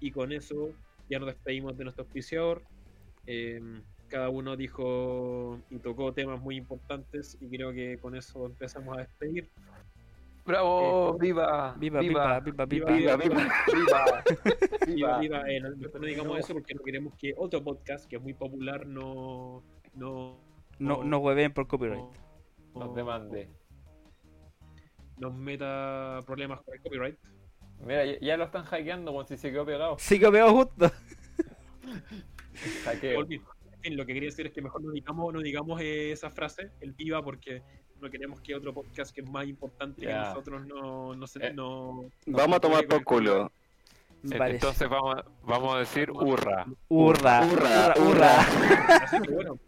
y con eso ya nos despedimos de nuestro auspiciador. Em, cada uno dijo y tocó temas muy importantes y creo que con eso empezamos a despedir. ¡Bravo! ¡Viva! Viva, viva, viva, viva. Viva, viva. ¡Viva! Viva, viva, *laughs* eh, no, no digamos eso porque no queremos que otro podcast que es muy popular no no No, no hueven por copyright. no- Nos demande. nos meta problemas con el copyright. Mira, ya, ya lo están hackeando como si se quedó pegado. Sí que veo justo. Hackeo. Olvi- En fin, lo que quería decir es que mejor no digamos, no digamos eh, esa frase, el viva, porque no queremos que otro podcast que es más importante que nosotros no, no, se, Eh. no Vamos a tomar por culo. Parece. Entonces vamos, a- vamos a decir hurra. Hurra, hurra, Hurra. Así que bueno,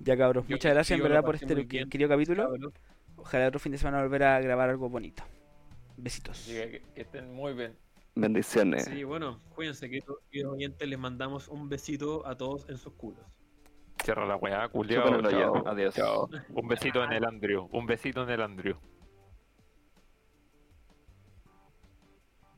Ya cabros, Yo- muchas gracias en verdad por este bien, querido capítulo. cabrón. Ojalá otro fin de semana volver a grabar algo bonito. Besitos. Que, que estén muy bien. Bendiciones. Sí, bueno, cuídense, queridos oyentes, les mandamos un besito a todos en sus culos. Cierra la weá, culiao. Chao. Adiós. Chao. Un besito en el Andrew. Un besito en el Andrew.